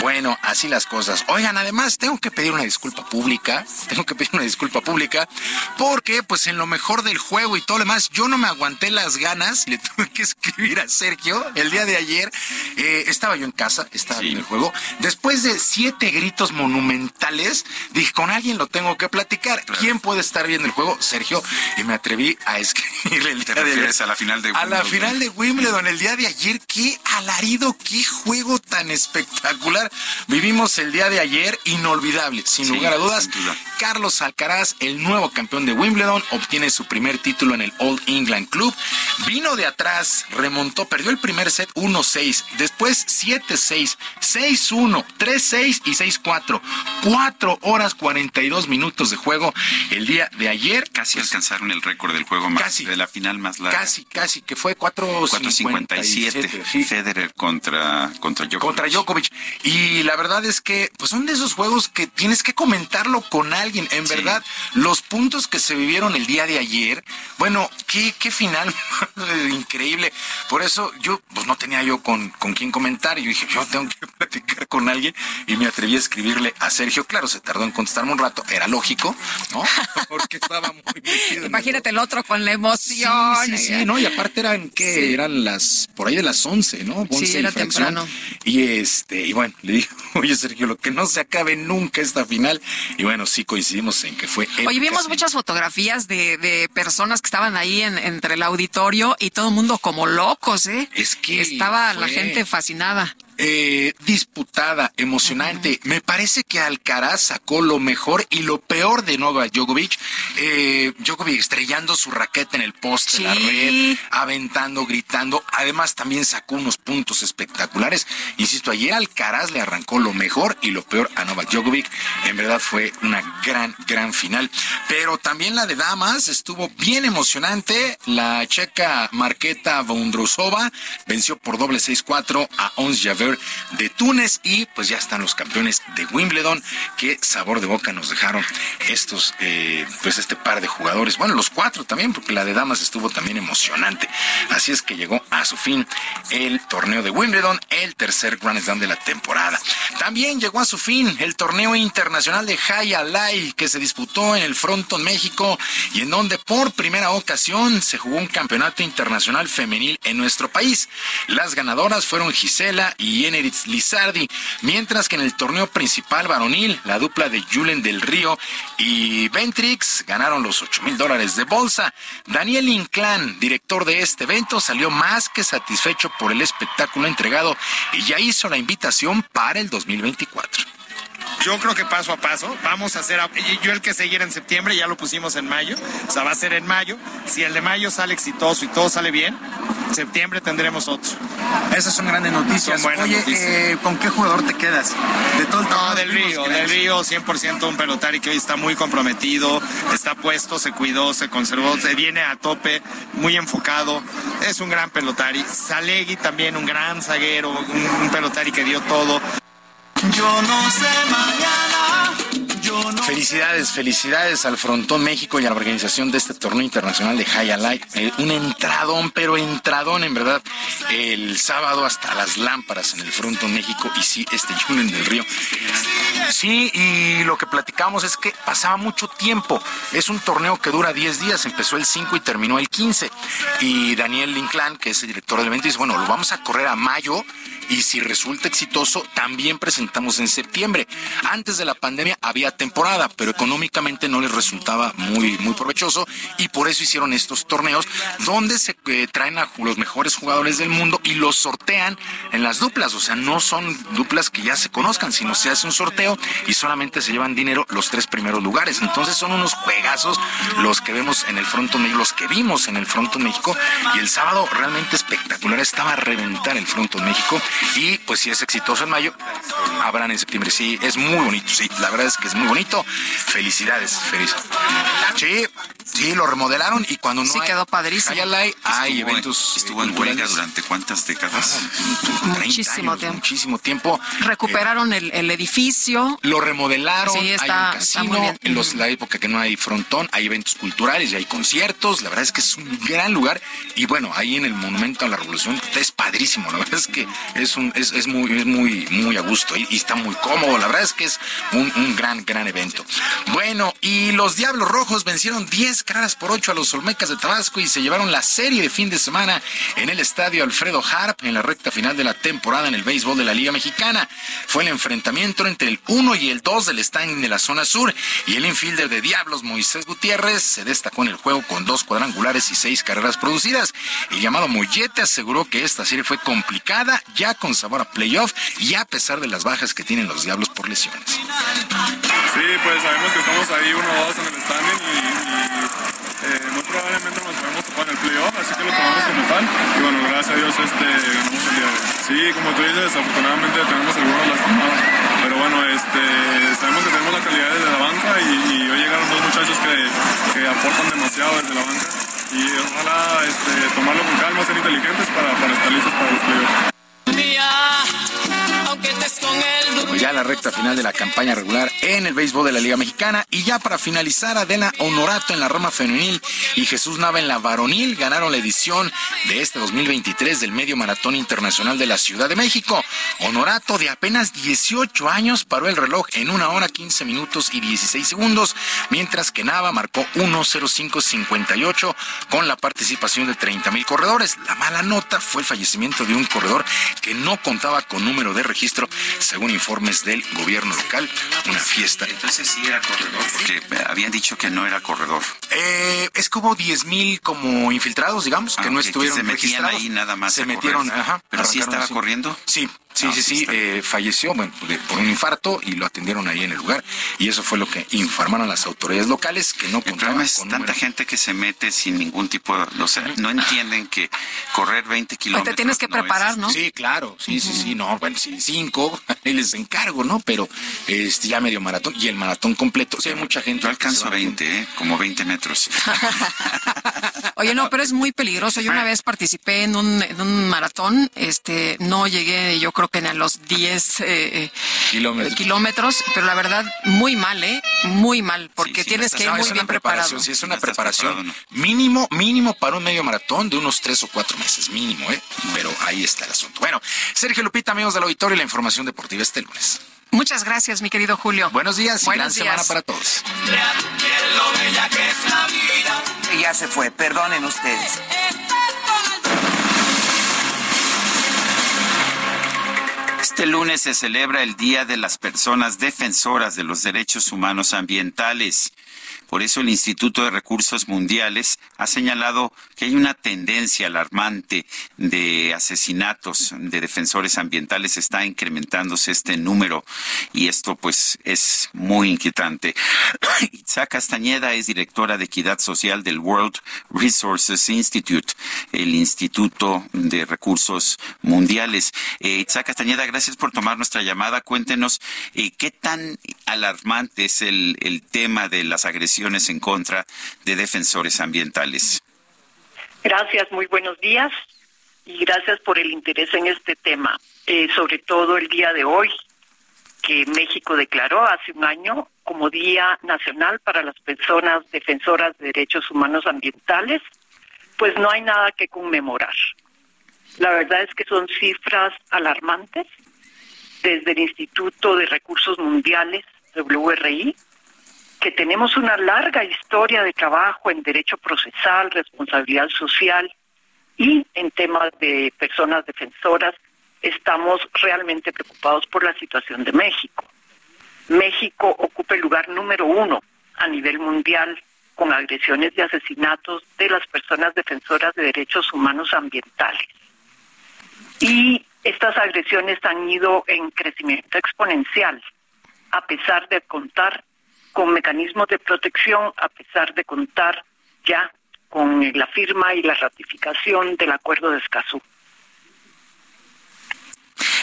Bueno, así las cosas. Oigan, además tengo que pedir una disculpa pública. Tengo que pedir una disculpa pública porque pues en lo mejor del juego y todo lo demás, yo no me aguanté las ganas. Le tuve que escribir a Sergio el día de ayer. Eh, estaba yo en casa, estaba en el juego. Después de siete gritos monumentales, dije, con alguien lo tengo que platicar platicar quién puede estar viendo el juego, Sergio, y me atreví a escribirle el ¿Te día de refieres a la final de A la Wimbledon? final de Wimbledon el día de ayer, qué alarido, qué juego tan espectacular. Vivimos el día de ayer inolvidable, sin Sí, lugar a dudas. duda. Carlos Alcaraz, el nuevo campeón de Wimbledon, obtiene su primer título en el All England Club. Vino de atrás, remontó, perdió el primer set 1-6, después 7-6, 6-1, 3-6 y 6-4. 4 horas 42 minutos de juego el día de ayer. Casi alcanzaron el récord del juego más, Casi. de la final más larga. Casi, casi, que fue 4.57. 4.57 Federer contra, contra Djokovic. contra Djokovic. Y la verdad es que pues son de esos juegos que tienes que comentarlo con alguien. En verdad, los puntos que se vivieron el día de ayer, bueno, qué, qué final (laughs) increíble. Por eso yo pues no tenía yo con, con quién comentar. Y yo dije, yo tengo que (laughs) platicar con alguien. Y me atreví a escribirle a Sergio. Claro, se tardó en contestarme un rato. Era lógico, ¿no? (laughs) Porque estaba muy metido Imagínate el otro con la emoción. Sí, sí, sí, ¿no? Y aparte eran que Sí. eran las por ahí de las 11, ¿no? 11 Sí, y era temprano. Y este, y bueno, le digo, (laughs) "Oye, Sergio, lo que no se acabe nunca esta final." Y bueno, sí coincidimos en que fue Oye, épica, vimos sí. muchas fotografías de, de personas que estaban ahí en- entre el auditorio y todo el mundo como locos, ¿eh? Es que Estaba la gente fascinada. Eh, disputada, emocionante. Me parece que Alcaraz sacó lo mejor y lo peor de Novak Djokovic. Eh, Djokovic estrellando su raqueta en el poste, la red, aventando, gritando. Además, también sacó unos puntos espectaculares. Insisto, ayer Alcaraz le arrancó lo mejor y lo peor a Novak Djokovic. En verdad fue una gran, gran final. Pero también la de damas estuvo bien emocionante. La checa Marqueta Vondrousova venció por doble 6-4 a Ons Javer de Túnez y pues ya están los campeones de Wimbledon. Qué sabor de boca nos dejaron estos, eh, pues este par de jugadores. Bueno, los cuatro también, porque la de damas estuvo también emocionante. Así es que llegó a su fin el torneo de Wimbledon, el tercer Grand Slam de la temporada. También llegó a su fin el torneo internacional de High Alay que se disputó en el Fronton México y en donde por primera ocasión se jugó un campeonato internacional femenil en nuestro país. Las ganadoras fueron Gisela y Eneritz Lizardi, mientras que en el torneo principal varonil, la dupla de Julen del Río y Ventrix ganaron los 8 mil dólares de bolsa. Daniel Inclán, director de este evento, salió más que satisfecho por el espectáculo entregado y ya hizo la invitación para el 2024. Yo creo que paso a paso vamos a hacer, y yo el que seguir en septiembre ya lo pusimos en mayo, o sea, va a ser en mayo. Si el de mayo sale exitoso y todo sale bien, septiembre tendremos otro. Esas son grandes noticias. Son buenas Oye, noticias. eh, ¿con qué jugador te quedas? De todo el No, del Río, del Río 100% un pelotari que hoy está muy comprometido, está puesto, se cuidó, se conservó, se viene a tope, muy enfocado, es un gran pelotari. Salegui también un gran zaguero, un, un pelotari que dio todo. Yo no sé mañana, Felicidades, felicidades al Frontón México y a la organización de este torneo internacional de High Alive. Eh, un entradón, pero entradón en verdad. El sábado hasta las lámparas en el Frontón México y sí, este Julen del Río. Sí, y lo que platicamos es que pasaba mucho tiempo. Es un torneo que dura 10 días, empezó el 5 y terminó el 15. Y Daniel Linclán, que es el director del evento, dice, bueno, lo vamos a correr a mayo y si resulta exitoso, también presentamos en septiembre. Antes de la pandemia había temporada, pero económicamente no les resultaba muy, muy provechoso y por eso hicieron estos torneos donde se eh, traen a los mejores jugadores del mundo y los sortean en las duplas. O sea, no son duplas que ya se conozcan, sino se hace un sorteo y solamente se llevan dinero los tres primeros lugares. Entonces son unos juegazos los que vemos en el Fronto México, los que vimos en el Fronto México y el sábado realmente espectacular. Estaba a reventar el Fronto México y pues si es exitoso en mayo, habrán en septiembre. Sí, es muy bonito, sí, la verdad es que es muy bonito. Felicidades, feliz. Sí, sí, lo remodelaron y cuando no Sí, hay quedó padrísimo. Hay Estuvo- eventos Estuvo en huelga durante cuántas décadas? 30 Muchísimo años, tiempo. muchísimo tiempo. Recuperaron el, el edificio. Lo remodelaron, Sí, está- hay un está muy casino, bien. en los- la época que no hay frontón, hay eventos culturales y hay conciertos, la verdad es que es un gran lugar y bueno, ahí en el Monumento a la Revolución es padrísimo, la verdad es que es un es, es muy es muy muy a gusto y, y está muy cómodo, la verdad es que es un, un gran gran evento. Bueno, y los Diablos Rojos vencieron 10 caras por 8 a los Olmecas de Tabasco y se llevaron la serie de fin de semana en el estadio Alfredo Harp en la recta final de la temporada en el béisbol de la Liga Mexicana. Fue el enfrentamiento entre el 1 y el 2 del standing de la zona sur y el infielder de Diablos Moisés Gutiérrez se destacó en el juego con dos cuadrangulares y seis carreras producidas. El llamado Mollete aseguró que esta serie fue complicada, ya con sabor a playoff y a pesar de las bajas que tienen los Diablos por lesiones. Sí, pues sabemos que estamos ahí 1-2 en el standing y, y eh, muy probablemente nos vemos en el playoff, así que lo tomamos como tal. Y bueno, gracias a Dios este, ganamos el día de hoy. Sí, como tú dices, afortunadamente tenemos algunos lastimados, pero bueno, este, sabemos que tenemos la calidad desde la banca y, y hoy llegaron dos muchachos que, que aportan demasiado desde la banca y ojalá este, tomarlo con calma, ser inteligentes para, para estar listos para los playoffs. Ya la recta final de la campaña regular en el béisbol de la Liga Mexicana y ya para finalizar Adela Honorato en la rama femenil y Jesús Nava en la varonil ganaron la edición de este 2023 del Medio Maratón Internacional de la Ciudad de México. Honorato de apenas 18 años paró el reloj en una hora 15 minutos y 16 segundos, mientras que Nava marcó 1.0558 con la participación de 30 mil corredores. La mala nota fue el fallecimiento de un corredor que no contaba con número de registro, según informes del gobierno local. Una fiesta. Entonces sí era corredor, porque habían dicho que no era corredor. Eh, es como 10 mil como infiltrados, digamos, que Ah, no ok, que estuvieron se metían registrados. ahí nada más Se metieron, ajá. Pero sí estaba corriendo. Sí. Sí, Ah, sí, sí eh, falleció bueno, de- por un infarto y lo atendieron ahí en el lugar. Y eso fue lo que informaron las autoridades locales que no El problema es con tanta número. gente que se mete sin ningún tipo de... O sea, no entienden que correr 20 kilómetros... tienes que no es- preparar, ¿no? Sí, claro, sí, sí, sí, no, bueno, sí, cinco, (laughs) les encargo, ¿no? Pero este ya medio maratón y el maratón completo, sí hay mucha gente. Yo alcanzo 20, ¿eh? Como 20 metros. (laughs) Oye, no, pero es muy peligroso. Yo una vez participé en un, en un maratón, este, no llegué, yo creo que ni a los 10 eh, Kilómetros. kilómetros, pero la verdad, muy mal, ¿eh? Muy mal, porque tienes que ir No, muy bien preparado. preparación, sí, es una ¿No estás preparación mínimo, mínimo para un medio maratón de unos tres o cuatro meses, mínimo, ¿eh? Pero ahí está el asunto. Bueno, Sergio Lupita, amigos del auditorio, la información deportiva este lunes. Muchas gracias, mi querido Julio. Buenos días y Buenos gran días. semana para todos. Ya se fue, perdonen ustedes. Este lunes se celebra el Día de las Personas Defensoras de los Derechos Humanos Ambientales. Por eso el Instituto de Recursos Mundiales ha señalado que hay una tendencia alarmante de asesinatos de defensores ambientales. Está incrementándose este número y esto pues es muy inquietante. (coughs) Itza Castañeda es directora de Equidad Social del World Resources Institute, el Instituto de Recursos Mundiales. Eh, Itza Castañeda, gracias por tomar nuestra llamada. Cuéntenos eh, qué tan alarmante es el, el tema de las agresiones en contra de defensores ambientales. Gracias, muy buenos días y gracias por el interés en este tema, eh, sobre todo el día de hoy, que México declaró hace un año como Día Nacional para las Personas Defensoras de Derechos Humanos Ambientales, pues no hay nada que conmemorar. La verdad es que son cifras alarmantes desde el Instituto de Recursos Mundiales, WRI, que tenemos una larga historia de trabajo en derecho procesal, responsabilidad social y en temas de personas defensoras, estamos realmente preocupados por la situación de México. México ocupa el lugar número uno a nivel mundial con agresiones y asesinatos de las personas defensoras de derechos humanos ambientales. Y estas agresiones han ido en crecimiento exponencial, a pesar de contar con mecanismos de protección, a pesar de contar ya con la firma y la ratificación del Acuerdo de Escazú.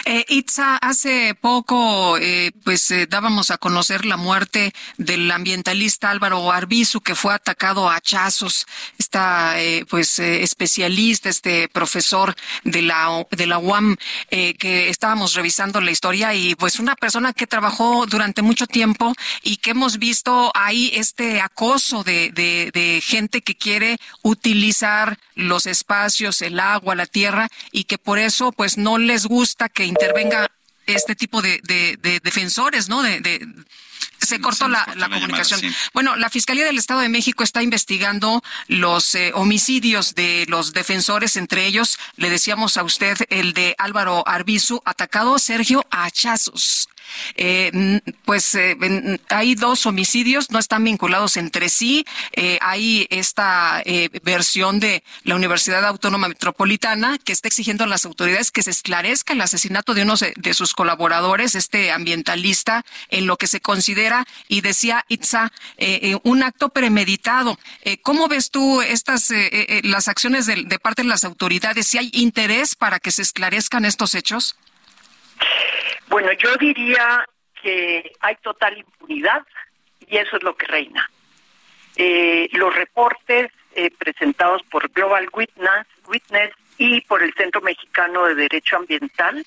Eh, Itza, hace poco eh, pues eh, dábamos a conocer la muerte del ambientalista Álvaro Arbizu que fue atacado a hachazos. Esta eh, pues eh, especialista, este profesor de la de la UAM eh, que estábamos revisando la historia y pues una persona que trabajó durante mucho tiempo y que hemos visto ahí este acoso de, de, de gente que quiere utilizar los espacios, el agua, la tierra y que por eso pues no les gusta que intervenga este tipo de, de, de defensores, ¿no? De, de- se cortó la, la comunicación. Bueno, la Fiscalía del Estado de México está investigando los eh, homicidios de los defensores, entre ellos, le decíamos a usted, el de Álvaro Arbizu, atacado Sergio a hachazos. Eh, pues eh, hay dos homicidios, no están vinculados entre sí. Eh, hay esta versión de la Universidad Autónoma Metropolitana que está exigiendo a las autoridades que se esclarezca el asesinato de uno de sus colaboradores, este ambientalista, en lo que se considera, y decía Itza, un acto premeditado. ¿Cómo ves tú estas las acciones de parte de las autoridades? ¿Si hay interés para que se esclarezcan estos hechos? Bueno, yo diría que hay total impunidad y eso es lo que reina. Eh, los reportes eh, presentados por Global Witness, Witness y por el Centro Mexicano de Derecho Ambiental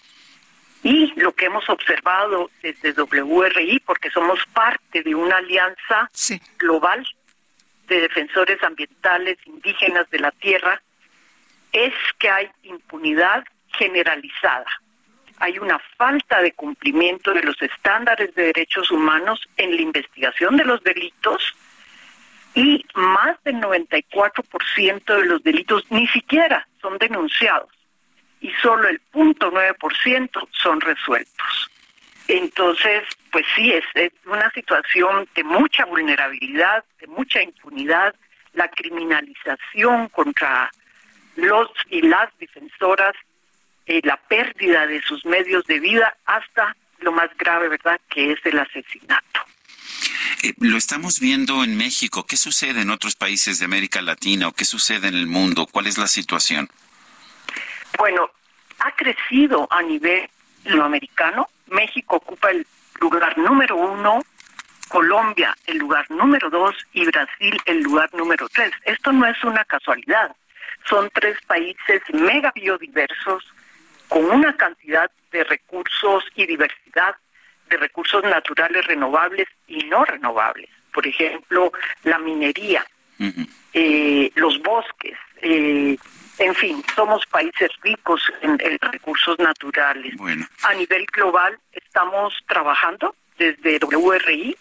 y lo que hemos observado desde WRI, porque somos parte de una alianza global de defensores ambientales indígenas de la tierra, es que hay impunidad generalizada hay una falta de cumplimiento de los estándares de derechos humanos en la investigación de los delitos y más del 94% de los delitos ni siquiera son denunciados y solo el 0.9% son resueltos. Entonces, pues sí, es, es una situación de mucha vulnerabilidad, de mucha impunidad, la criminalización contra los y las defensoras eh, la pérdida de sus medios de vida hasta lo más grave, ¿verdad?, que es el asesinato. Eh, lo estamos viendo en México. ¿Qué sucede en otros países de América Latina o qué sucede en el mundo? ¿Cuál es la situación? Bueno, ha crecido a nivel latinoamericano. México ocupa el lugar número uno, Colombia el lugar número dos y Brasil el lugar número tres. Esto no es una casualidad. Son tres países mega biodiversos con una cantidad de recursos y diversidad de recursos naturales renovables y no renovables. Por ejemplo, la minería, eh, los bosques, eh, en fin, somos países ricos en, recursos naturales. A nivel global estamos trabajando desde WRI,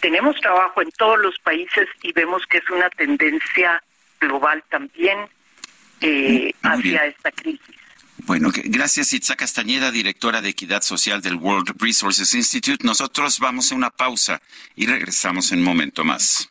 tenemos trabajo en todos los países y vemos que es una tendencia global también eh, hacia esta crisis. Bueno, gracias Itza Castañeda, directora de Equidad Social del World Resources Institute. Nosotros vamos a una pausa y regresamos en un momento más.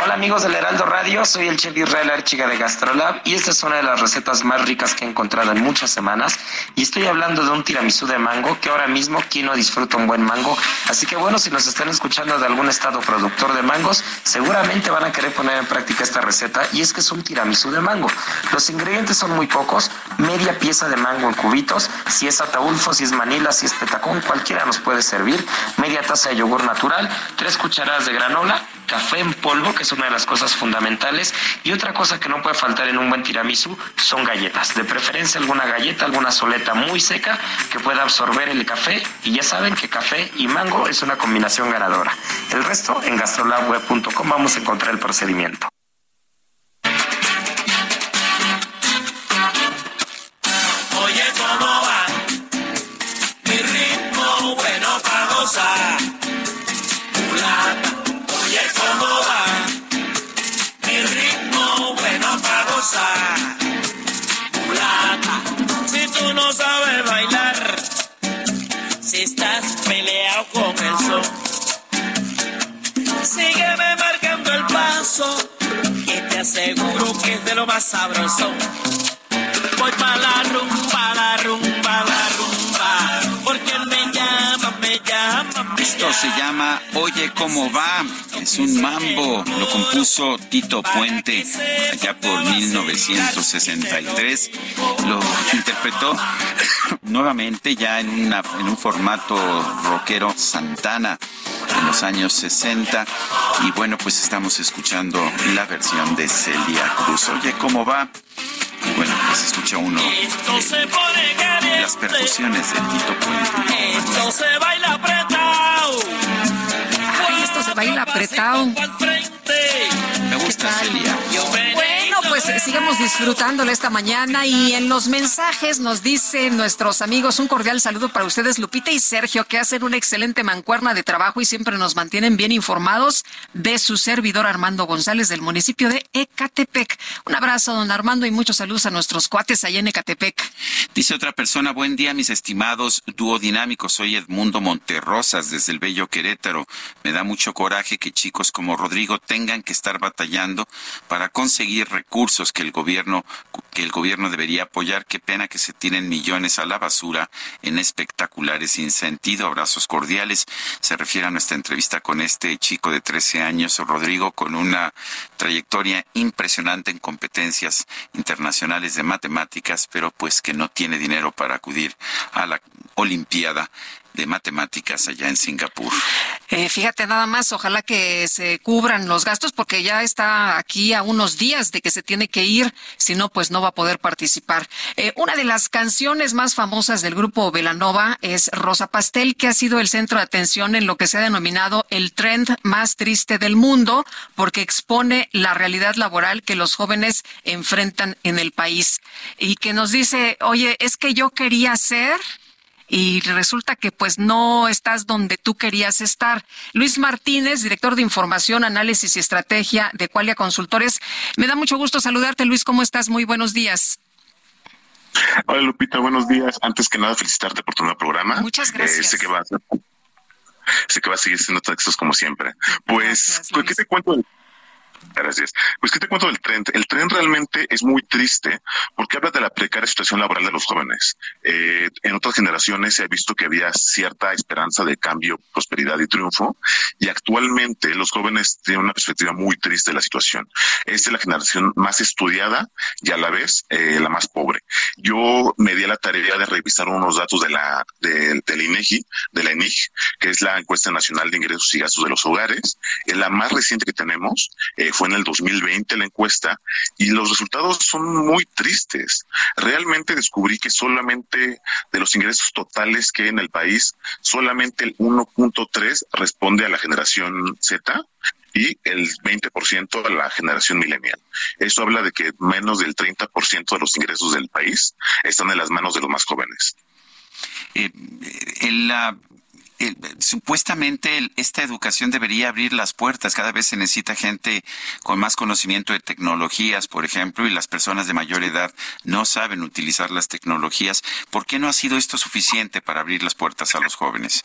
Hola amigos del Heraldo Radio, soy el chef Israel Archiga de Gastrolab y esta es una de las recetas más ricas que he encontrado en muchas semanas. Y estoy hablando de un tiramisú de mango que ahora mismo quien no disfruta un buen mango, así que bueno, si nos están escuchando de algún estado productor de mangos, seguramente van a querer poner en práctica esta receta. Y es que es un tiramisú de mango. Los ingredientes son muy pocos, media pieza de mango en cubitos, si es ataulfo, si es manila, si es petacón, cualquiera nos puede servir, media taza de yogur natural, tres cucharadas de granola, café en polvo, que es una de las cosas fundamentales, y otra cosa que no puede faltar en un buen tiramisú son galletas, de preferencia alguna galleta, alguna soleta muy seca que pueda absorber el café, y ya saben que café y mango es una combinación ganadora. El resto en gastrolabweb.com vamos a encontrar el procedimiento. Oye, ¿cómo va? Mi ritmo bueno para gozar. De lo más sabroso. Voy pa' la rumba, Esto se llama Oye cómo va. Es un mambo. Lo compuso Tito Puente allá por 1963. Lo interpretó (laughs) nuevamente ya en, en un formato rockero Santana en los años 60. Y bueno, pues estamos escuchando la versión de Celia Cruz. Oye cómo va. Bueno, pues escucha uno Esto se pone caliente. las percusiones de Tito Puente. Esto se baila apretado. Ay, esto se baila apretado. Me gusta Celia. Pues eh, sigamos disfrutándolo esta mañana y en los mensajes nos dicen nuestros amigos un cordial saludo para ustedes, Lupita y Sergio, que hacen una excelente mancuerna de trabajo y siempre nos mantienen bien informados de su servidor Armando González del municipio de Ecatepec. Un abrazo, don Armando, y muchos saludos a nuestros cuates allá en Ecatepec. Dice otra persona, buen día mis estimados duodinámicos, soy Edmundo Monterrosas desde el Bello Querétaro. Me da mucho coraje que chicos como Rodrigo tengan que estar batallando para conseguir recursos que el gobierno que el gobierno debería apoyar. Qué pena que se tienen millones a la basura en espectaculares sin sentido. Abrazos cordiales. Se refiere a nuestra entrevista con este chico de 13 años, Rodrigo, con una trayectoria impresionante en competencias internacionales de matemáticas, pero pues que no tiene dinero para acudir a la Olimpiada de Matemáticas allá en Singapur. Eh, fíjate nada más, ojalá que se cubran los gastos porque ya está aquí a unos días de que se tiene que ir, si no, pues no va a poder participar. Eh, una de las canciones más famosas del grupo Velanova es Rosa Pastel, que ha sido el centro de atención en lo que se ha denominado el trend más triste del mundo, porque expone la realidad laboral que los jóvenes enfrentan en el país y que nos dice, oye, es que yo quería ser y resulta que pues no estás donde tú querías estar. Luis Martínez, director de Información, Análisis y Estrategia de Qualia Consultores. Me da mucho gusto saludarte, Luis. ¿Cómo estás? Muy buenos días. Hola Lupita, buenos días. Antes que nada, felicitarte por tu nuevo programa. Muchas gracias. sé que vas a, sé que vas a seguir siendo textos como siempre. Pues, ¿qué te cuento? Gracias. Pues, ¿qué te cuento del tren? El tren realmente es muy triste porque habla de la precaria situación laboral de los jóvenes. Eh, en otras generaciones se ha visto que había cierta esperanza de cambio, prosperidad y triunfo y actualmente los jóvenes tienen una perspectiva muy triste de la situación. Esta es la generación más estudiada y a la vez eh, la más pobre. Yo me di a la tarea de revisar unos datos de la de, del INEGI, de la ENIG, que es la encuesta nacional de ingresos y gastos de los hogares. Es la más reciente que tenemos. Eh, fue en el 2020 la encuesta y los resultados son muy tristes. Realmente descubrí que solamente de los ingresos totales que hay en el país, solamente el 1.3 responde a la generación Z y el 20% a la generación millennial. Eso habla de que menos del 30% de los ingresos del país están en las manos de los más jóvenes. Eh, el, la- el- supuestamente el- esta educación debería abrir las puertas. Cada vez se necesita gente con más conocimiento de tecnologías, por ejemplo, y las personas de mayor edad no saben utilizar las tecnologías. ¿Por qué no ha sido esto suficiente para abrir las puertas a los jóvenes?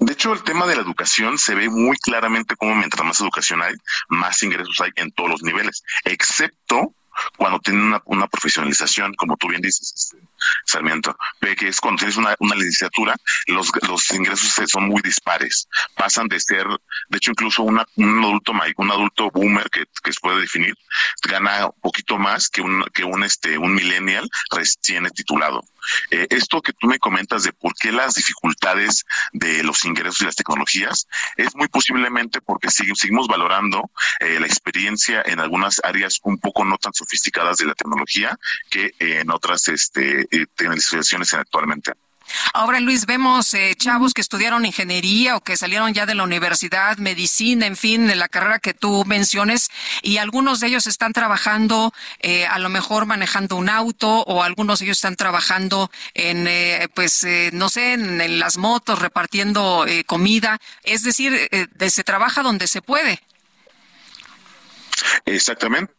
De hecho, el tema de la educación se ve muy claramente como mientras más educación hay, más ingresos hay en todos los niveles, excepto cuando tienen una, una profesionalización, como tú bien dices, este, Sarmiento, ve que es cuando tienes una, una licenciatura, los, los ingresos son muy dispares. Pasan de ser, de hecho, incluso una, un adulto un adulto boomer que, que se puede definir, gana un poquito más que un, que un este, un millennial recién titulado. Eh, esto que tú me comentas de por qué las dificultades de los ingresos y las tecnologías es muy posiblemente porque sig- seguimos valorando eh, la experiencia en algunas áreas un poco no tan sofisticadas de la tecnología que en otras este, eh, tecnologizaciones actualmente. Ahora, Luis, vemos eh, chavos que estudiaron ingeniería o que salieron ya de la universidad, medicina, en fin, de la carrera que tú menciones, y algunos de ellos están trabajando, eh, a lo mejor manejando un auto, o algunos de ellos están trabajando en, eh, pues, eh, no sé, en, en las motos, repartiendo eh, comida. Es decir, eh, de- se trabaja donde se puede. Exactamente.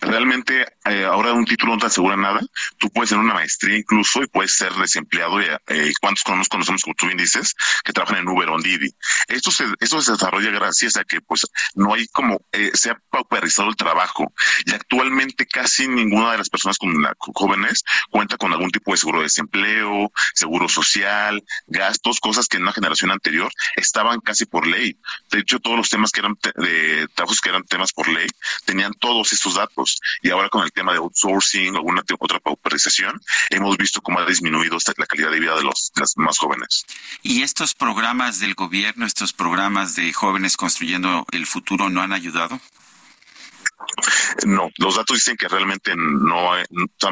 Realmente eh, ahora un título no te asegura nada. Tú puedes tener una maestría incluso y puedes ser desempleado. Y, eh, ¿Cuántos nos conocemos, como tú bien dices, que trabajan en Uber o en Didi? Esto se, esto se desarrolla gracias a que pues no hay como, eh, se ha pauperizado el trabajo y actualmente casi ninguna de las personas con la- jóvenes cuenta con algún tipo de seguro de desempleo, seguro social, gastos, cosas que en una generación anterior estaban casi por ley. De hecho, todos los temas que eran de trabajos que eran temas por ley tenían todos estos datos y ahora con el tema de outsourcing alguna otra pauperización hemos visto cómo ha disminuido la calidad de vida de los más jóvenes. ¿Y estos programas del gobierno, estos programas de jóvenes construyendo el futuro no han ayudado? No, los datos dicen que realmente no,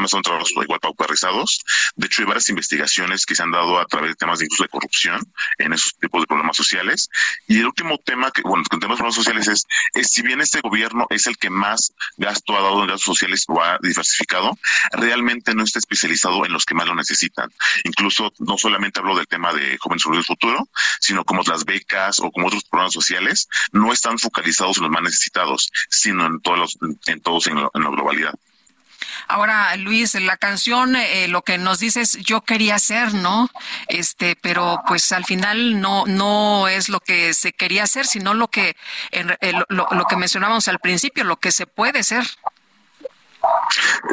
son trabajos igual pauperizados. De hecho, hay varias investigaciones que se han dado a través de temas de incluso de corrupción en esos tipos de problemas sociales. Y el último tema que, bueno, con temas de problemas sociales es, es si bien este gobierno es el que más gasto ha dado en gastos sociales o ha diversificado, realmente no está especializado en los que más lo necesitan. Incluso no solamente hablo del tema de jóvenes sobre el futuro, sino como las becas o como otros programas sociales, no están focalizados en los más necesitados, sino en todos los, en todos en, lo- en la globalidad. Ahora, Luis, la canción eh, lo que nos dice es yo quería ser, ¿no? Este, pero pues al final no no es lo que se quería hacer, sino lo que eh, lo- lo que mencionábamos al principio, lo que se puede ser.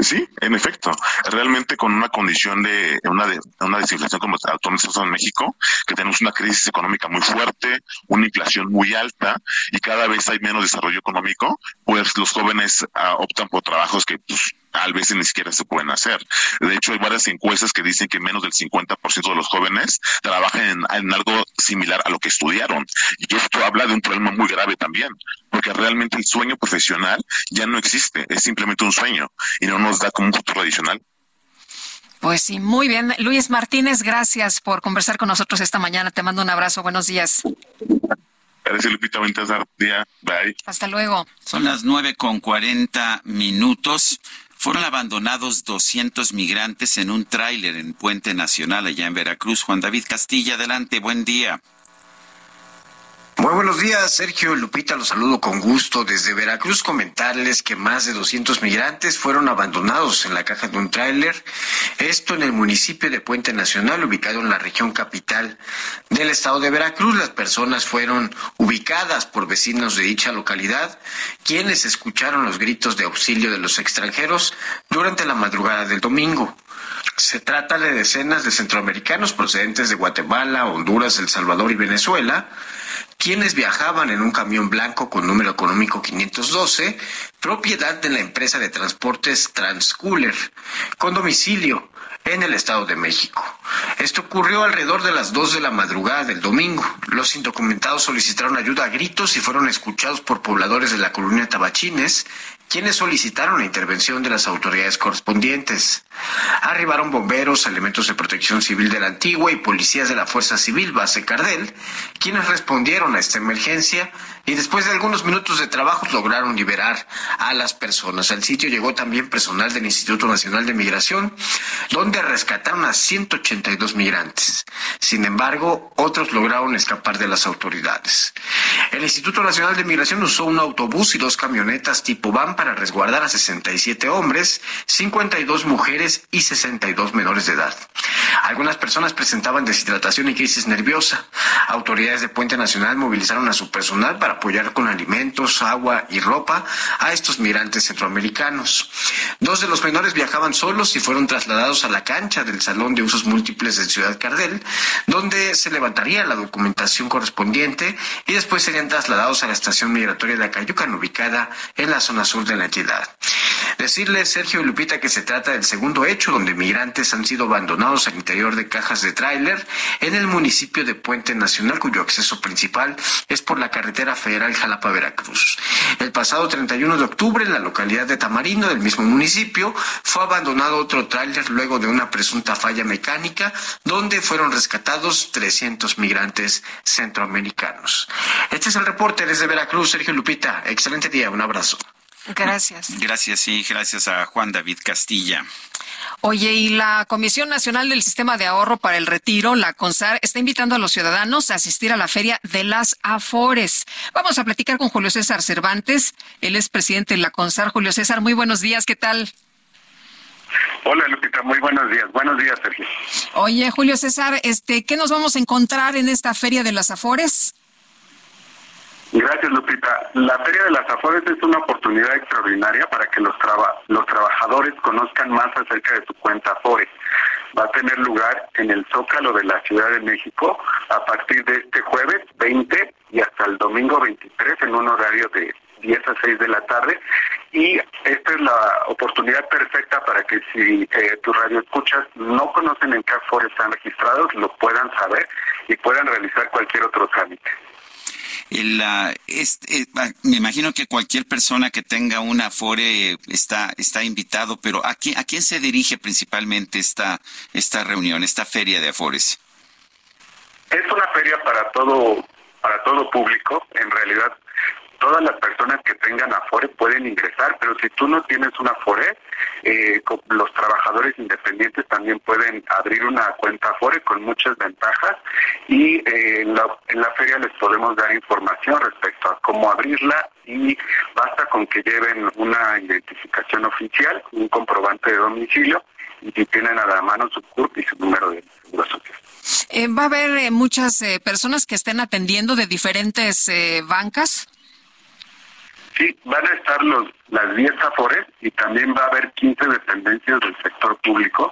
Sí, en efecto. Realmente con una condición de una, de, una desinflación como actualmente en México, que tenemos una crisis económica muy fuerte, una inflación muy alta y cada vez hay menos desarrollo económico, pues los jóvenes ah, optan por trabajos que pues, a veces ni siquiera se pueden hacer. De hecho, hay varias encuestas que dicen que menos del 50% de los jóvenes trabajan en algo similar a lo que estudiaron. Y esto habla de un problema muy grave también, porque realmente el sueño profesional ya no existe, es simplemente un sueño y no nos da como un futuro adicional. Pues sí, muy bien. Luis Martínez, gracias por conversar con nosotros esta mañana. Te mando un abrazo. Buenos días. Gracias, Lupita. Buen día. Bye. Hasta luego. Son las nueve con cuarenta minutos. Fueron abandonados 200 migrantes en un tráiler en Puente Nacional allá en Veracruz. Juan David Castilla, adelante, buen día. Muy buenos días, Sergio Lupita, los saludo con gusto desde Veracruz. Comentarles que más de 200 migrantes fueron abandonados en la caja de un tráiler. Esto en el municipio de Puente Nacional, ubicado en la región capital del estado de Veracruz. Las personas fueron ubicadas por vecinos de dicha localidad, quienes escucharon los gritos de auxilio de los extranjeros durante la madrugada del domingo. Se trata de decenas de centroamericanos procedentes de Guatemala, Honduras, El Salvador y Venezuela, quienes viajaban en un camión blanco con número económico 512, propiedad de la empresa de transportes Transcooler, con domicilio en el Estado de México. Esto ocurrió alrededor de las 2 de la madrugada del domingo. Los indocumentados solicitaron ayuda a gritos y fueron escuchados por pobladores de la colonia Tabachines, quienes solicitaron la intervención de las autoridades correspondientes. Arribaron bomberos, elementos de protección civil de la antigua y policías de la Fuerza Civil Base Cardel, quienes respondieron a esta emergencia y después de algunos minutos de trabajo lograron liberar a las personas. Al sitio llegó también personal del Instituto Nacional de Migración, donde rescataron a 182 migrantes. Sin embargo, otros lograron escapar de las autoridades. El Instituto Nacional de Migración usó un autobús y dos camionetas tipo van para resguardar a 67 hombres, 52 mujeres y 62 menores de edad. Algunas personas presentaban deshidratación y crisis nerviosa. Autoridades de Puente Nacional movilizaron a su personal para apoyar con alimentos, agua y ropa a estos migrantes centroamericanos. Dos de los menores viajaban solos y fueron trasladados a la cancha del Salón de Usos Múltiples de Ciudad Cardel, donde se levantaría la documentación correspondiente y después serían trasladados a la estación migratoria de Acayucan, ubicada en la zona sur de la entidad. Decirle, Sergio Lupita, que se trata del segundo hecho donde migrantes han sido abandonados al interior de cajas de tráiler en el municipio de Puente Nacional, cuyo acceso principal es por la carretera federal Jalapa-Veracruz. El pasado 31 de octubre, en la localidad de Tamarindo, del mismo municipio, fue abandonado otro tráiler luego de una presunta falla mecánica, donde fueron rescatados 300 migrantes centroamericanos. Este es el reporte desde Veracruz, Sergio Lupita. Excelente día, un abrazo. Gracias. Gracias y gracias a Juan David Castilla. Oye, y la Comisión Nacional del Sistema de Ahorro para el Retiro, la CONSAR, está invitando a los ciudadanos a asistir a la Feria de las Afores. Vamos a platicar con Julio César Cervantes. Él es presidente de la CONSAR. Julio César, muy buenos días. ¿Qué tal? Hola Lupita, muy buenos días. Buenos días, Sergio. Oye, Julio César, este, ¿qué nos vamos a encontrar en esta Feria de las Afores? Gracias, Lupita. La Feria de las Afores es una oportunidad extraordinaria para que los, traba- los trabajadores conozcan más acerca de su cuenta Afores. Va a tener lugar en el Zócalo de la Ciudad de México a partir de este jueves 20 y hasta el domingo 23 en un horario de 10 a 6 de la tarde. Y esta es la oportunidad perfecta para que si eh, tus radioescuchas no conocen en qué Afores están registrados, lo puedan saber y puedan realizar cualquier otro trámite. El, ah, este, me imagino que cualquier persona que tenga una Afore está, está invitado, pero ¿a quién, ¿a quién se dirige principalmente esta, esta reunión, esta feria de Afores? Es una feria para todo, para todo público. En realidad, todas las personas que tengan Afore pueden ingresar, pero si tú no tienes una Afore, eh, los trabajadores independientes también pueden abrir una cuenta Afore con muchas ventajas y eh, en, la, en la feria les podemos dar información respecto a cómo abrirla y basta con que lleven una identificación oficial, un comprobante de domicilio y tienen a la mano su CURP y su número de seguro social. Eh, ¿Va a haber eh, muchas eh, personas que estén atendiendo de diferentes eh, bancas? Sí, van a estar los las 10 afores y también va a haber 15 dependencias del sector público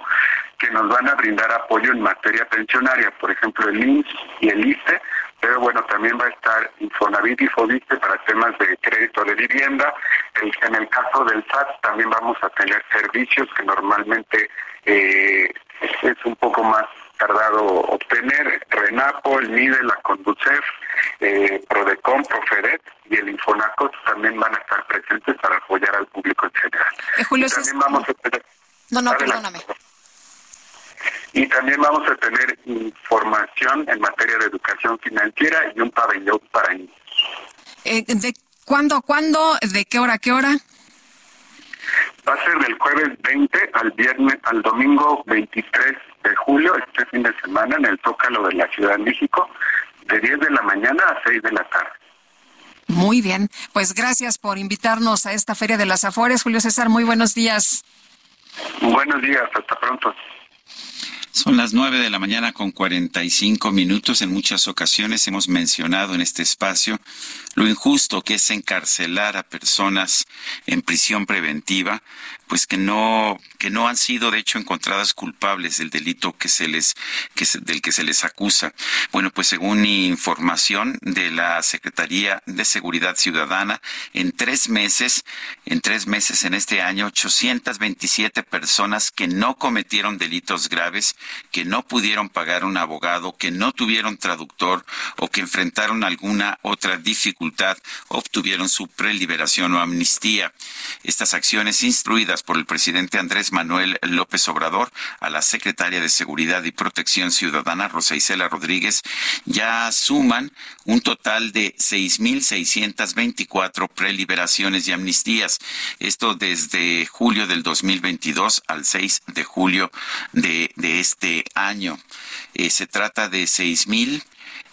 que nos van a brindar apoyo en materia pensionaria, por ejemplo el IMSS y el ISTE, pero bueno, también va a estar Infonavit y Fobiste para temas de crédito de vivienda. En el caso del SAT también vamos a tener servicios que normalmente eh, es un poco más tardado obtener, RENAPO, el MIDE, la Conducef, eh, Prodecon, Proferet y el Infonacot también van a estar presentes para apoyar al público en general. Eh, Julio Y también vamos a tener No, no, perdóname. y también vamos a tener información en materia de educación financiera y un pabellón para niños. Eh, ¿De cuándo a cuándo? ¿De qué hora a qué hora? Va a ser del jueves 20 al viernes, al domingo 23 de julio, este fin de semana, en el Zócalo de la Ciudad de México, de 10 de la mañana a 6 de la tarde. Muy bien, pues gracias por invitarnos a esta Feria de las Afores. Julio César, muy buenos días. Buenos días, hasta pronto. Son las nueve de la mañana con 45 minutos. En muchas ocasiones hemos mencionado en este espacio lo injusto que es encarcelar a personas en prisión preventiva, pues que no que no han sido de hecho encontradas culpables del delito que se les que del que se les acusa. Bueno, pues según información de la Secretaría de Seguridad Ciudadana, en tres meses, en tres meses en este año, 827 personas que no cometieron delitos graves, que no pudieron pagar un abogado, que no tuvieron traductor o que enfrentaron alguna otra dificultad, obtuvieron su preliberación o amnistía. Estas acciones instruidas por el presidente Andrés Manuel López Obrador a la secretaria de Seguridad y Protección Ciudadana, Rosa Isela Rodríguez, ya suman un total de 6.624 preliberaciones y amnistías. Esto desde julio del 2022 al 6 de julio de, de este año. Eh, se trata de 6.000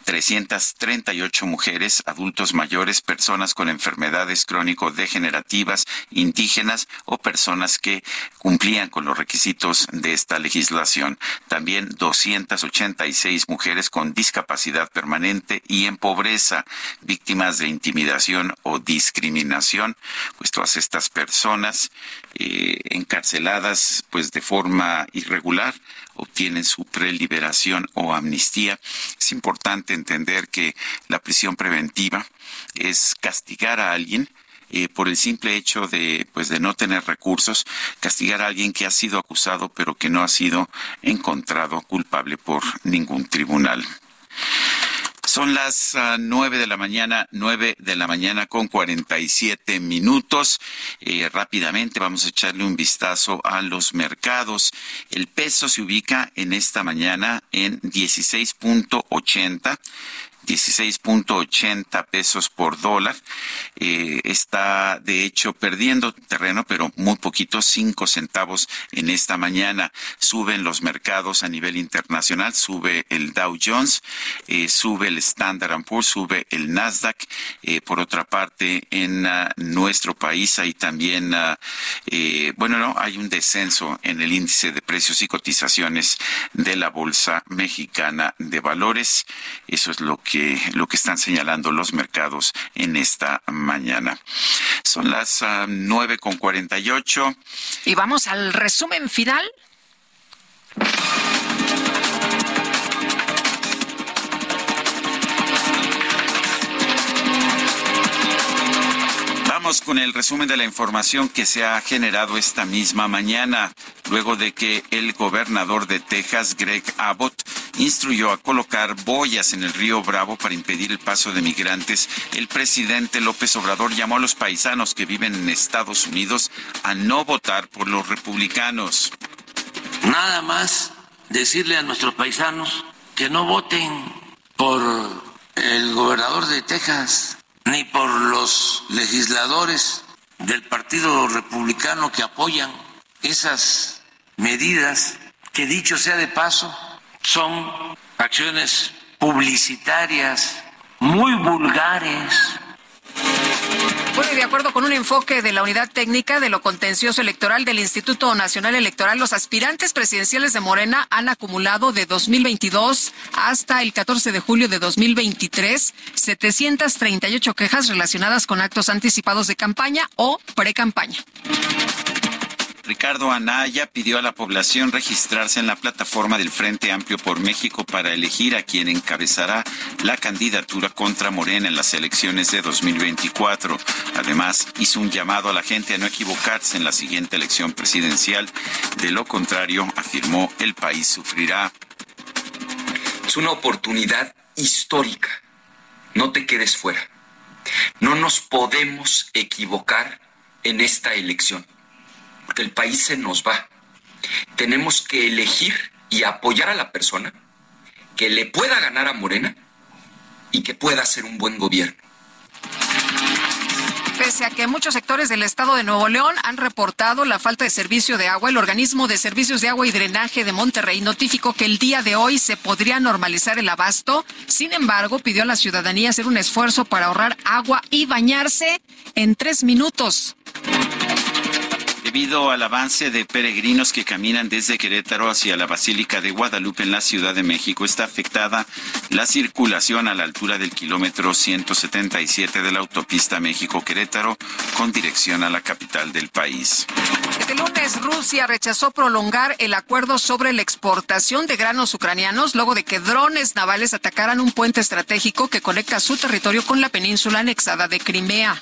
338 mujeres, adultos mayores, personas con enfermedades crónico-degenerativas, indígenas o personas que cumplían con los requisitos de esta legislación. También 286 mujeres con discapacidad permanente y en pobreza, víctimas de intimidación o discriminación. Pues todas estas personas eh, encarceladas pues de forma irregular obtienen su preliberación o amnistía. Es importante entender que la prisión preventiva es castigar a alguien eh, por el simple hecho de pues de no tener recursos, castigar a alguien que ha sido acusado pero que no ha sido encontrado culpable por ningún tribunal. Son las uh, nueve de la mañana, nueve de la mañana con cuarenta y siete minutos. Eh, rápidamente vamos a echarle un vistazo a los mercados. El peso se ubica en esta mañana en 16.80. 16.80 pesos por dólar. Eh, está, de hecho, perdiendo terreno, pero muy poquito, 5 centavos en esta mañana. Suben los mercados a nivel internacional, sube el Dow Jones, eh, sube el Standard Poor's, sube el Nasdaq. Eh, por otra parte, en uh, nuestro país hay también, uh, bueno, no, hay un descenso en el índice de precios y cotizaciones de la Bolsa Mexicana de Valores. Eso es lo que lo que están señalando los mercados en esta mañana. Son las uh, nueve con cuarenta y ocho. Y vamos al resumen final. Vamos con el resumen de la información que se ha generado esta misma mañana, luego de que el gobernador de Texas, Greg Abbott, instruyó a colocar boyas en el río Bravo para impedir el paso de migrantes. El presidente López Obrador llamó a los paisanos que viven en Estados Unidos a no votar por los republicanos. Nada más decirle a nuestros paisanos que no voten por el gobernador de Texas ni por los legisladores del Partido Republicano que apoyan esas medidas que dicho sea de paso son acciones publicitarias muy vulgares. De acuerdo con un enfoque de la Unidad Técnica de lo Contencioso Electoral del Instituto Nacional Electoral, los aspirantes presidenciales de Morena han acumulado de 2022 hasta el 14 de julio de 2023 738 quejas relacionadas con actos anticipados de campaña o pre-campaña. Ricardo Anaya pidió a la población registrarse en la plataforma del Frente Amplio por México para elegir a quien encabezará la candidatura contra Morena en las elecciones de 2024. Además, hizo un llamado a la gente a no equivocarse en la siguiente elección presidencial. De lo contrario, afirmó, el país sufrirá. Es una oportunidad histórica. No te quedes fuera. No nos podemos equivocar en esta elección el país se nos va. Tenemos que elegir y apoyar a la persona que le pueda ganar a Morena y que pueda hacer un buen gobierno. Pese a que muchos sectores del estado de Nuevo León han reportado la falta de servicio de agua, el organismo de servicios de agua y drenaje de Monterrey notificó que el día de hoy se podría normalizar el abasto. Sin embargo, pidió a la ciudadanía hacer un esfuerzo para ahorrar agua y bañarse en tres minutos. Debido al avance de peregrinos que caminan desde Querétaro hacia la Basílica de Guadalupe en la Ciudad de México, está afectada la circulación a la altura del kilómetro 177 de la autopista México-Querétaro con dirección a la capital del país. Este lunes Rusia rechazó prolongar el acuerdo sobre la exportación de granos ucranianos luego de que drones navales atacaran un puente estratégico que conecta su territorio con la península anexada de Crimea.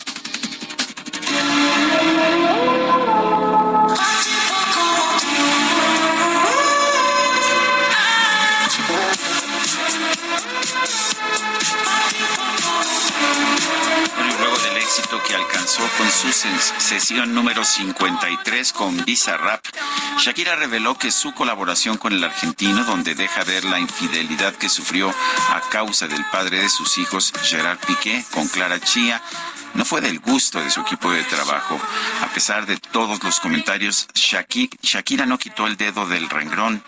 Luego del éxito que alcanzó con su sesión número 53 con Bizarrap, Shakira reveló que su colaboración con el argentino, donde deja ver la infidelidad que sufrió a causa del padre de sus hijos, Gerard Piqué, con Clara Chía, no fue del gusto de su equipo de trabajo. A pesar de todos los comentarios, Shakira no quitó el dedo del renglón,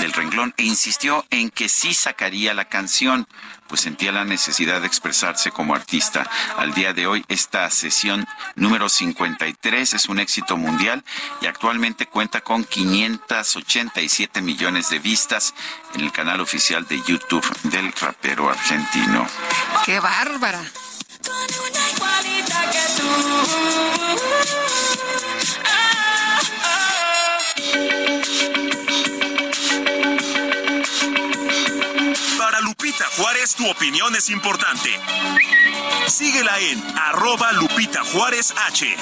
del renglón e insistió en que sí sacaría la canción, pues sentía la necesidad de expresarse como artista. Al día de hoy, esta sesión número 53 es un éxito mundial y actualmente cuenta con 587 millones de vistas en el canal oficial de YouTube del rapero argentino. ¡Qué bárbara! Para Lupita Juárez, tu opinión es importante. Síguela en arroba Lupita Juárez H.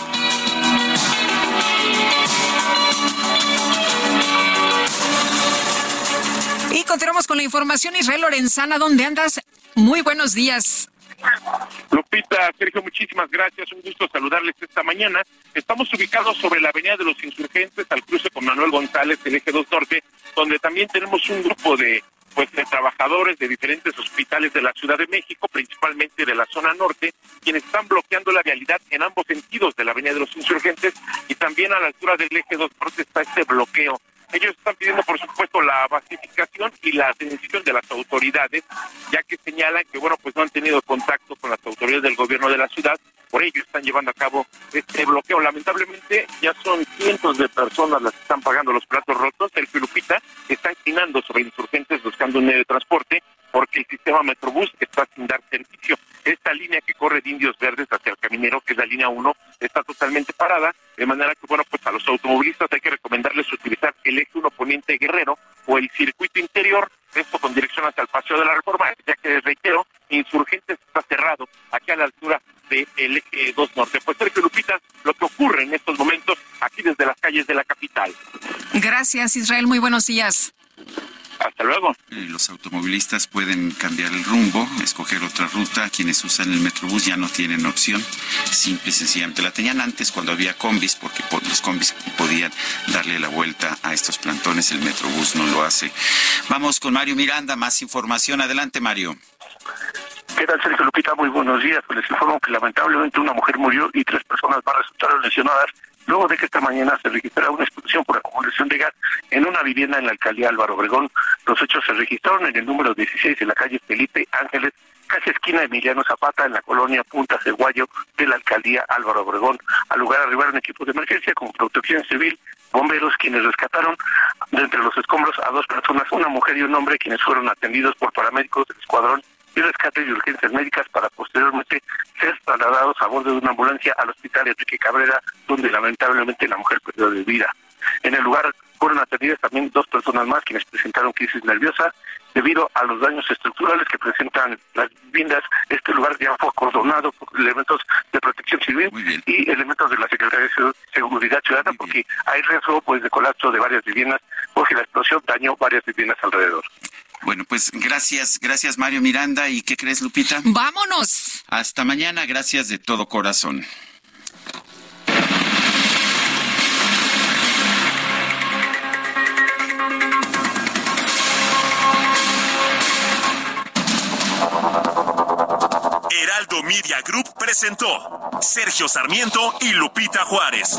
Y continuamos con la información. Israel Lorenzana, ¿dónde andas? Muy buenos días. Lupita, Sergio, muchísimas gracias. Un gusto saludarles esta mañana. Estamos ubicados sobre la Avenida de los Insurgentes, al cruce con Manuel González, el eje 2 Norte, donde también tenemos un grupo de pues de trabajadores de diferentes hospitales de la Ciudad de México, principalmente de la zona norte, quienes están bloqueando la vialidad en ambos sentidos de la Avenida de los Insurgentes y también a la altura del eje 2 Norte está este bloqueo ellos están pidiendo, por supuesto, la pacificación y la atención de las autoridades, ya que señalan que, bueno, pues no han tenido contacto con las autoridades del gobierno de la ciudad, por ello están llevando a cabo este bloqueo. Lamentablemente, ya son cientos de personas las que están pagando los platos rotos. El Filupita está inclinando sobre insurgentes buscando un medio de transporte porque el sistema Metrobús está sin dar servicio. Esta línea que corre de Indios Verdes hacia el Caminero, que es la línea 1, está totalmente parada, de manera que, bueno, pues a los automovilistas hay que recomendarles utilizar el eje 1 poniente Guerrero o el circuito interior, esto con dirección hacia el Paseo de la Reforma, ya que, reitero, Insurgentes está cerrado aquí a la altura del eje 2 Norte. Pues Sergio Lupita, lo que ocurre en estos momentos aquí desde las calles de la capital. Gracias, Israel. Muy buenos días. Hasta luego. Eh, Los automovilistas pueden cambiar el rumbo, escoger otra ruta. Quienes usan el Metrobús ya no tienen opción. Simple y sencillamente. La tenían antes cuando había combis, porque po- los combis podían darle la vuelta a estos plantones. El Metrobús no lo hace. Vamos con Mario Miranda. Más información. Adelante, Mario. ¿Qué tal, Sergio Lupita? Muy buenos días. Pues les informo que lamentablemente una mujer murió y tres personas más resultaron lesionadas luego de que esta mañana se registrara una explosión por acumulación de gas en una vivienda en la alcaldía Álvaro Obregón. Los hechos se registraron en el número 16 de la calle Felipe Ángeles, casi esquina de Emiliano Zapata, en la colonia Punta Ceguayo de la alcaldía Álvaro Obregón. Al lugar arribaron equipos de emergencia con protección civil, bomberos, quienes rescataron de entre los escombros a dos personas, una mujer y un hombre, quienes fueron atendidos por paramédicos del escuadrón y rescate y urgencias médicas para posteriormente ser trasladados a bordo de una ambulancia al hospital Enrique Cabrera, donde lamentablemente la mujer perdió de vida. En el lugar fueron atendidas también dos personas más quienes presentaron crisis nerviosa debido a los daños estructurales que presentan las viviendas. Este lugar ya fue acordonado por elementos de protección civil y elementos de la Secretaría de Seguridad Ciudadana porque hay riesgo pues de colapso de varias viviendas porque la explosión dañó varias viviendas alrededor. Bueno, pues gracias, gracias Mario Miranda. ¿Y qué crees, Lupita? Vámonos. Hasta mañana, gracias de todo corazón. Heraldo Media Group presentó Sergio Sarmiento y Lupita Juárez.